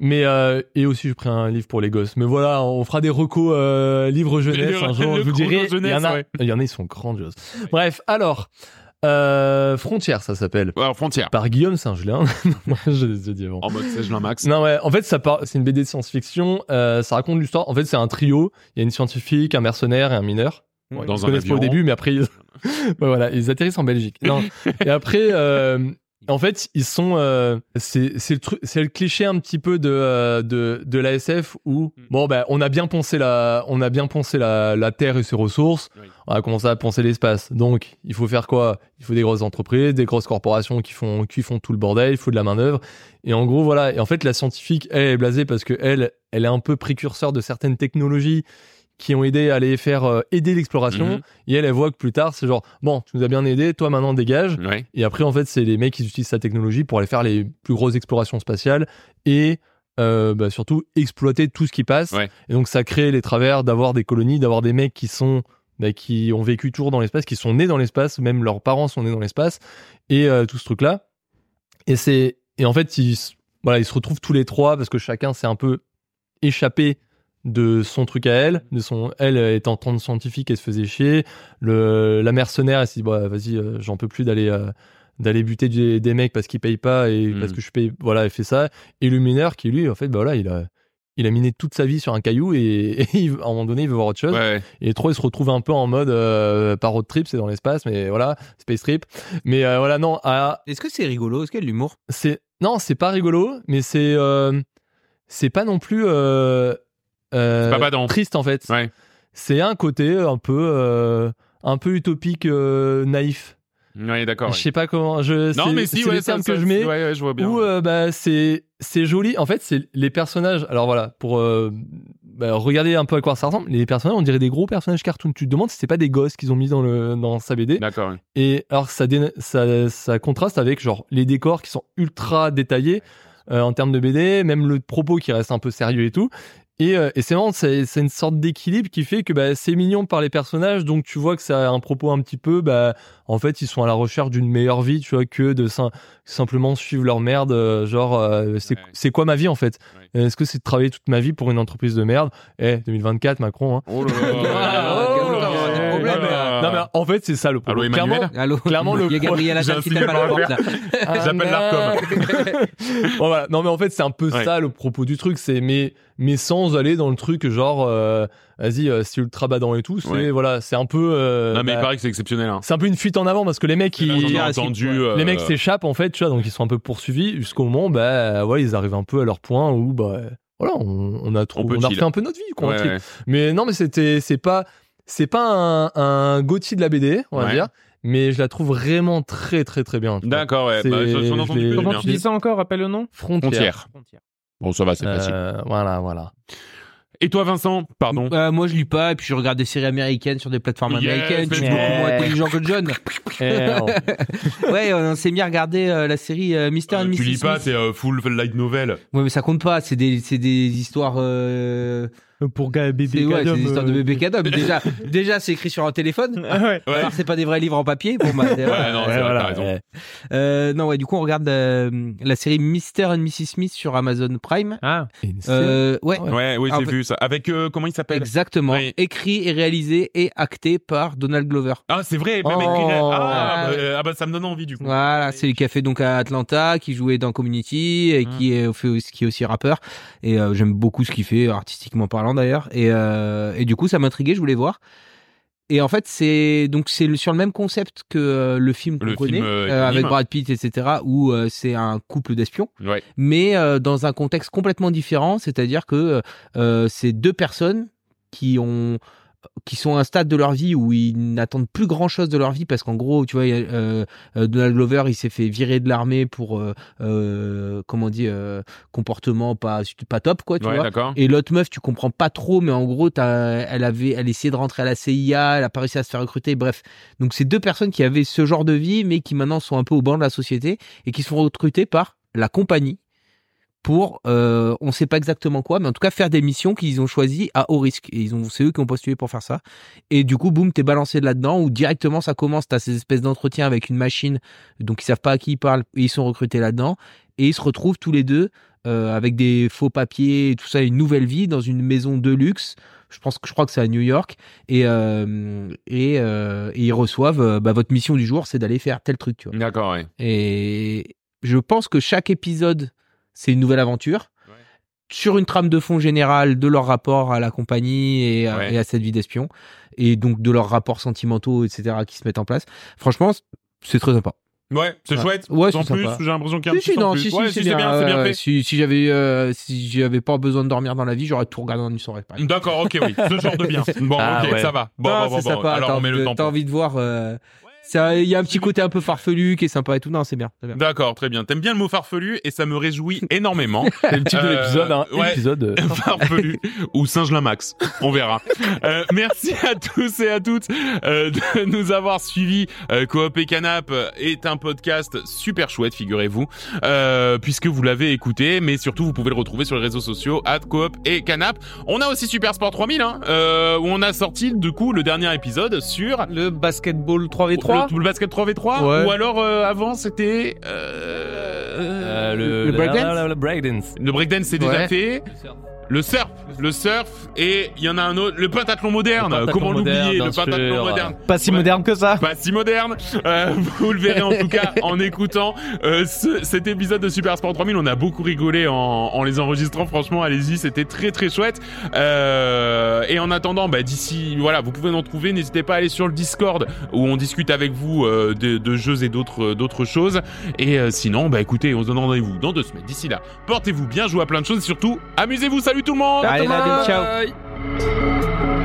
Mais euh, et aussi, je prends un livre pour les gosses. Mais voilà, on fera des recos euh, livres jeunesse un jour. Je vous dirai. Il y en a, ouais. il y en a, ils sont grandioses. Bref, alors euh, Frontière, ça s'appelle Alors, frontière. par Guillaume Saint-Gelin. Moi, je, je dis avant. En mode Sèche Max. Non ouais, en fait ça part, c'est une BD de science-fiction. euh, ça raconte l'histoire. En fait, c'est un trio. Il y a une scientifique, un mercenaire et un mineur. Ouais, ils dans se connaissent pas au début, mais après ils, Ouais, voilà, ils atterrissent en Belgique. Non. et après, euh, en fait, ils sont. euh, c'est le truc, c'est le cliché un petit peu de euh, de de l'ASF où Mm. bon ben on a bien poncé la on a bien poncé la la terre et ses ressources. Oui. On a commencé à poncer l'espace. Donc il faut faire quoi? Il faut des grosses entreprises, des grosses corporations qui font qui font tout le bordel. Il faut de la main d'œuvre. Et en gros voilà. Et en fait la scientifique elle est blasée parce que elle elle est un peu précurseur de certaines technologies qui ont aidé à aller faire euh, aider l'exploration Mhm. et elle elle voit que plus tard c'est genre bon tu nous as bien aidé toi maintenant dégage Ouais. et après en fait c'est les mecs qui utilisent sa technologie pour aller faire les plus grosses explorations spatiales et euh, bah, surtout exploiter tout ce qui passe Ouais. et donc ça crée les travers d'avoir des colonies d'avoir des mecs qui sont bah, qui ont vécu toujours dans l'espace qui sont nés dans l'espace même leurs parents sont nés dans l'espace et euh, tout ce truc là et c'est et en fait ils voilà ils se retrouvent tous les trois parce que chacun s'est un peu échappé de son truc à elle, de son elle est en scientifique, elle se faisait chier. Le la mercenaire, elle s'est dit bah vas-y, euh, j'en peux plus d'aller euh, d'aller buter des, des mecs parce qu'ils payent pas et parce que je paye. Voilà, elle fait ça. Et le mineur qui lui en fait bah voilà il a il a miné toute sa vie sur un caillou et, et il- à un moment donné il veut voir autre chose. Ouais. Et trois ils se retrouvent un peu en mode euh, pas road trip, c'est dans l'espace, mais voilà space trip. Mais euh, voilà non à Est-ce que c'est rigolo? Est-ce qu'il y a de l'humour? C'est non c'est pas rigolo mais c'est euh, c'est pas non plus euh, euh, pas triste en fait Ouais. c'est un côté un peu euh, un peu utopique euh, naïf Ouais, d'accord. je sais pas comment je Non, mais si, ouais, les ça, termes ça, que je mets Ouais, ouais, je vois bien. où euh, bah c'est c'est joli en fait c'est les personnages alors voilà pour euh, bah, regarder un peu à quoi ça ressemble les personnages on dirait des gros personnages cartoon tu te demandes si c'est pas des gosses qu'ils ont mis dans le dans sa BD D'accord. et alors ça, dé- ça, ça contraste avec genre les décors qui sont ultra détaillés euh, en termes de BD, même le propos qui reste un peu sérieux et tout. Et, euh, et c'est vraiment c'est une sorte d'équilibre qui fait que bah, c'est mignon par les personnages, donc tu vois que ça a un propos un petit peu, bah en fait ils sont à la recherche d'une meilleure vie, tu vois, que de sim- simplement suivre leur merde, euh, genre euh, c'est Ouais. quoi ma vie en fait? Ouais. Est-ce que c'est de travailler toute ma vie pour une entreprise de merde? Eh 2024 Macron. Hein. Oh là là. ok, Oh là d'accord, là. des problèmes, Oh là là. Non mais en fait c'est ça le Allô, problème. Emmanuel Clairement, Allô Clairement, le Il y a Gabriel Attal qui tape à la porte là. J'appelle l'ARCOM. Bon, voilà. Non, mais en fait, c'est un peu Ouais. ça le propos du truc. C'est mais mais sans aller dans le truc genre euh, vas-y, euh, c'est ultra badant et tout. C'est Ouais. voilà, c'est un peu. euh, Non, mais il bah, paraît que c'est exceptionnel. Hein. c'est un peu une fuite en avant parce que les mecs J'en ils ai entendu. euh, les mecs s'échappent en fait, tu vois, donc ils sont un peu poursuivis jusqu'au moment bah ouais, ils arrivent un peu à leur point où bah voilà, on, on a trop, On peut on, a chill. refait un peu notre vie quoi. ouais, tranquille. ouais. Mais non, mais c'était c'est pas c'est pas un un Gauthier de la BD, on va Ouais. dire, mais je la trouve vraiment très très très bien. tu. D'accord, ouais. Bah, Comment tu dis ça encore? Rappelle le nom Frontière. Frontière. Bon, ça va, c'est facile. Euh, voilà, voilà. Et toi, Vincent Pardon. Euh, moi je lis pas et puis je regarde des séries américaines sur des plateformes Yes, américaines. Je suis beaucoup moins intelligent que John. Eh, Ouais, on s'est mis à regarder euh, la série euh, Mister Euh, and tu Mrs. lis pas, c'est euh, full light novel. Ouais, mais ça compte pas. C'est des, c'est des histoires. Euh... Pour bébé C'est ouais, c'est des histoires euh, de bébé cadom. Déjà, déjà, c'est écrit sur un téléphone. ouais. Ouais. Alors, c'est pas des vrais livres en papier. Bon, bah, Ouais, non, c'est vrai, t'as raison. Euh, non, ouais, du coup, on regarde euh, la série Mister and Mrs. Smith sur Amazon Prime. Ah, Euh, ouais, Ouais, oui, Ah, j'ai vu ça. Avec, euh, comment il s'appelle? Exactement. Oui. Écrit et réalisé et acté par Donald Glover. Ah, c'est vrai, même Oh. écrit. Ah, Ah, bah, ouais. euh, ah, bah, ça me donne envie, du coup. Voilà, c'est lui qui a fait donc à Atlanta, qui jouait dans Community et qui est, fait aussi- qui est aussi rappeur. Et euh, j'aime beaucoup ce qu'il fait, artistiquement parlant d'ailleurs. Et, euh, et du coup, ça m'intriguait, je voulais voir. Et en fait, c'est donc c'est sur le même concept que euh, le film qu'on connaît, film, euh, avec. Brad Pitt, etc., où c'est un couple d'espions, Ouais. mais dans un contexte complètement différent. C'est-à-dire que c'est deux personnes qui ont qui sont à un stade de leur vie où ils n'attendent plus grand chose de leur vie parce qu'en gros tu vois euh, euh, Donald Glover il s'est fait virer de l'armée pour euh, euh, comment on dit euh, comportement pas pas top quoi tu Ouais, vois. et l'autre meuf tu comprends pas trop mais en gros t'as- elle avait elle essayait de rentrer à la CIA elle a pas réussi à se faire recruter bref. Donc c'est deux personnes qui avaient ce genre de vie mais qui maintenant sont un peu au banc de la société et qui sont recrutées par la compagnie pour, euh, on sait pas exactement quoi, mais en tout cas faire des missions qu'ils ont choisies à haut risque. Et ils ont, c'est eux qui ont postulé pour faire ça. Et du coup, boum, t'es balancé là-dedans ou directement ça commence. T'as ces espèces d'entretiens avec une machine, donc ils savent pas à qui ils parlent. Et ils sont recrutés là-dedans et ils se retrouvent tous les deux euh, avec des faux papiers et tout ça, une nouvelle vie dans une maison de luxe. Je pense que je crois que c'est à New York et euh, et, euh, et ils reçoivent bah, votre mission du jour, c'est d'aller faire tel truc. Tu vois. D'accord, ouais. Et je pense que chaque épisode, c'est une nouvelle aventure. Ouais. Sur une trame de fond générale de leur rapport à la compagnie et, à- Ouais. et à cette vie d'espion. Et donc de leurs rapports sentimentaux, etc., qui se mettent en place. Franchement, c'est très sympa. Ouais, c'est Ouais. chouette. Ouais, c'est plus, j'ai l'impression qu'il y a un Si, petit si, plus. si, si, ouais, si, c'est bien, bien euh, fait. Si, si j'avais, euh, si j'avais pas besoin de dormir dans la vie, j'aurais tout regardé en une soirée. D'accord, ok, oui. Ce genre de bien. Bon, Ah, ok, ouais. ça va. Bon, Non, bon, bon, c'est bon. sympa. Alors, t'as on met envie le de- temps T'as pour. envie de voir. euh, Il y a un petit côté un peu farfelu qui est sympa et tout. Non, c'est bien. D'accord, très bien. T'aimes bien le mot farfelu et ça me réjouit énormément. C'est le titre de Euh, l'épisode, hein. ouais. Épisode. euh, farfelu ou singe max on verra. Euh, merci à tous et à toutes euh, de nous avoir suivis. Euh, Coop et Canap est un podcast super chouette, figurez-vous, euh, puisque vous l'avez écouté, mais surtout vous pouvez le retrouver sur les réseaux sociaux at Coop et Canap. On a aussi Super Sport 3000, hein, euh, où on a sorti du coup le dernier épisode sur Le basketball 3v3 le, le basket 3v3, Ouais. ou alors euh, avant c'était euh, euh, le, le breakdance le breakdance c'est déjà Ouais. fait. Le surf, le surf, et il y en a un autre, le pentathlon moderne. Le pentathlon Comment l'oublier, le pentathlon sûr. moderne? Pas si Ouais. moderne que ça. Pas si moderne. Euh, vous le verrez en tout cas en écoutant euh, ce- cet épisode de Super Sport 3000. On a beaucoup rigolé en, en les enregistrant. Franchement, allez-y, c'était très très chouette. Euh, et en attendant, bah, d'ici, voilà, vous pouvez nous trouver. N'hésitez pas à aller sur le Discord où on discute avec vous euh, de, de jeux et d'autres d'autres choses. Et euh, sinon, bah écoutez, on se donne rendez-vous dans deux semaines. D'ici là, portez-vous bien, jouez à plein de choses et surtout, amusez-vous. Salut Salut tout le monde. Allez, à ciao.